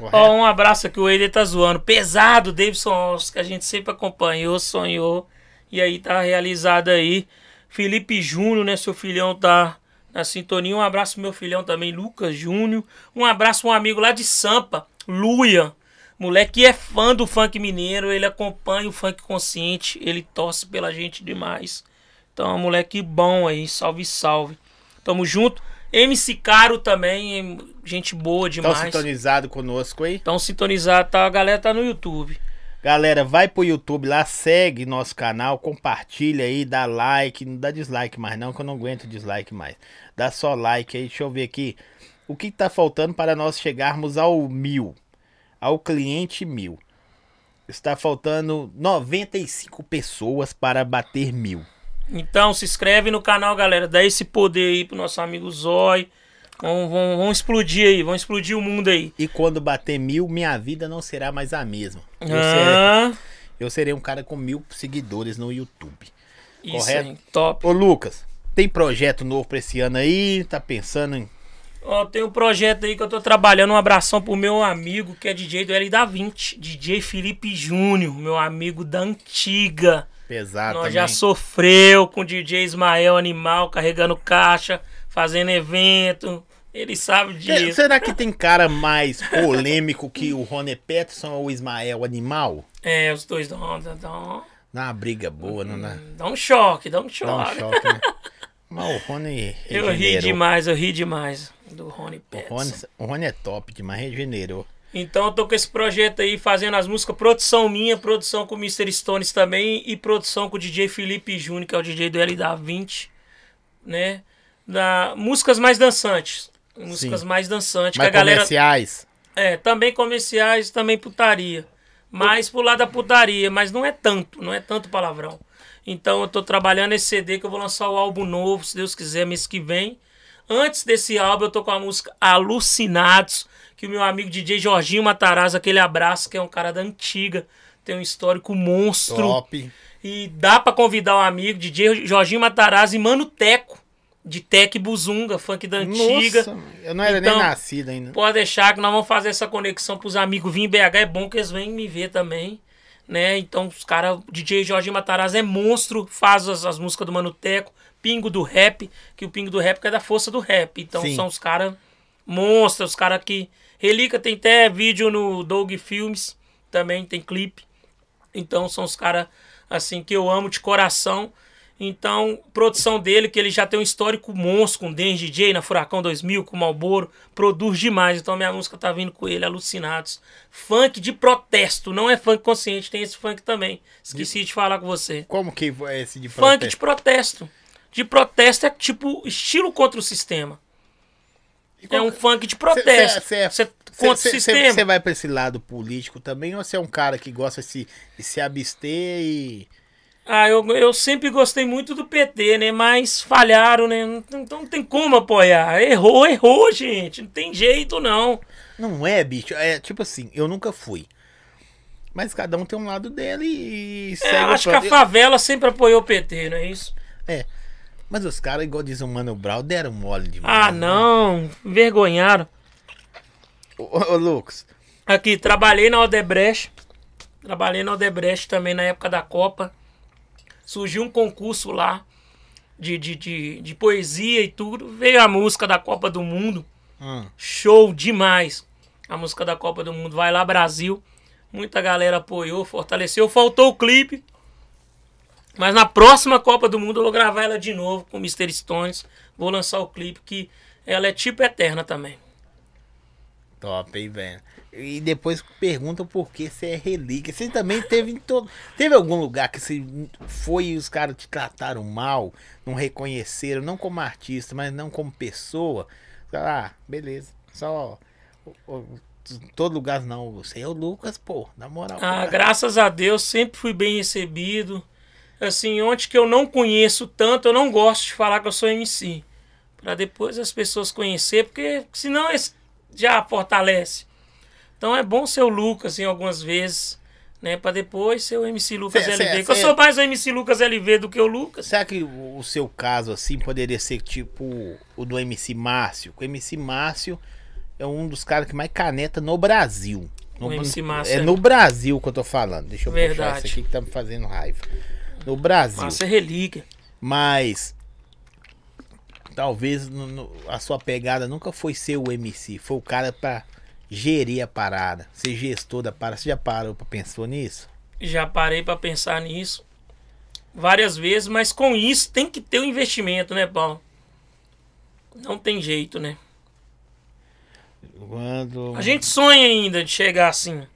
B: Ó, um abraço aqui, o Eider tá zoando. Pesado, Davidson que a gente sempre acompanhou, sonhou. E aí tá realizado aí. Felipe Júnior, né? Seu filhão tá na sintonia. Um abraço pro meu filhão também, Lucas Júnior. Um abraço um amigo lá de Sampa, Luia. Moleque é fã do funk mineiro, ele acompanha o funk consciente, ele torce pela gente demais. Então, é um moleque bom aí, salve, salve. Tamo junto. MC Caro também, gente boa demais.
A: Estão sintonizado conosco aí?
B: Estão sintonizados, tá? A galera tá no YouTube.
A: Galera, vai pro YouTube lá, segue nosso canal, compartilha aí, dá like, não dá dislike mais não, que eu não aguento dislike mais. Dá só like aí, deixa eu ver aqui. O que tá faltando para nós chegarmos ao mil? Ao cliente mil. Está faltando 95 pessoas para bater mil.
B: Então se inscreve no canal, galera. Dá esse poder aí pro nosso amigo Zói. Vamos, vamos, vamos, explodir aí, vamos explodir o mundo aí.
A: E quando bater mil, minha vida não será mais a mesma. Eu, ah. serei, eu serei um cara com mil seguidores no YouTube. Isso correto? Aí,
B: top.
A: Ô Lucas, tem projeto novo pra esse ano aí? Tá pensando em
B: Ó, tem um projeto aí que eu tô trabalhando. Um abração pro meu amigo que é DJ do L da 20, DJ Felipe Júnior, meu amigo da antiga.
A: Pesado.
B: Nós também. já sofreu com o DJ Ismael Animal carregando caixa, fazendo evento. Ele sabe disso.
A: Será que tem cara mais polêmico que o Rony Peterson ou o Ismael Animal?
B: É, os dois dão.
A: Dá uma briga boa, não dá?
B: Dá um choque, dá um choque. Dá um choque, né?
A: Mas o Rony.
B: Eu ri demais, eu ri demais do Rony Pets.
A: O Rony, o Rony é top demais, regenerou.
B: Então eu tô com esse projeto aí, fazendo as músicas, produção minha, produção com o Mr. Stones também e produção com o DJ Felipe Júnior, que é o DJ do LDA20, né? Da, músicas mais dançantes. Músicas Sim. mais dançantes.
A: Mais que a galera, comerciais.
B: É, também comerciais, também putaria. Mais pro lado da putaria, mas não é tanto, não é tanto palavrão. Então eu tô trabalhando esse CD que eu vou lançar o álbum novo, se Deus quiser, mês que vem. Antes desse álbum, eu tô com a música Alucinados, que o meu amigo DJ Jorginho Matarazzo, aquele abraço, que é um cara da antiga, tem um histórico monstro.
A: Top.
B: E dá para convidar um amigo, DJ Jorginho Matarazzo e Mano Teco, de Tec Buzunga, funk da antiga.
A: Nossa, eu não era então, nem nascido ainda.
B: Pode deixar que nós vamos fazer essa conexão pros amigos vir em BH. É bom que eles venham me ver também. Né? Então, os caras, DJ Jorginho Matarazzo é monstro, faz as, as músicas do Mano Teco pingo do rap, que o pingo do rap é da força do rap. Então Sim. são os caras monstros, os caras que. Relíquia tem até vídeo no Dog Filmes, também tem clipe. Então são os caras assim que eu amo de coração. Então, produção dele, que ele já tem um histórico monstro com Dance DJ na Furacão 2000, com Malboro, produz demais. Então, minha música tá vindo com ele, Alucinados. Funk de protesto, não é funk consciente, tem esse funk também. Esqueci de, de falar com você.
A: Como que é esse de
B: protesto? Funk de protesto. De protesto é tipo estilo contra o sistema. É um funk de protesto. Você contra o sistema.
A: Você vai pra esse lado político também ou você é um cara que gosta de se, de se abster e
B: ah, eu, eu sempre gostei muito do PT, né? Mas falharam, né? Então não tem como apoiar. Errou, errou, gente. Não tem jeito, não.
A: Não é, bicho. É tipo assim, eu nunca fui. Mas cada um tem um lado dele e.
B: É, acho que a favela sempre apoiou o PT, não é isso?
A: É. Mas os caras, igual diz o Mano Brown, deram mole demais.
B: Ah, né? não. Envergonharam.
A: Ô, ô, Lucas.
B: Aqui, trabalhei na Odebrecht. Trabalhei na Odebrecht também na época da Copa surgiu um concurso lá de, de, de, de, poesia e tudo. Veio a música da Copa do Mundo. Hum. Show demais. A música da Copa do Mundo. Vai lá, Brasil. Muita galera apoiou, fortaleceu. Faltou o clipe. Mas na próxima Copa do Mundo eu vou gravar ela de novo com Mr. Stones. Vou lançar o clipe que ela é tipo eterna também.
A: Top, hein, velho. E depois perguntam por que você é relíquia. Você também teve em todo. Teve algum lugar que você foi e os caras te trataram mal, não reconheceram, não como artista, mas não como pessoa. Ah, beleza. Só. Todo lugar não. Você é o Lucas, pô, na moral.
B: Ah, graças a Deus, sempre fui bem recebido. Assim, onde que eu não conheço tanto, eu não gosto de falar que eu sou MC. para depois as pessoas conhecer, porque senão já fortalece. Então é bom ser o Lucas em algumas vezes, né? Pra depois ser o MC Lucas cê, LV. Cê, cê, eu sou mais o MC Lucas LV do que o Lucas.
A: Será que o, seu caso, assim, poderia ser tipo o do MC Márcio? O MC Márcio é um dos caras que mais caneta no Brasil. No,
B: o MC Márcio.
A: É, é no Brasil que eu tô falando. Deixa eu Verdade. puxar isso aqui que tá me fazendo raiva. No Brasil.
B: Márcio é relíquia.
A: Mas talvez no, no, a sua pegada nunca foi ser o MC, foi o cara pra gerir a parada, ser gestor da parada. Você já parou para pensar nisso?
B: Já parei para pensar nisso várias vezes, mas com isso tem que ter o um investimento, né, Paulo? Não tem jeito, né?
A: Quando...
B: A gente sonha ainda de chegar assim,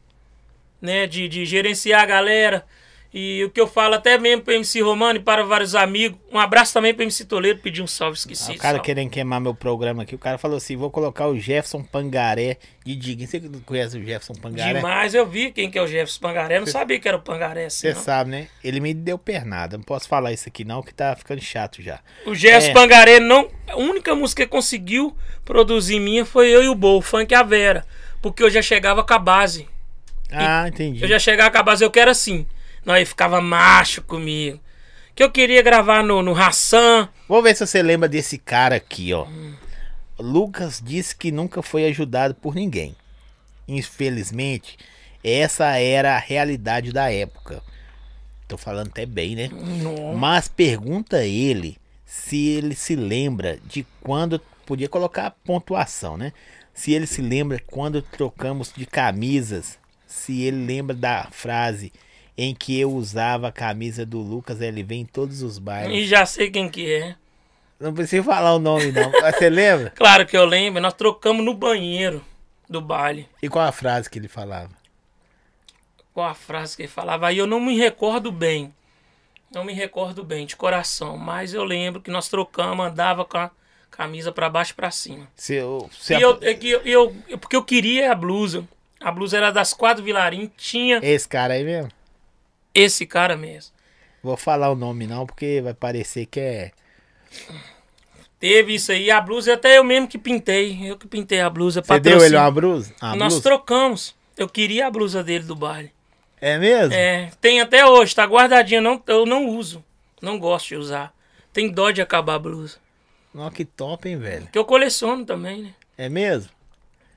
B: né? De, de gerenciar a galera, e o que eu falo até mesmo pro MC Romano e para vários amigos. Um abraço também pro MC Toledo, pedir um salve, esqueci.
A: Ah, o cara
B: salve.
A: querendo queimar meu programa aqui, o cara falou assim: vou colocar o Jefferson Pangaré de Diguinho. Você conhece o Jefferson Pangaré?
B: Demais, eu vi quem que é o Jefferson Pangaré. Eu não Cê, sabia que era o Pangaré assim.
A: Você sabe, né? Ele me deu pernada. Não posso falar isso aqui, não, que tá ficando chato já.
B: O Jefferson é. Pangaré não. A única música que conseguiu produzir minha foi eu e o Bo, o funk a Vera. Porque eu já chegava com a base.
A: Ah, e entendi.
B: Eu já chegava com a base, eu quero assim. Nós ficava macho comigo. Que eu queria gravar no, no Hassan.
A: Vamos ver se você lembra desse cara aqui, ó. Hum. Lucas disse que nunca foi ajudado por ninguém. Infelizmente, essa era a realidade da época. Tô falando até bem, né? Não. Mas pergunta ele se ele se lembra de quando. Podia colocar a pontuação, né? Se ele se lembra quando trocamos de camisas. Se ele lembra da frase em que eu usava a camisa do Lucas LV em todos os bairros.
B: E já sei quem que é.
A: Não precisa falar o nome, não. Você lembra?
B: Claro que eu lembro. Nós trocamos no banheiro do baile.
A: E qual a frase que ele falava?
B: Qual a frase que ele falava? Aí eu não me recordo bem. Não me recordo bem, de coração. Mas eu lembro que nós trocamos, andava com a camisa para baixo e pra cima.
A: Se eu, se
B: e eu, é eu, eu, porque eu queria a blusa. A blusa era das quatro Vilarim, tinha.
A: Esse cara aí mesmo?
B: Esse cara mesmo.
A: Vou falar o nome não, porque vai parecer que é.
B: Teve isso aí, a blusa até eu mesmo que pintei. Eu que pintei a blusa.
A: Você deu ele uma blusa? Uma
B: Nós
A: blusa?
B: trocamos. Eu queria a blusa dele do baile.
A: É mesmo?
B: É, tem até hoje, tá guardadinha. Não, eu não uso. Não gosto de usar. Tem dó de acabar a blusa.
A: Nossa, que top, hein, velho?
B: Que eu coleciono também, né?
A: É mesmo?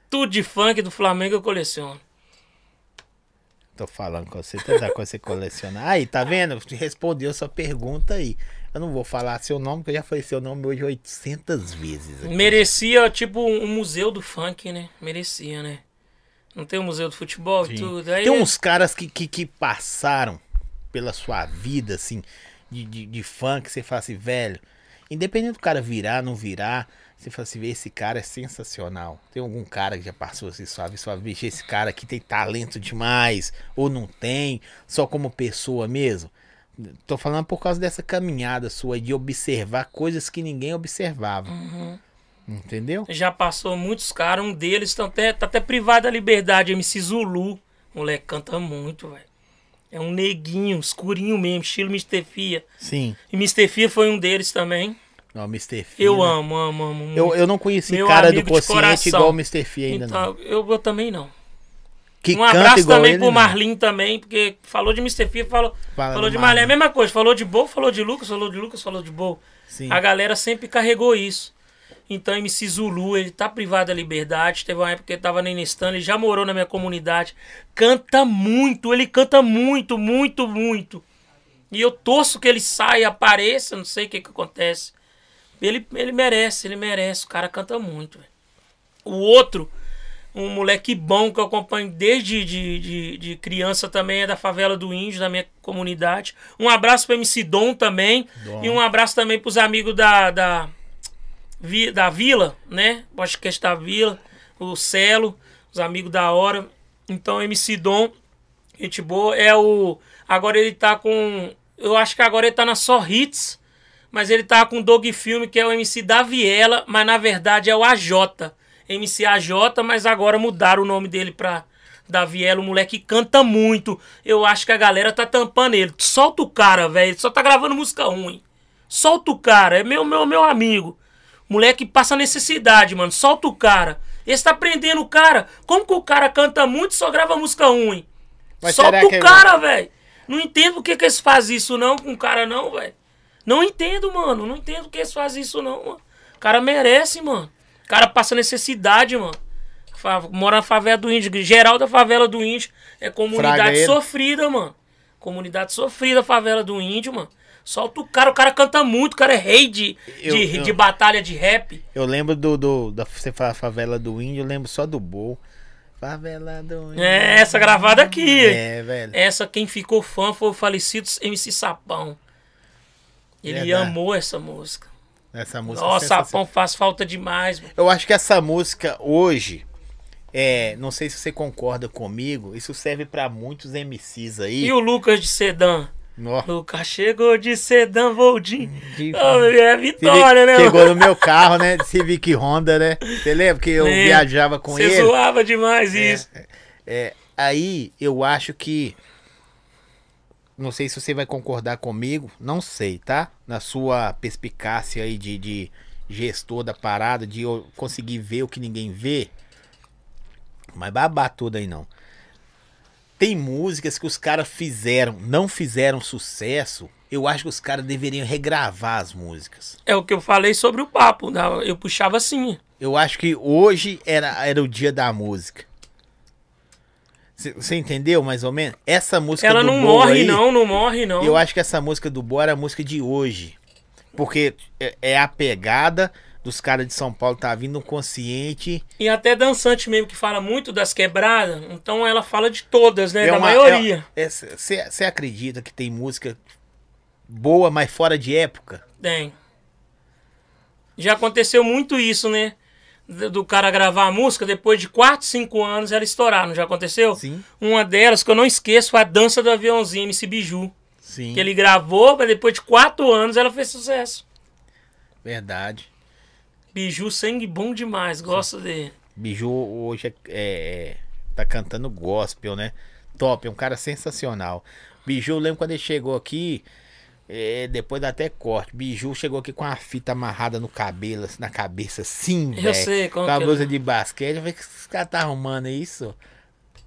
B: Tudo de funk do Flamengo eu coleciono.
A: Tô falando com você, tanta coisa você coleciona. Aí, tá vendo? Respondeu sua pergunta aí. Eu não vou falar seu nome, porque eu já falei seu nome hoje 800 vezes.
B: Aqui. Merecia, tipo, um museu do funk, né? Merecia, né? Não tem um museu do futebol e tudo. Aí
A: tem é... uns caras que, que, que passaram pela sua vida, assim, de, de, de funk, você fala assim, velho, independente do cara virar, não virar, você fala assim, esse cara é sensacional. Tem algum cara que já passou assim, suave, suave, bicho, esse cara aqui tem talento demais, ou não tem, só como pessoa mesmo. Tô falando por causa dessa caminhada sua de observar coisas que ninguém observava. Entendeu?
B: Já passou muitos caras, um deles estão até, tá até privado da liberdade, MC Zulu. O moleque canta muito, velho. É um neguinho, escurinho mesmo, estilo Mr. Fia.
A: Sim.
B: E Mr. Fia foi um deles também.
A: Ó, Mr. Fia.
B: Eu
A: né?
B: amo, amo, amo. muito.
A: Eu, eu não conheci
B: Meu
A: cara do consciente igual o Mr. Fia ainda não.
B: então, eu, eu também não.
A: Que
B: um
A: canta
B: abraço
A: igual
B: também
A: ele,
B: pro
A: não.
B: Marlin também, porque falou de Mr. Fia, falou,
A: Fala
B: falou de Marlin. É a mesma coisa, falou de Bo, falou de Lucas, falou de Lucas, falou de Bo.
A: Sim.
B: A galera sempre carregou isso. Então, MC Zulu, ele tá privado da liberdade. Teve uma época que ele tava na Inestan, ele já morou na minha comunidade. Canta muito, ele canta muito, muito, muito. E eu torço que ele saia, apareça, não sei o que que acontece. Ele, ele merece, ele merece. O cara canta muito. velho. O outro, um moleque bom que eu acompanho desde de, de, de criança também, é da favela do Índio, da minha comunidade. Um abraço pro MC Dom também.
A: Dom.
B: E um abraço também pros amigos da, da, da Vila, né? Podcast da Vila, o Celo, os amigos da hora. Então, MC Dom, gente boa, é o. Agora ele tá com. Eu acho que agora ele tá na Só Hits, mas ele tá com o Dog Filme, que é o MC da Viela, mas na verdade é o AJ. MC AJ, mas agora mudaram o nome dele pra da Viela. O moleque canta muito. Eu acho que a galera tá tampando ele. Solta o cara, velho. Só tá gravando música ruim. Solta o cara. É meu, meu, meu amigo. Moleque passa necessidade, mano. Solta o cara. Esse tá prendendo o cara. Como que o cara canta muito e só grava música ruim?
A: Mas
B: Solta o
A: que-
B: cara, velho. Não entendo por que, que eles fazem isso não com o cara, não, velho. Não entendo, mano. Não entendo que eles fazem isso, não, mano. O cara merece, mano. O cara passa necessidade, mano. Mora na favela do índio. Geral da favela do índio é comunidade sofrida, mano. Comunidade sofrida, favela do índio, mano. Solta o cara, o cara canta muito, o cara é rei de,
A: Eu-
B: de,
A: eu-
B: de batalha de rap.
A: Eu lembro do, do da você fala favela do índio, eu lembro só do Bol. Favela do índio.
B: É, essa gravada aqui.
A: É, velho.
B: Essa, quem ficou fã foi o falecido MC Sapão. Ele
A: Verdade.
B: amou essa música.
A: Essa música. é
B: Nossa. Sapão faz falta demais. mano.
A: Eu acho que essa música hoje é, não sei se você concorda comigo, isso serve pra muitos MCs aí.
B: E o Lucas de Sedã?
A: Nó,
B: Lucas chegou de Sedã, Voldin.
A: de-
B: Oh, é
A: Civic-
B: vitória, né?
A: Chegou
B: mano?
A: no meu carro, né? Civic Honda, né? Você lembra que eu
B: Lembro.
A: viajava com
B: Você
A: ele?
B: zoava demais isso.
A: É, aí eu acho que. Não sei se você vai concordar comigo, não sei, tá? Na sua perspicácia aí de, de gestor da parada, de eu conseguir ver o que ninguém vê. Mas babar tudo aí não. Tem músicas que os caras fizeram, não fizeram sucesso. Eu acho que os caras deveriam regravar as músicas.
B: É o que eu falei sobre o papo. né? Eu puxava assim.
A: Eu acho que hoje era, era o dia da música. Você entendeu mais ou menos? Essa música
B: Ela
A: do
B: não
A: Boa
B: morre,
A: aí,
B: não, não morre, não.
A: Eu acho que essa música do Boa era a música de hoje. Porque é, é a pegada dos caras de São Paulo, tá vindo consciente.
B: E até dançante mesmo, que fala muito das quebradas. Então ela fala de todas, né?
A: É
B: da
A: uma-
B: maioria.
A: Você acredita que tem música boa, mas fora de época?
B: Tem. Já aconteceu muito isso, né? Do cara gravar a música, depois de 4, 5 anos ela estourar, não já aconteceu?
A: Sim.
B: Uma delas que eu não esqueço foi a Dança do Aviãozinho, MC Biju.
A: Sim.
B: Que ele gravou, mas depois de 4 anos ela fez sucesso.
A: Verdade.
B: Biju, sangue bom demais, gosto dele.
A: Biju hoje é, é- tá cantando gospel, né? Top, é um cara sensacional. Biju, eu lembro quando ele chegou aqui, é, depois dá até corte. Biju chegou aqui com a fita amarrada no cabelo, na cabeça, assim,
B: Eu
A: velho.
B: sei como
A: Com a
B: que é.
A: blusa de basquete. Eu falei, que esse cara tá arrumando isso?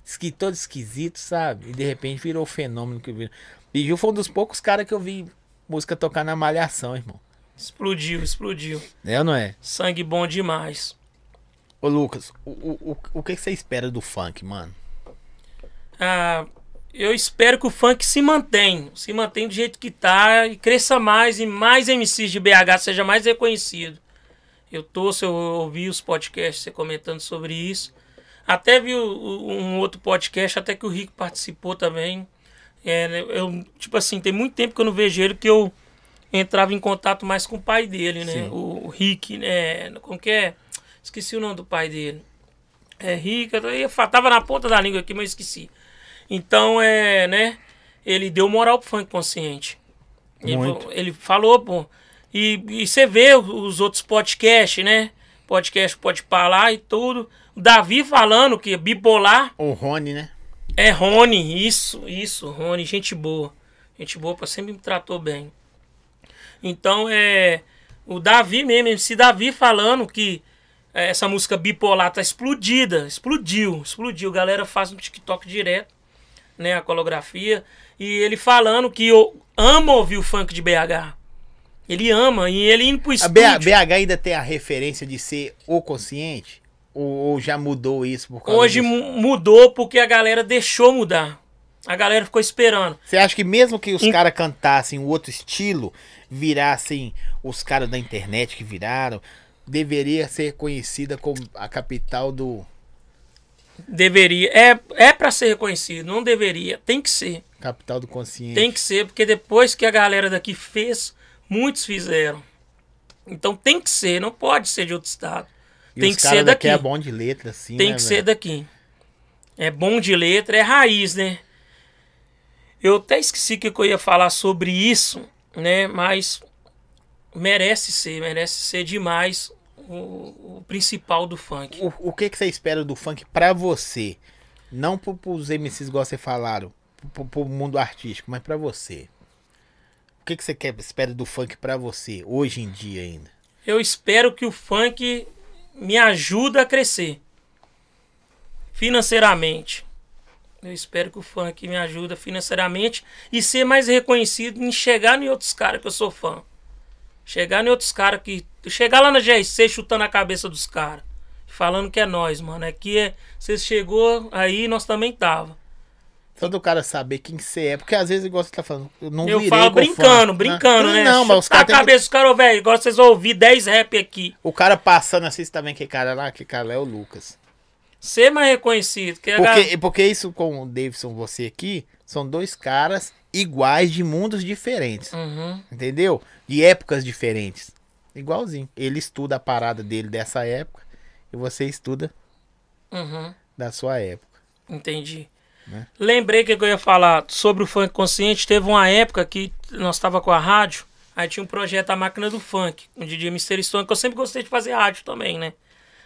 A: Esqui todo esquisito, sabe? E de repente virou o fenômeno que virou. Biju foi um dos poucos caras que eu vi música tocar na malhação, irmão.
B: Explodiu, explodiu.
A: É ou não é?
B: Sangue bom demais.
A: Ô Lucas, o, o, o, o que que você espera do funk, mano?
B: Ah, eu espero que o funk se mantenha. Se mantenha do jeito que tá e cresça mais e mais MCs de BH seja mais reconhecido. Eu torço, eu ouvi os podcasts você comentando sobre isso. Até vi um outro podcast, até que o Rico participou também. É, eu, tipo assim, tem muito tempo que eu não vejo ele que eu entrava em contato mais com o pai dele, né? O, o Rick, né? Como que é? Esqueci o nome do pai dele. É Rick, eu tava na ponta da língua aqui, mas esqueci. Então, é, né? Ele deu moral pro funk consciente. Ele,
A: Muito.
B: fa- ele falou, pô. E, e você vê os outros podcasts, né? Podcast pode falar e tudo. O Davi falando que bipolar
A: O Rony, né?
B: é Rony, isso, isso, Rony, gente boa. Gente boa, sempre me tratou bem. Então é. O Davi mesmo, MC Davi falando que é, essa música bipolar tá explodida. Explodiu, explodiu. Galera faz no TikTok direto, né? A coreografia. E ele falando que eu amo ouvir o funk de BH. Ele ama. E ele indo pro
A: A
B: estúdio.
A: B- BH ainda tem a referência de ser o consciente? Ou, ou já mudou isso por causa
B: Hoje
A: disso?
B: mu- mudou porque a galera deixou mudar. A galera ficou esperando.
A: Você acha que mesmo que os
B: Em-
A: caras cantassem um outro estilo, virassem os caras da internet que viraram, deveria ser conhecida como a capital do
B: Deveria. É, é para ser reconhecido, não deveria. Tem que ser.
A: capital do consciente?
B: Tem que ser, porque depois que a galera daqui fez, muitos fizeram. Então tem que ser, não pode ser de outro estado.
A: E
B: tem que ser
A: daqui é bom de letra, assim,
B: tem
A: né,
B: que
A: velho?
B: ser daqui. É bom de letra, é raiz, né? Eu até esqueci que eu ia falar sobre isso, né? Mas merece ser, merece ser demais o, o principal do funk.
A: O, o que, que você espera do funk pra você? Não pro, pros MCs, igual você falaram, pro, pro mundo artístico, mas pra você. O que, que você quer, espera do funk pra você, hoje em dia ainda?
B: Eu espero que o funk me ajude a crescer financeiramente. Eu espero que o funk me ajude financeiramente e ser mais reconhecido em chegar em outros caras que eu sou fã. Chegar em outros caras que. Chegar lá na GRC chutando a cabeça dos caras. Falando que é nós, mano. Aqui é. Você chegou aí, nós também tava.
A: Só do cara saber quem você é, porque às vezes, igual você tá falando, eu não
B: Eu falo brincando,
A: fã,
B: brincando, né?
A: Não, mas os caras
B: a
A: têm que...
B: cabeça dos caras, velho. Agora vocês vão ouvir 10 rap aqui.
A: O cara passando assim, você tá vendo que cara lá, que cara lá é o Lucas.
B: Ser mais reconhecido. Que a
A: Porque, porque isso com o Davidson, você aqui, são dois caras iguais de mundos diferentes.
B: Uhum.
A: Entendeu? De épocas diferentes. Igualzinho. Ele estuda a parada dele dessa época e você estuda
B: Uhum.
A: da sua época.
B: Entendi.
A: Né?
B: Lembrei que eu ia falar sobre o funk consciente. Teve uma época que nós tava com a rádio, aí tinha um projeto A Máquina do Funk, um DJ Mr. Stone, que eu sempre gostei de fazer rádio também, né?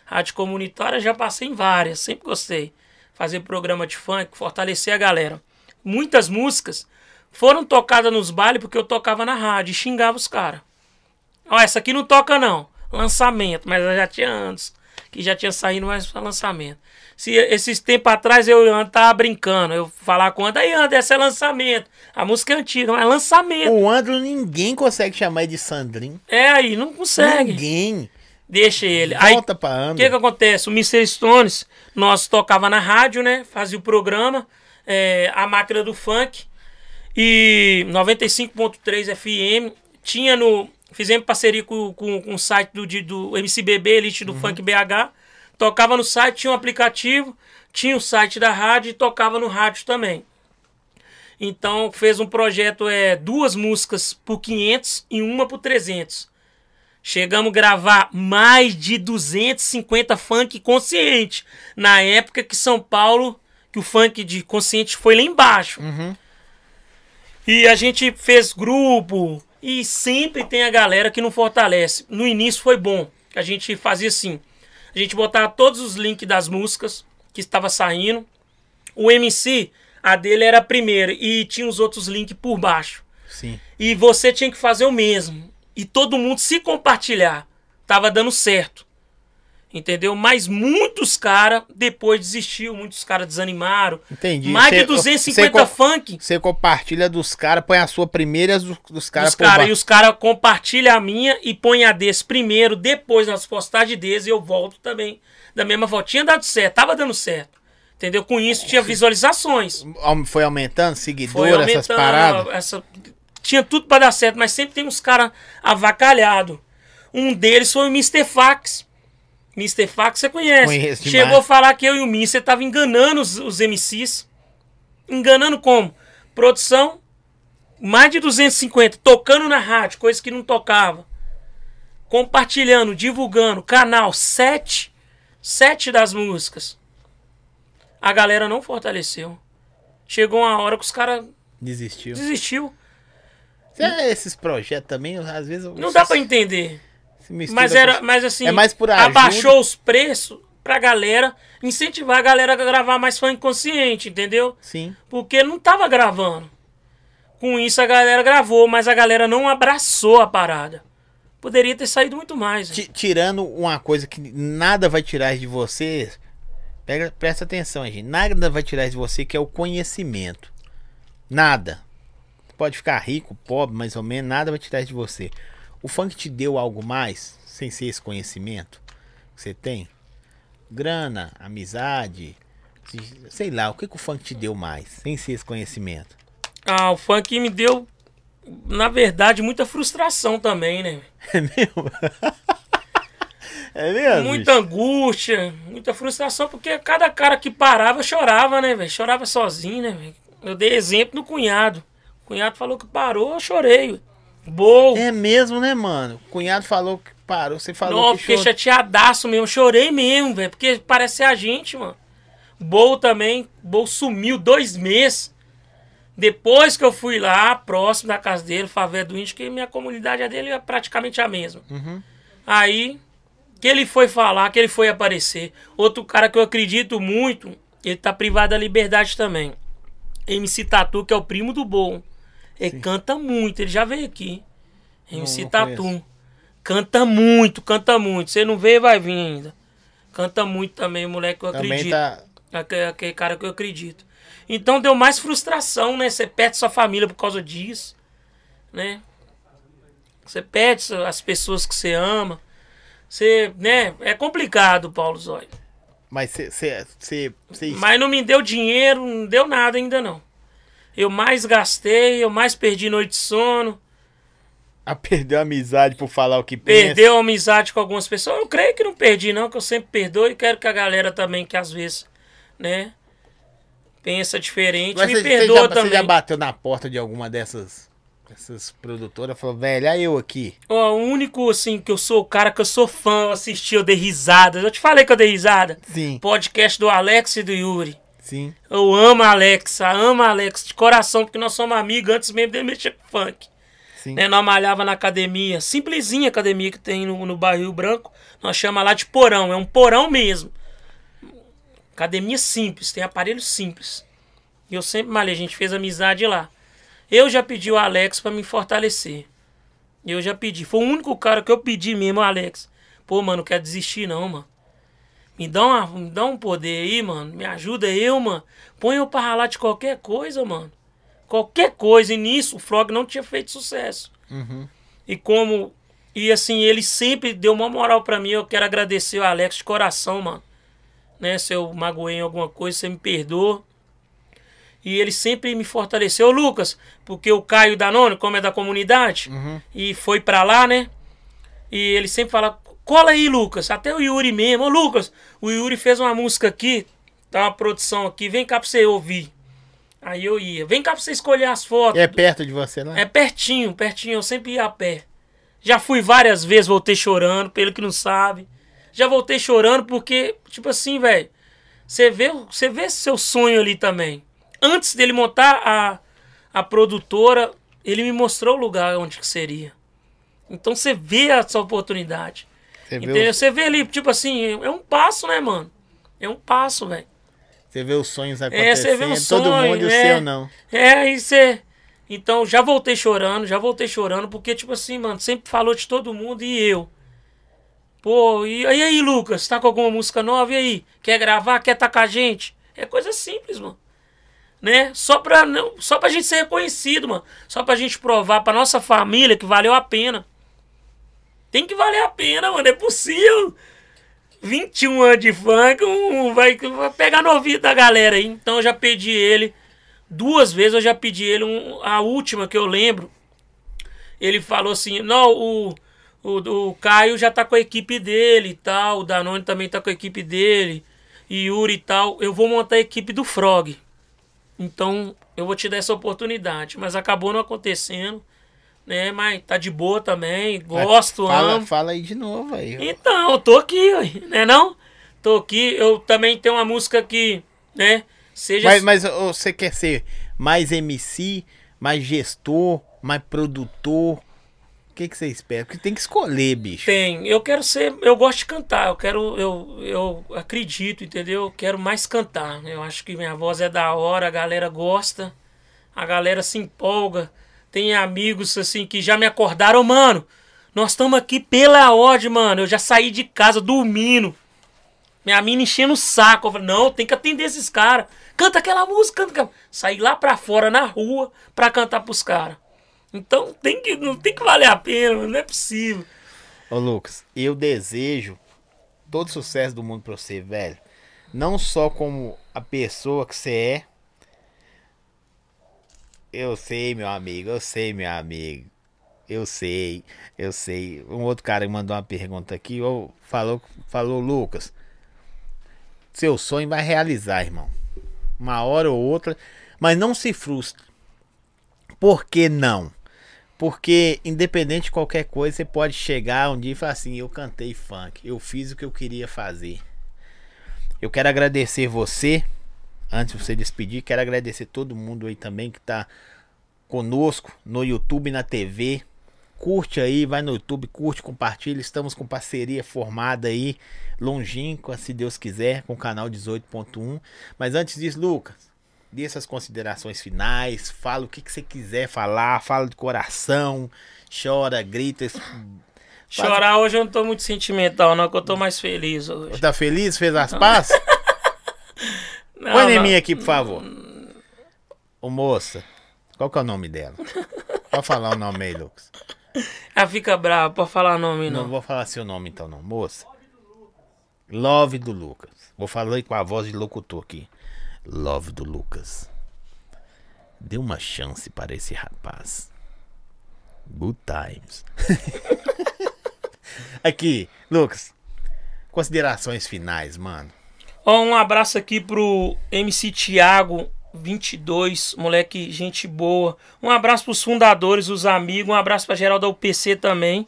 B: Rádio comunitária já passei em várias, sempre gostei. Fazer programa de funk, fortalecer a galera. Muitas músicas foram tocadas nos bailes porque eu tocava na rádio e xingava os caras. Ó, essa aqui não toca não. Lançamento, mas já tinha anos que já tinha saído mais para lançamento. Se esses tempos atrás eu e o tava brincando, eu falar com o Ando, aí Ando, essa é lançamento. A música é antiga, mas é lançamento.
A: O Andro ninguém consegue chamar de Sandrinho.
B: É aí, não consegue.
A: Ninguém.
B: Deixa ele. Aí
A: Volta pra
B: o
A: Andro.
B: que que acontece? O Mr. Stones, nós tocava na rádio, né? Fazia o programa, é, a máquina do funk. E 95.3 FM. Tinha no. Fizemos parceria com, com, com o site do, do MCBB, Elite do Funk BH. Tocava no site, tinha um aplicativo, tinha o site da rádio e tocava no rádio também. Então fez um projeto, é, duas músicas por 500 e uma por 300. Chegamos a gravar mais de 250 funk consciente. Na época que São Paulo, que o funk de consciente foi lá embaixo.
A: Uhum.
B: E a gente fez grupo. E sempre tem a galera que não fortalece. No início foi bom. A gente fazia assim. A gente botava todos os links das músicas que estava saindo. O MC, a dele era a primeira. E tinha os outros links por baixo.
A: Sim.
B: E você tinha que fazer o mesmo. E todo mundo se compartilhar. Tava dando certo. Entendeu? Mas muitos caras depois desistiu, muitos caras desanimaram.
A: Entendi.
B: Mais
A: Você-
B: de 250
A: você co-
B: funk
A: Você compartilha dos caras, põe a sua primeira e as dos, caras
B: caras. E os caras compartilham a minha e põem a desse primeiro, depois nas postagens deles eu volto também. Da mesma volta. Tinha dado certo, tava dando certo. Entendeu? Com isso tinha visualizações.
A: Foi aumentando, seguidor,
B: aumentando.
A: essas paradas.
B: Essa... Tinha tudo pra dar certo, mas sempre tem uns caras avacalhados. Um deles foi o Mr. Fax. Mr. Fax você conhece.
A: Conheço
B: Chegou
A: demais.
B: a falar que eu e o Mr. tava enganando os, os MCs. Enganando como? Produção, mais de 250, tocando na rádio, coisa que não tocava. Compartilhando, divulgando, canal, sete, sete das músicas. A galera não fortaleceu. Chegou uma hora que os caras
A: Desistiu.
B: desistiu.
A: É, Esses projetos também, às vezes.
B: Não dá pra entender. Mas
A: com-
B: era, mas assim,
A: É mais por ajuda.
B: abaixou os preços pra galera incentivar a galera a gravar mais funk consciente, entendeu?
A: Sim.
B: Porque não tava gravando. Com isso a galera gravou, mas a galera não abraçou a parada. Poderia ter saído muito mais. né?
A: Ti- tirando uma coisa que nada vai tirar de você. Pega, presta atenção, gente. Nada vai tirar de você que é o conhecimento. Nada. Pode ficar rico, pobre, mais ou menos, nada vai tirar de você. O funk te deu algo mais, sem ser esse conhecimento que você tem? Grana, amizade, se- sei lá, o que, que o funk te deu mais, sem ser esse conhecimento?
B: Ah, o funk me deu, na verdade, muita frustração também, né?
A: É mesmo? é mesmo?
B: Muita angústia, muita frustração, porque cada cara que parava chorava, né, velho? Chorava sozinho, né, velho? Eu dei exemplo do cunhado. O cunhado falou que parou, eu chorei. Boa.
A: É mesmo, né, mano? O cunhado falou que parou, você falou
B: Não,
A: que
B: fiquei
A: chorou.
B: chateadaço mesmo. Chorei mesmo, velho. Porque parece ser a gente, mano. Bol também. Bol sumiu dois meses. Depois que eu fui lá, próximo da casa dele, Favela do Índio, que minha comunidade é dele é praticamente a mesma.
A: Uhum.
B: Aí, que ele foi falar, que ele foi aparecer. Outro cara que eu acredito muito, ele tá privado da liberdade também. MC Tatu, que é o primo do Bom. Ele canta muito, ele já veio aqui. MC
A: não
B: Tatu.
A: conheço.
B: Canta muito, canta muito. Você não vê, vai vir ainda. Canta muito também, moleque que eu
A: Também
B: acredito.
A: tá.
B: Aquele, aquele cara que eu acredito. Então deu mais frustração, né? Você perde sua família por causa disso, né? Você perde as pessoas que você ama. Você, né? É complicado, Paulo Zóio.
A: Mas você-
B: Mas não me deu dinheiro, não deu nada ainda não. Eu mais gastei, eu mais perdi noite de sono.
A: Ah, perdeu a amizade por falar o que pensa.
B: Perdeu a amizade com algumas pessoas. Eu creio que não perdi, não, que eu sempre perdoo e quero que a galera também, que às vezes, né, pensa diferente,
A: Mas
B: me
A: você, você
B: perdoa
A: já,
B: também.
A: você já bateu na porta de alguma dessas, dessas produtoras falou, velho, olha eu aqui.
B: Ó, o único, assim, que eu sou o cara que eu sou fã, eu assisti, eu dei risada. Eu te falei que eu dei risada.
A: Sim,
B: Podcast do Alex e do Yuri.
A: Sim.
B: Eu amo a Alexa, amo a Alex de coração, porque nós somos amigos antes mesmo dele mexer com funk.
A: Sim.
B: Né, nós malhava na academia, simplesinha academia que tem no, no Barril Branco. Nós chama lá de porão, é um porão mesmo. Academia simples, tem aparelho simples. E eu sempre malhei, a gente fez amizade lá. Eu já pedi o Alex pra me fortalecer. Eu já pedi. Foi o único cara que eu pedi mesmo, o Alex. Pô, mano, não quero desistir não, mano. Me dá, uma, me dá um poder aí, mano. Me ajuda eu, mano. Põe eu pra ralar de qualquer coisa, mano. Qualquer coisa. E nisso o Frog não tinha feito sucesso.
A: Uhum.
B: E como. E assim, ele sempre deu uma moral pra mim. Eu quero agradecer o Alex de coração, mano. Né? Se eu magoei em alguma coisa, você me perdoa. E ele sempre me fortaleceu, Lucas, porque o Caio Danone, como é da comunidade,
A: Uhum.
B: e foi pra lá, né? E ele sempre fala: cola aí, Lucas. Até o Yuri mesmo. Ô, Lucas, o Yuri fez uma música aqui, tá uma produção aqui, vem cá pra você ouvir. Aí eu ia. Vem cá pra você escolher as fotos.
A: É perto de você lá?
B: É pertinho, pertinho. Eu sempre ia a pé. Já fui várias vezes, voltei chorando, pelo que não sabe. Já voltei chorando porque, tipo assim, velho, você vê, você vê seu sonho ali também. Antes dele montar a, a produtora, ele me mostrou o lugar onde que seria. Então você vê essa oportunidade.
A: Você vê,
B: Você vê ali, tipo assim, é um passo, né, mano? É um passo, velho.
A: você vê os sonhos
B: É,
A: acontecendo,
B: você vê um sonho,
A: todo mundo e o
B: é.
A: seu não.
B: É, aí você. Então, já voltei chorando, já voltei chorando, porque, tipo assim, mano, sempre falou de todo mundo e eu. Pô, e, e aí, Lucas, tá com alguma música nova? E aí? Quer gravar? Quer tá com a gente? É coisa simples, mano. Né? Só pra, não, só pra gente ser reconhecido, mano. Só pra gente provar pra nossa família que valeu a pena. Tem que valer a pena, mano. É possível. 21 anos de funk, um, vai, vai pegar no ouvido da galera aí. Então eu já pedi ele. Duas vezes eu já pedi ele. um- a última que eu lembro. Ele falou assim: não, o, o, o Caio já tá com a equipe dele e tal. O Danone também tá com a equipe dele. E Yuri e tal. Eu vou montar a equipe do Frog. Então eu vou te dar essa oportunidade. Mas acabou não acontecendo, né? Mas tá de boa também, gosto,
A: fala,
B: amo.
A: Fala aí de novo aí.
B: Então, eu tô aqui, né não? Tô aqui, eu também tenho uma música que, né, seja...
A: Mas, mas você quer ser mais MC, mais gestor, mais produtor? O que, que você espera? Porque tem que escolher, bicho.
B: Tem. Eu quero ser. Eu gosto de cantar. Eu quero. Eu, eu acredito, entendeu? Eu quero mais cantar. Eu acho que minha voz é da hora, a galera gosta, a galera se empolga. Tem amigos assim que já me acordaram, mano. Nós estamos aqui pela ordem, mano. Eu já saí de casa dormindo. Minha mina enchendo o saco. Eu falei, não, tem que atender esses caras. Canta aquela música, canta aquela. Saí lá pra fora, na rua, pra cantar pros caras. Então tem que, não tem que valer a pena, não é possível.
A: Ô, Lucas, eu desejo todo sucesso do mundo pra você, velho. Não só como a pessoa que você é. Eu sei, meu amigo, eu sei, meu amigo. Eu sei, eu sei. Um outro cara mandou uma pergunta aqui, ou falou, falou, Lucas. Seu sonho vai realizar, irmão. Uma hora ou outra, mas não se frustre. Por que não? Porque, independente de qualquer coisa, você pode chegar um dia e falar assim: Eu cantei funk, eu fiz o que eu queria fazer. Eu quero agradecer você, antes de você despedir, quero agradecer todo mundo aí também que tá conosco no YouTube na TV. Curte aí, vai no YouTube, curte, compartilha. Estamos com parceria formada aí, longínqua, se Deus quiser, com o canal 18.1. Mas antes disso, Lucas, dê essas considerações finais, fala o que, que você quiser falar, fala de coração, chora, grita.
B: Chorar hoje eu não tô muito sentimental, não, que eu tô mais feliz hoje.
A: Tá feliz? Fez as pazes?
B: Não,
A: Põe em mim aqui, por favor. Ô moça, qual que é o nome dela? Pode falar o nome aí, Lucas.
B: Ela fica brava pra falar nome,
A: Não
B: não.
A: vou falar seu nome então, não. Moça. Love do Lucas. Vou falar aí com a voz de locutor aqui. Love do Lucas. Dê uma chance para esse rapaz. Good times. aqui, Lucas. Considerações finais, mano.
B: Ó, um abraço aqui pro MC Thiago 22, moleque, gente boa. Um abraço pros fundadores, os amigos. Um abraço pra geral da UPC também.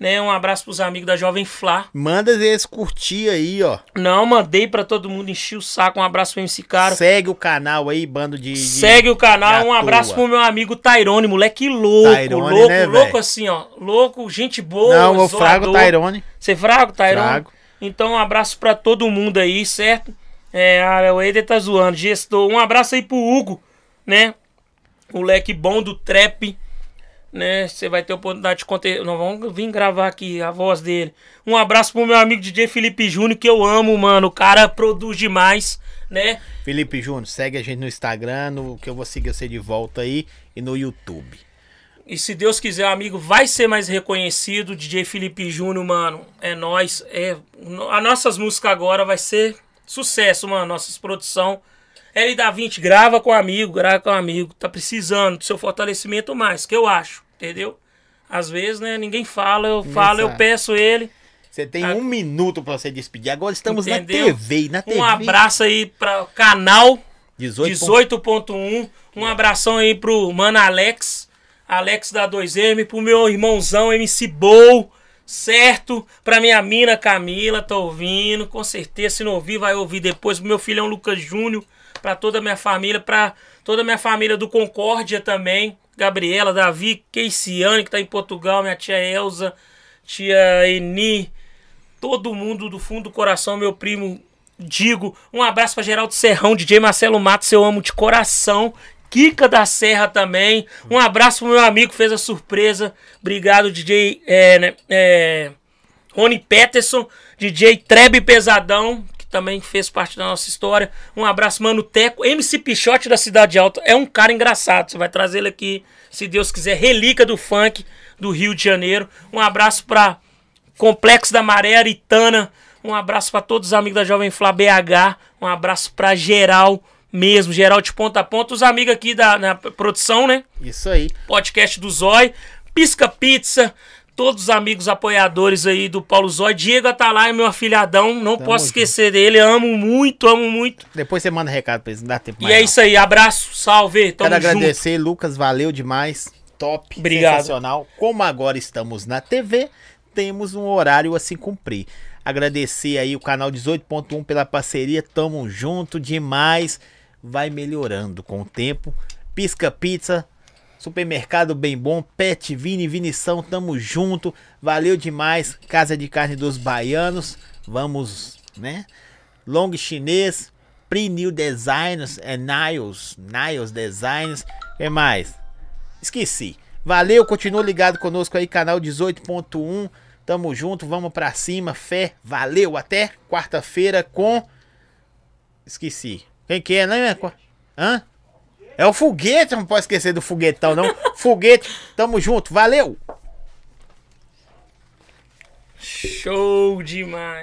B: Né? Um abraço pros amigos da Jovem Flá.
A: Manda eles curtir aí, ó.
B: Não, mandei pra todo mundo encher o saco. Um abraço pro MC Caro.
A: Segue o canal aí, bando de. de-
B: Segue o canal, um abraço pro meu amigo Tyrone, moleque louco,
A: Tyrone,
B: louco,
A: né,
B: louco assim, ó. Louco, gente boa.
A: Não, eu frago. Tyrone.
B: Você frago, Tyrone?
A: Frago.
B: Então, um abraço pra todo mundo aí, certo? É, ah, o Eder tá zoando, gestor. Um abraço aí pro Hugo, né? Moleque bom do trap, né? Você vai ter oportunidade de conter. Nós vamos vir gravar aqui a voz dele. Um abraço pro meu amigo DJ Felipe Júnior, que eu amo, mano. O cara produz demais, né?
A: Felipe Júnior, segue a gente no Instagram, no, que eu vou seguir você de volta aí, e no YouTube.
B: E se Deus quiser, o amigo vai ser mais reconhecido. DJ Felipe Júnior, mano, é nós. É, as nossas músicas agora vai ser sucesso, mano. Nossas produção. L da 20, grava com amigo, grava com amigo. Tá precisando do seu fortalecimento mais, que eu acho, entendeu? Às vezes, né, ninguém fala, eu falo, eu
A: sabe.
B: Eu ele.
A: Você tem
B: Ah.
A: um minuto pra você despedir. Agora estamos
B: Entendeu?
A: na TV, na TV.
B: Um abraço aí para canal
A: 18.
B: 18.1. Um abração aí pro mano Alex, Alex da 2M, pro meu irmãozão MC Bow, certo? Pra minha mina Camila, tá ouvindo, com certeza. Se não ouvir, vai ouvir depois. Pro meu filhão Lucas Júnior, pra toda a minha família, pra toda a minha família do Concórdia também. Gabriela, Davi, Keiciane, que tá em Portugal, minha tia Elza, tia Eni, todo mundo do fundo do coração, meu primo Digo. Um abraço pra Geraldo Serrão, DJ Marcelo Matos, eu amo de coração. Kika da Serra também. Um abraço pro meu amigo fez a surpresa. Obrigado, DJ é, né, é, Rony Peterson, DJ Trebe Pesadão, que também fez parte da nossa história. Um abraço, Mano Teco, MC Pichote da Cidade Alta. É um cara engraçado. Você vai trazer ele aqui, se Deus quiser, relíquia do funk do Rio de Janeiro. Um abraço pra Complexo da Maré Aritana. Um abraço pra todos os amigos da Jovem Flá BH. Um abraço pra geral mesmo, geral de ponta a ponta. Os amigos aqui da na produção, né?
A: Isso aí.
B: podcast do Zói, Pisca Pizza, todos os amigos apoiadores aí do Paulo Zói. Diego Atalai, meu afilhadão, não
A: Tamo
B: posso
A: junto.
B: esquecer dele. Amo muito, amo muito.
A: Depois você manda recado pra eles, não dá tempo
B: E
A: mais.
B: é
A: não.
B: isso aí, abraço, salve, tamo
A: Quero
B: junto.
A: agradecer, Lucas, valeu demais. Top,
B: Obrigado.
A: sensacional. Como agora estamos na TV, temos um horário a se cumprir. Agradecer aí o canal 18.1 pela parceria, tamo junto demais. Vai melhorando com o tempo. Pisca Pizza, Supermercado Bem Bom, Pet Vini, Vinição, tamo junto. Valeu demais. Casa de Carne dos Baianos. Vamos, né? Long Chinês, Pre-New Designs, é Niles, Niles Designs. Que mais? Esqueci. Valeu, continua ligado conosco aí, canal 18.1. Tamo junto, vamos pra cima. Fé, valeu. Até quarta-feira com. Esqueci. Quem que é, né? Hã? É o foguete, não pode esquecer do foguetão, não. Foguete, tamo junto, valeu!
B: Show demais.